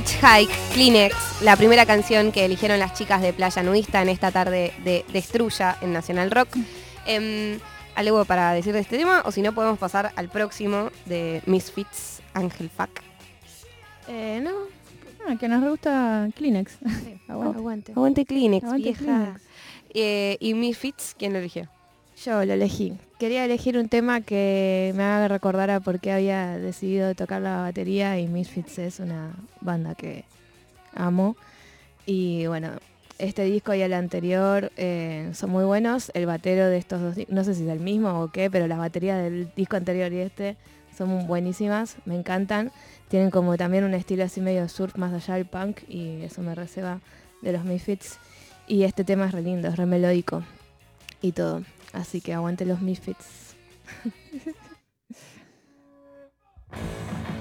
Speaker 1: Hitchhike, Kleenex, la primera canción que eligieron las chicas de Playa Nudista en esta tarde de Destruya en Nacional Rock. Em, ¿Algo para decir de este tema? O si no, podemos pasar al próximo de Misfits, Ángel Fuck.
Speaker 15: Eh, no. Ah, que nos gusta Kleenex.
Speaker 16: Aguante. Aguante.
Speaker 1: Aguante Kleenex,
Speaker 15: Aguante
Speaker 1: vieja.
Speaker 15: Kleenex.
Speaker 1: Eh, ¿Y Misfits quién lo eligió?
Speaker 16: Yo lo elegí. Quería elegir un tema que me haga recordar a por qué había decidido tocar la batería y Misfits es una banda que amo. Y bueno, este disco y el anterior eh, son muy buenos. El batero de estos dos, no sé si es el mismo o qué, pero las baterías del disco anterior y este son buenísimas, me encantan. Tienen como también un estilo así medio surf más allá del punk y eso me receba de los Misfits. Y este tema es re lindo, es re melódico y todo. Así que aguante los Misfits.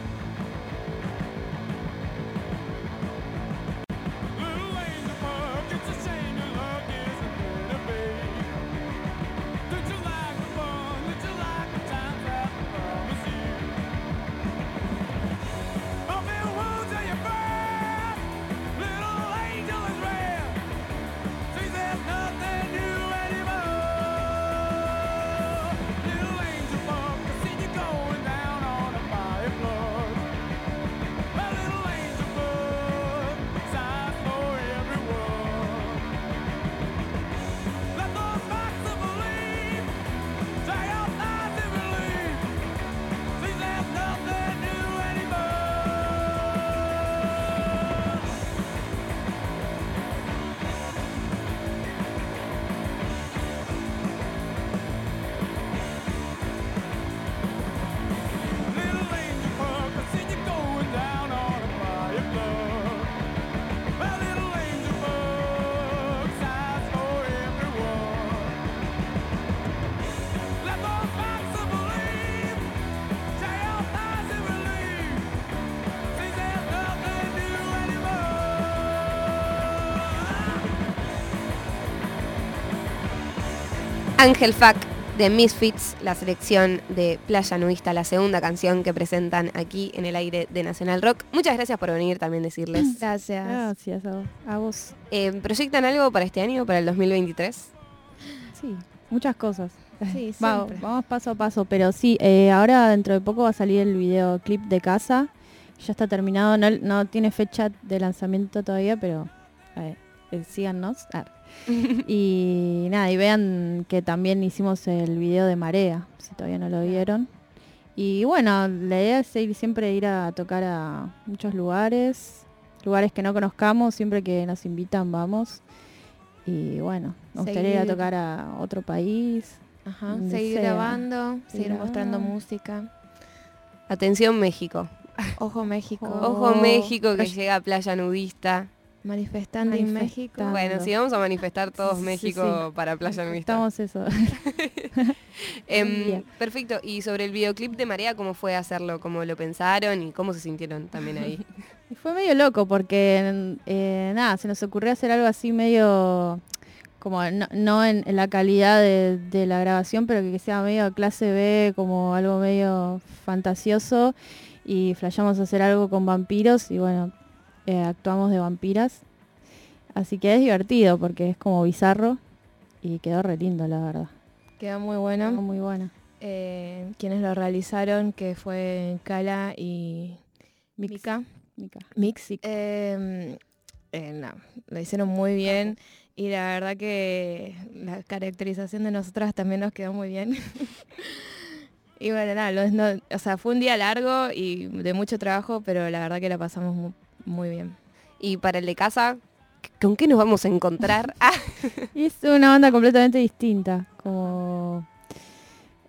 Speaker 1: Ángel Fuck de Misfits, la selección de Playa Nudista, la segunda canción que presentan aquí en el aire de Nacional Rock. Muchas gracias por venir también decirles.
Speaker 16: Gracias.
Speaker 15: Gracias a vos. A vos.
Speaker 1: Eh, ¿Proyectan algo para este año, para el 2023?
Speaker 15: Sí, muchas cosas.
Speaker 16: Sí,
Speaker 15: vamos, vamos paso a paso, pero sí, eh, ahora dentro de poco va a salir el videoclip de casa. Ya está terminado, no, no tiene fecha de lanzamiento todavía, pero eh, eh, síganos. Ah. y nada, y vean que también hicimos el video de Marea, si todavía no lo vieron. Y bueno, la idea es ir, siempre ir a tocar a muchos lugares, lugares que no conozcamos, siempre que nos invitan vamos. Y bueno, nos gustaría ir a tocar a otro país.
Speaker 16: Ajá, seguir
Speaker 15: sea.
Speaker 16: grabando, seguir
Speaker 15: Seguir
Speaker 16: mostrando música.
Speaker 1: Atención México.
Speaker 16: Ojo México.
Speaker 1: Ojo México que
Speaker 16: Ay,
Speaker 1: llega a Playa Nudista.
Speaker 16: Manifestando en México.
Speaker 1: Bueno, si vamos a manifestar todos
Speaker 15: sí,
Speaker 1: México
Speaker 15: sí.
Speaker 1: para Playa Nudista.
Speaker 15: Estamos eso.
Speaker 1: Em, perfecto. Y sobre el videoclip de Marea, ¿cómo fue hacerlo? ¿Cómo lo pensaron y cómo se sintieron también ahí?
Speaker 15: Y fue medio loco porque eh, nada, se nos ocurrió hacer algo así medio como no, no en, en la calidad de, de la grabación, pero que sea medio clase B, como algo medio fantasioso. Y flasheamos hacer algo con vampiros y bueno, eh, actuamos de vampiras. Así que es divertido porque es como bizarro y quedó re lindo la verdad.
Speaker 16: Quedó muy bueno.
Speaker 15: Quedó muy buena.
Speaker 16: Eh, quienes lo realizaron, que fue Kala y Mika.
Speaker 15: Mica.
Speaker 16: Mix. Eh, eh, no, lo hicieron muy bien y la verdad que la caracterización de nosotras también nos quedó muy bien. y bueno, nada, no- o sea, fue un día largo y de mucho trabajo, pero la verdad que la pasamos mu- muy, bien.
Speaker 1: Y para el de casa, ¿con qué nos vamos a encontrar? Ah,
Speaker 15: es una banda completamente distinta, como...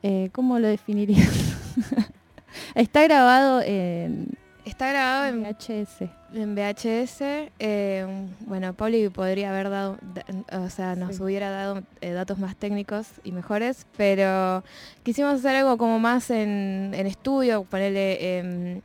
Speaker 15: eh, ¿Cómo lo definirías? Está grabado en
Speaker 16: Está grabado en
Speaker 15: VHS.
Speaker 16: En VHS, eh, bueno, Pauli podría haber dado, da- o sea, nos
Speaker 15: Sí.
Speaker 16: hubiera dado eh, datos más técnicos y mejores, pero quisimos hacer algo como más en, en estudio, ponerle, em,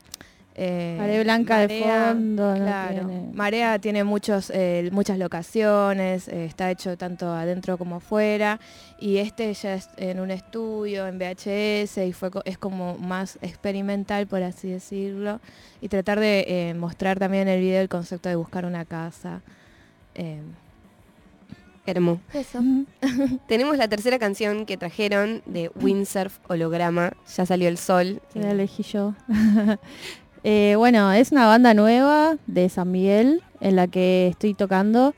Speaker 16: Eh,
Speaker 15: Pared blanca de fondo, no
Speaker 16: claro.
Speaker 15: tiene-
Speaker 16: Marea tiene muchos, eh, muchas locaciones, eh, está hecho tanto adentro como afuera. Y este ya es en un estudio, en VHS, y fue, es como más experimental, por así decirlo. Y tratar de eh, mostrar también en el video el concepto de buscar una casa. Eh,
Speaker 1: Hermo.
Speaker 16: Eso.
Speaker 1: Tenemos la tercera canción que trajeron de Windsurf Holograma. Ya salió el sol.
Speaker 15: Sí, la elegí yo. Eh, bueno, es una banda nueva de San Miguel en la que estoy tocando.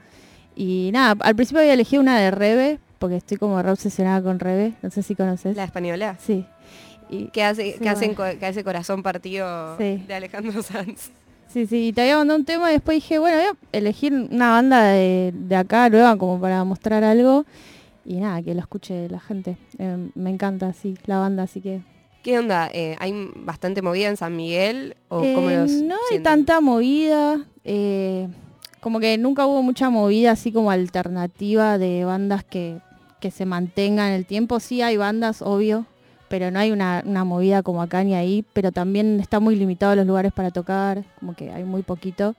Speaker 15: Y nada, al principio había elegido una de Rebe, porque estoy como re obsesionada con Rebe. No sé si conoces.
Speaker 1: La española.
Speaker 15: Sí.
Speaker 1: Que hace,
Speaker 15: Sí,
Speaker 1: que hacen
Speaker 15: bueno.
Speaker 1: que hace corazón partido
Speaker 15: Sí.
Speaker 1: de Alejandro Sanz.
Speaker 15: Sí, sí, y te había mandado un tema y después dije, bueno, voy a elegir una banda de, de acá nueva como para mostrar algo. Y nada, que lo escuche la gente. Eh, me encanta, sí, la banda, así que...
Speaker 1: ¿Qué onda? Eh, ¿Hay bastante movida en San Miguel? ¿O cómo
Speaker 15: Eh,
Speaker 1: los
Speaker 15: no hay
Speaker 1: sienten?
Speaker 15: tanta movida, eh, como que nunca hubo mucha movida así como alternativa de bandas que, que se mantengan en el tiempo. Sí hay bandas, obvio, pero no hay una, una movida como acá ni ahí, pero también está muy limitado los lugares para tocar, como que hay muy poquito.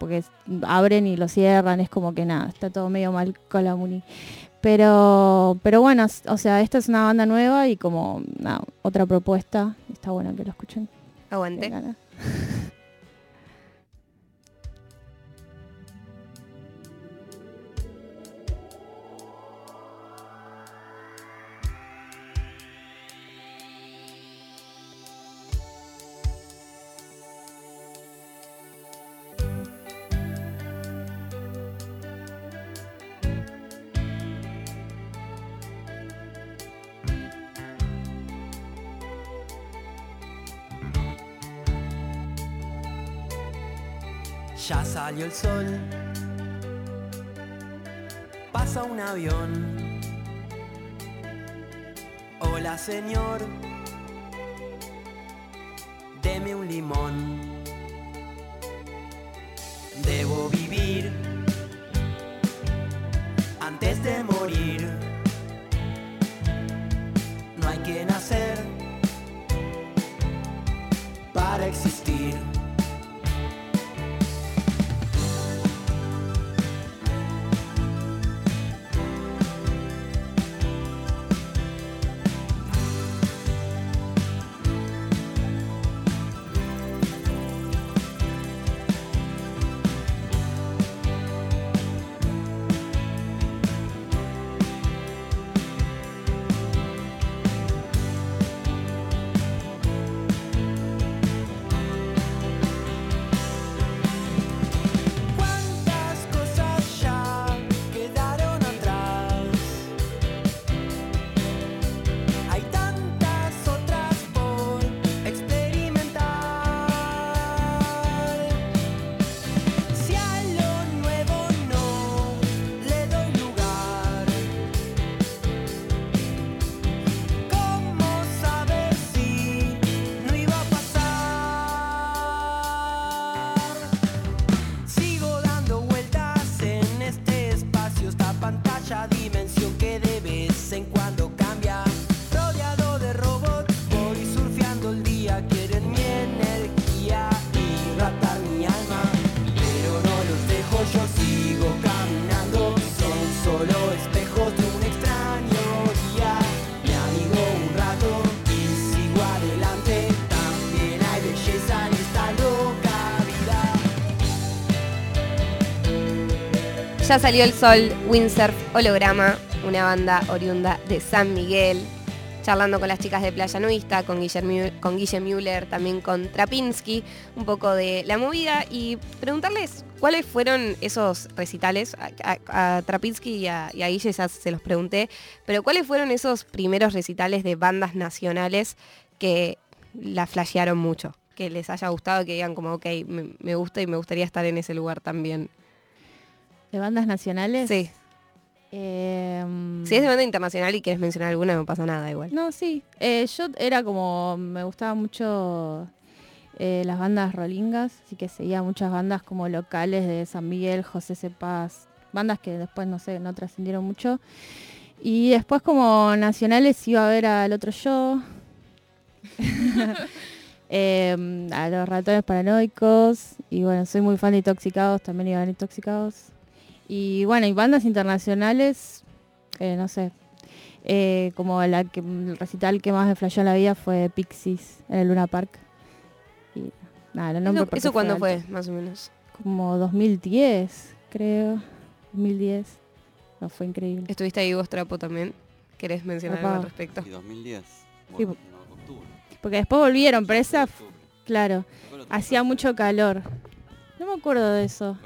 Speaker 15: porque abren y lo cierran, es como que nada, está todo medio mal con la muni. Pero, pero bueno, o sea, esta es una banda nueva y como otra propuesta, está bueno que lo escuchen.
Speaker 1: Aguante.
Speaker 4: Ya salió el sol, pasa un avión. Hola señor, deme un limón. Debo vivir antes de morir. Ya
Speaker 1: salió el sol, Windsurf Holograma, una banda oriunda de San Miguel. Charlando con las chicas de Playa Nudista, con Guillermo, con Guille Müller, también con Trapinski, un poco de la movida y preguntarles cuáles fueron esos recitales. A, a- a Trapinski y a, Guille ya se los pregunté, pero cuáles fueron esos primeros recitales de bandas nacionales que la flashearon mucho, que les haya gustado, que digan como, ok, me gusta y me gustaría estar en ese lugar también.
Speaker 15: ¿De bandas nacionales?
Speaker 1: Sí.
Speaker 15: Em,
Speaker 1: Si es de banda internacional y quieres mencionar alguna, no pasa nada igual.
Speaker 15: No, sí. Eh, yo era como, me gustaba mucho eh, las bandas rolingas, así que seguía muchas bandas como locales de San Miguel, José Cepaz, bandas que después, no sé, no trascendieron mucho. Y después como nacionales iba a ver al otro yo. Eh, a los ratones paranoicos. Y bueno, soy muy fan de Intoxicados, también iban Intoxicados. Y bueno, y bandas internacionales, eh, no sé. eh, como la que el recital que más me flasheó en la vida fue Pixies en el Luna Park. Y nada, lo nombro
Speaker 1: ¿Eso, eso cuándo fue, más o menos?
Speaker 15: Como 2010, creo. 2010. No, fue increíble.
Speaker 1: ¿Estuviste ahí vos, Trapo, también? ¿Querés mencionar algo al respecto?
Speaker 2: Y 2010.
Speaker 15: Sí,
Speaker 2: Bueno,
Speaker 15: po-
Speaker 2: no, octubre.
Speaker 15: Porque después volvieron, pero esa, claro, hacía mucho calor. No me acuerdo de eso.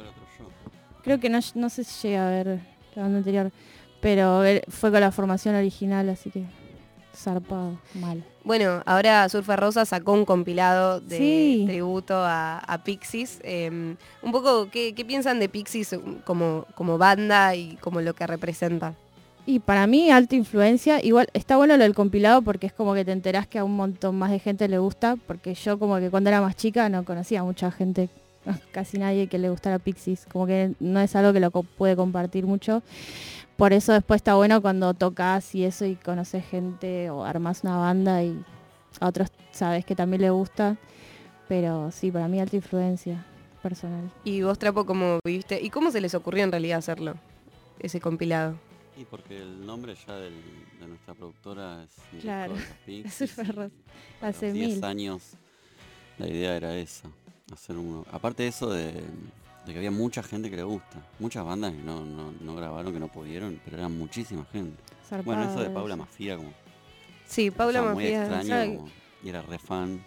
Speaker 15: Creo que no, no sé si llegué a ver la banda anterior, pero fue con la formación original, así que zarpado, mal.
Speaker 1: Bueno, ahora Surfa Rosa sacó un compilado de
Speaker 15: Sí.
Speaker 1: tributo a, a Pixies. Eh, un poco, ¿qué, qué piensan de Pixies como, como banda y como lo que representa?
Speaker 15: Y para mí, alta influencia. Igual está bueno lo del compilado porque es como que te enterás que a un montón más de gente le gusta. Porque yo como que cuando era más chica no conocía a mucha gente, casi nadie que le gustara Pixies. Como que no es algo que lo co- puede compartir mucho. Por eso después está bueno cuando tocas y eso y conoces gente o armas una banda y a otros sabes que también le gusta. Pero sí, para mí alta influencia personal.
Speaker 1: Y vos, Trapo, ¿cómo viste? ¿Y cómo se les ocurrió en realidad hacerlo? Ese compilado.
Speaker 2: Y porque el nombre ya del- de nuestra productora es
Speaker 15: Claro,
Speaker 2: Pixies
Speaker 15: Hace
Speaker 2: 10
Speaker 15: mil.
Speaker 2: años la idea era esa, hacer uno. Aparte de eso de, de que había mucha gente que le gusta, muchas bandas que no, no, no grabaron, que no pudieron, pero era muchísima gente. bueno, eso de Paula. Mafia como
Speaker 1: Sí, Paula
Speaker 2: cosa muy
Speaker 1: Mafia,
Speaker 2: extraño, como- y era re fan.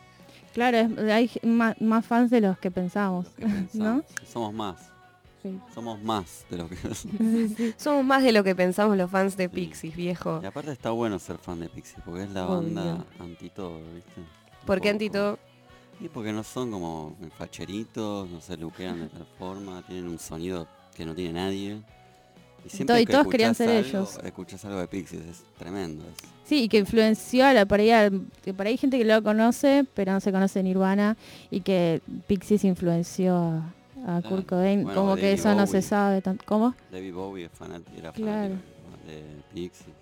Speaker 15: Claro, hay más, más fans de los que pensamos, ¿no?
Speaker 2: Somos más.
Speaker 15: Sí.
Speaker 2: Somos más de lo que
Speaker 1: Somos más de lo que pensamos los fans de Pixies, viejo.
Speaker 2: Y aparte está bueno ser fan de Pixies, porque es la
Speaker 1: Obvio.
Speaker 2: banda anti todo, ¿viste? Un
Speaker 1: ¿Por qué
Speaker 2: poco.
Speaker 1: anti todo?
Speaker 2: Y porque no son como facheritos, no se luquean de tal forma, tienen un sonido que no tiene nadie. Y siempre
Speaker 15: todo- y
Speaker 2: que
Speaker 15: todos querían
Speaker 2: escuchás
Speaker 15: ser
Speaker 2: algo,
Speaker 15: ellos.
Speaker 2: Escuchás algo de Pixies, es tremendo. es-
Speaker 15: Sí, y que influenció a la por ahí, al- que por ahí hay gente que lo conoce, pero no se conoce Nirvana, y que Pixies influenció a, a
Speaker 2: Claro.
Speaker 15: Kurt Cobain,
Speaker 2: Bueno,
Speaker 15: como que eso no se sabe tanto. ¿Cómo?
Speaker 2: David Bowie era
Speaker 15: Claro.
Speaker 2: fanático de Pixies.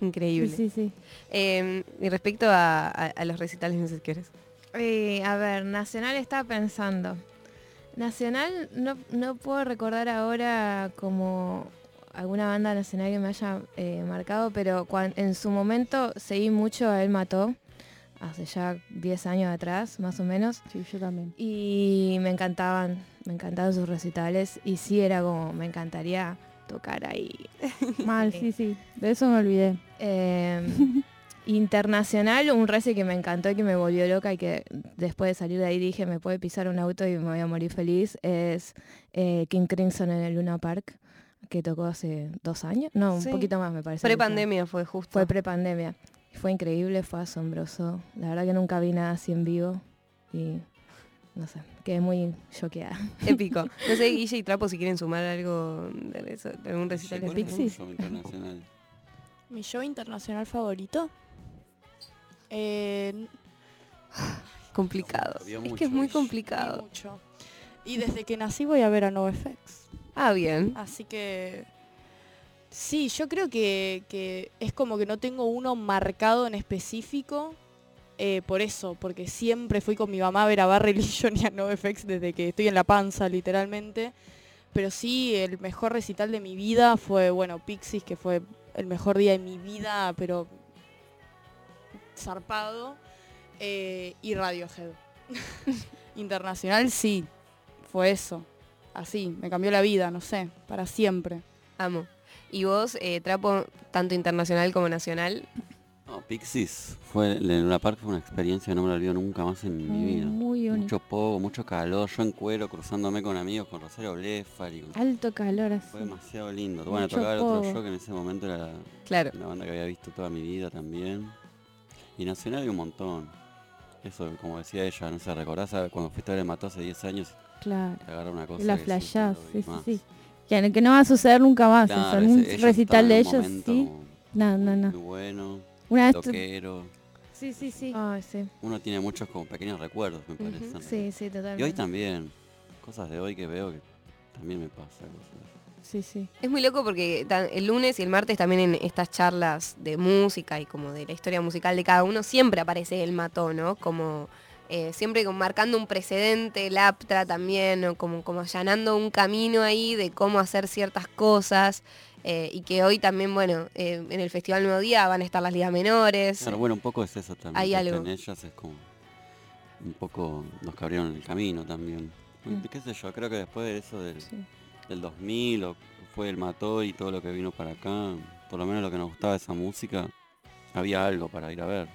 Speaker 1: Increíble.
Speaker 15: Sí, sí, sí.
Speaker 1: Eh, y respecto a, a- a los recitales, no sé si quieres.
Speaker 16: Eh, a ver, Nacional estaba pensando. Nacional no, no puedo recordar ahora como alguna banda nacional que me haya eh, marcado, pero cuan- en su momento seguí mucho a Él Mató, hace ya 10 años atrás, más o menos.
Speaker 15: Sí, yo también.
Speaker 16: Y me encantaban, me encantaban sus recitales y sí era como, me encantaría tocar ahí.
Speaker 15: Mal, sí, sí. De eso me olvidé.
Speaker 16: Eh, internacional, un reci que me encantó y que me volvió loca y que después de salir de ahí dije me puede pisar un auto y me voy a morir feliz, es eh, King Crimson en el Luna Park, que tocó hace dos años, no,
Speaker 1: Sí.
Speaker 16: un poquito más me parece.
Speaker 1: Pre-pandemia fue justo.
Speaker 16: Fue pre-pandemia. Fue increíble, fue asombroso. La verdad que nunca vi nada así en vivo y no sé, quedé muy choqueada.
Speaker 1: Épico. No sé, Guille y Trapo, si quieren sumar algo de, eso, de algún recital de
Speaker 2: ¿Cuál es tu
Speaker 1: Pixies.
Speaker 3: ¿Mi show internacional favorito? Eh,
Speaker 1: Complicado. Es
Speaker 2: mucho,
Speaker 1: que es muy complicado.
Speaker 3: mucho. Y desde que nací voy a ver a NoFX.
Speaker 1: Ah, bien.
Speaker 3: Así que sí, yo creo que, que es como que no tengo uno marcado en específico. eh, por eso, porque siempre fui con mi mamá a ver a Barry Legion y a NoFX desde que estoy en la panza, literalmente. Pero sí, el mejor recital de mi vida fue, bueno, Pixies, que fue el mejor día de mi vida, pero zarpado. eh, y Radiohead. Internacional, sí, fue eso. Así, me cambió la vida, no sé, para siempre.
Speaker 1: Amo. ¿Y vos, eh, Trapo, tanto internacional como nacional?
Speaker 2: No, Pixies fue en Luna Park fue una experiencia que no me la olvido nunca más en mi
Speaker 15: Mm,
Speaker 2: vida.
Speaker 15: muy.
Speaker 2: Mucho poco, mucho calor, yo en cuero cruzándome con amigos, con Rosario Blefari. con-
Speaker 15: Alto calor así.
Speaker 2: Fue demasiado lindo. Bueno, tocaba el otro yo que en ese momento era
Speaker 1: Claro.
Speaker 2: una banda que había visto toda mi vida también. Y Nacional hay un montón. Eso, como decía ella, no sé, ¿recordás a- cuando fuiste a ver el Mató hace 10 años?
Speaker 15: Claro.
Speaker 2: Te agarra una cosa
Speaker 15: La flashás, sí, sí, sí. Que, que no va a suceder nunca más.
Speaker 2: Claro,
Speaker 15: un recital de ellos, sí. No, no, no.
Speaker 2: Muy bueno,
Speaker 15: Una
Speaker 2: loquero.
Speaker 15: Sí, sí, sí.
Speaker 2: Uno tiene muchos como pequeños recuerdos, me parece.
Speaker 16: Sí, sí, totalmente.
Speaker 2: Y hoy también. Cosas de hoy que veo que también me pasa. cosas.
Speaker 15: Sí, sí.
Speaker 1: Es muy loco porque el lunes y el martes también en estas charlas de música y como de la historia musical de cada uno siempre aparece el mató, ¿no? Como eh, siempre como marcando un precedente, el APTRA también, o como, como allanando un camino ahí de cómo hacer ciertas cosas. eh, y que hoy también, bueno, eh, en el Festival Nuevo Día van a estar las ligas menores.
Speaker 2: Claro, bueno, un poco es eso también.
Speaker 1: Hay algo.
Speaker 2: estén ellas es como un poco nos que abrieron el camino también.
Speaker 1: Mm.
Speaker 2: ¿Qué sé yo? Creo que después de eso del, del 2000 o fue el Mató y todo lo que vino para acá, por lo menos lo que nos gustaba de esa música, había algo para ir a ver.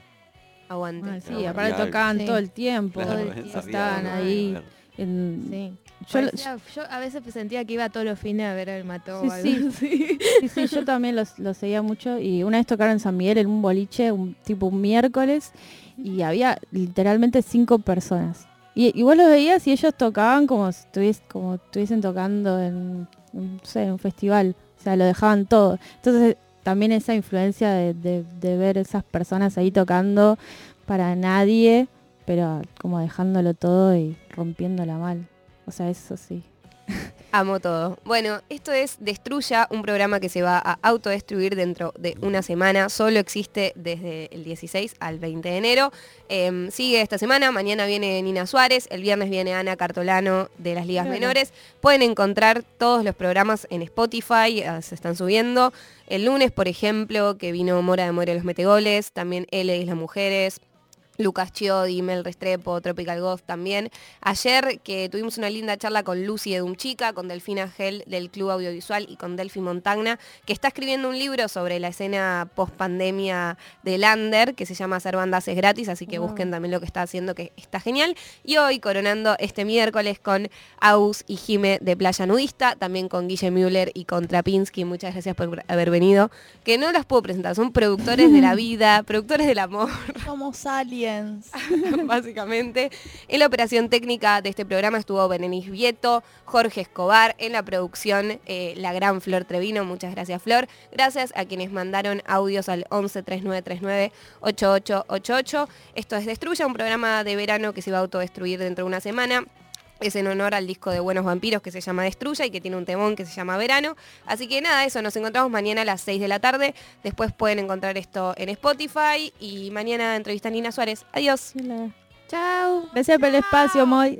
Speaker 1: Aguante.
Speaker 15: Ah, sí, aparte
Speaker 2: algo.
Speaker 15: tocaban
Speaker 16: Sí.
Speaker 15: todo el tiempo.
Speaker 2: Claro,
Speaker 15: todo el tiempo estaban ahí. en-
Speaker 16: Sí.
Speaker 15: Yo, lo-
Speaker 16: Parecía- yo a veces sentía que iba todos los fines a ver el mató.
Speaker 15: Sí,
Speaker 16: o algo
Speaker 15: sí. Sí, sí, yo también los, los seguía mucho y una vez tocaron en San Miguel en un boliche, un tipo un miércoles, y había literalmente cinco personas. Y, y vos los veías y ellos tocaban como si estuvies- como estuviesen tocando en, no sé, un festival. O sea, lo dejaban todo. Entonces también esa influencia de, de- de ver esas personas ahí tocando para nadie, pero como dejándolo todo y rompiéndola mal. O sea, eso sí.
Speaker 1: Amo todo. Bueno, esto es Destruya, un programa que se va a autodestruir dentro de una semana. Solo existe desde el 16 al 20 de enero. Em, sigue esta semana. Mañana viene Nina Suárez. El viernes viene Ana Cartolano de las Ligas. Menores. Pueden encontrar todos los programas en Spotify. eh, Se están subiendo. El lunes, por ejemplo, que vino Mora de More los Metegoles. También L Islas Mujeres. Lucas Chiodi, Mel Restrepo, Tropical Ghost también. Ayer que tuvimos una linda charla con Lucy Edumchica, con Delfina Gel del Club Audiovisual y con Delphi Montagna, que está escribiendo un libro sobre la escena post pandemia de Lander, que se llama Hacer bandas es gratis, así que
Speaker 15: Wow.
Speaker 1: busquen también lo que está haciendo, que está genial. Y hoy coronando este miércoles con Aus y Jime de Playa Nudista, también con Guille Müller y con Trapinski. Muchas gracias por haber venido. Que no las puedo presentar, son productores de la vida, productores del amor.
Speaker 3: Somos aliens.
Speaker 1: básicamente. En la operación técnica de este programa estuvo Benenis Vieto, Jorge Escobar, en la producción eh, la gran Flor Trevino, muchas gracias Flor. Gracias a quienes mandaron audios al 11 3939 8888. Esto es Destruya, un programa de verano que se va a autodestruir dentro de una semana. Es en honor al disco de Buenos Vampiros que se llama Destruya y que tiene un temón que se llama Verano. Así que nada, eso, nos encontramos mañana a las 6 de la tarde. Después pueden encontrar esto en Spotify y mañana entrevista a Nina Suárez. Adiós.
Speaker 15: Chao. Gracias por el espacio, Moy.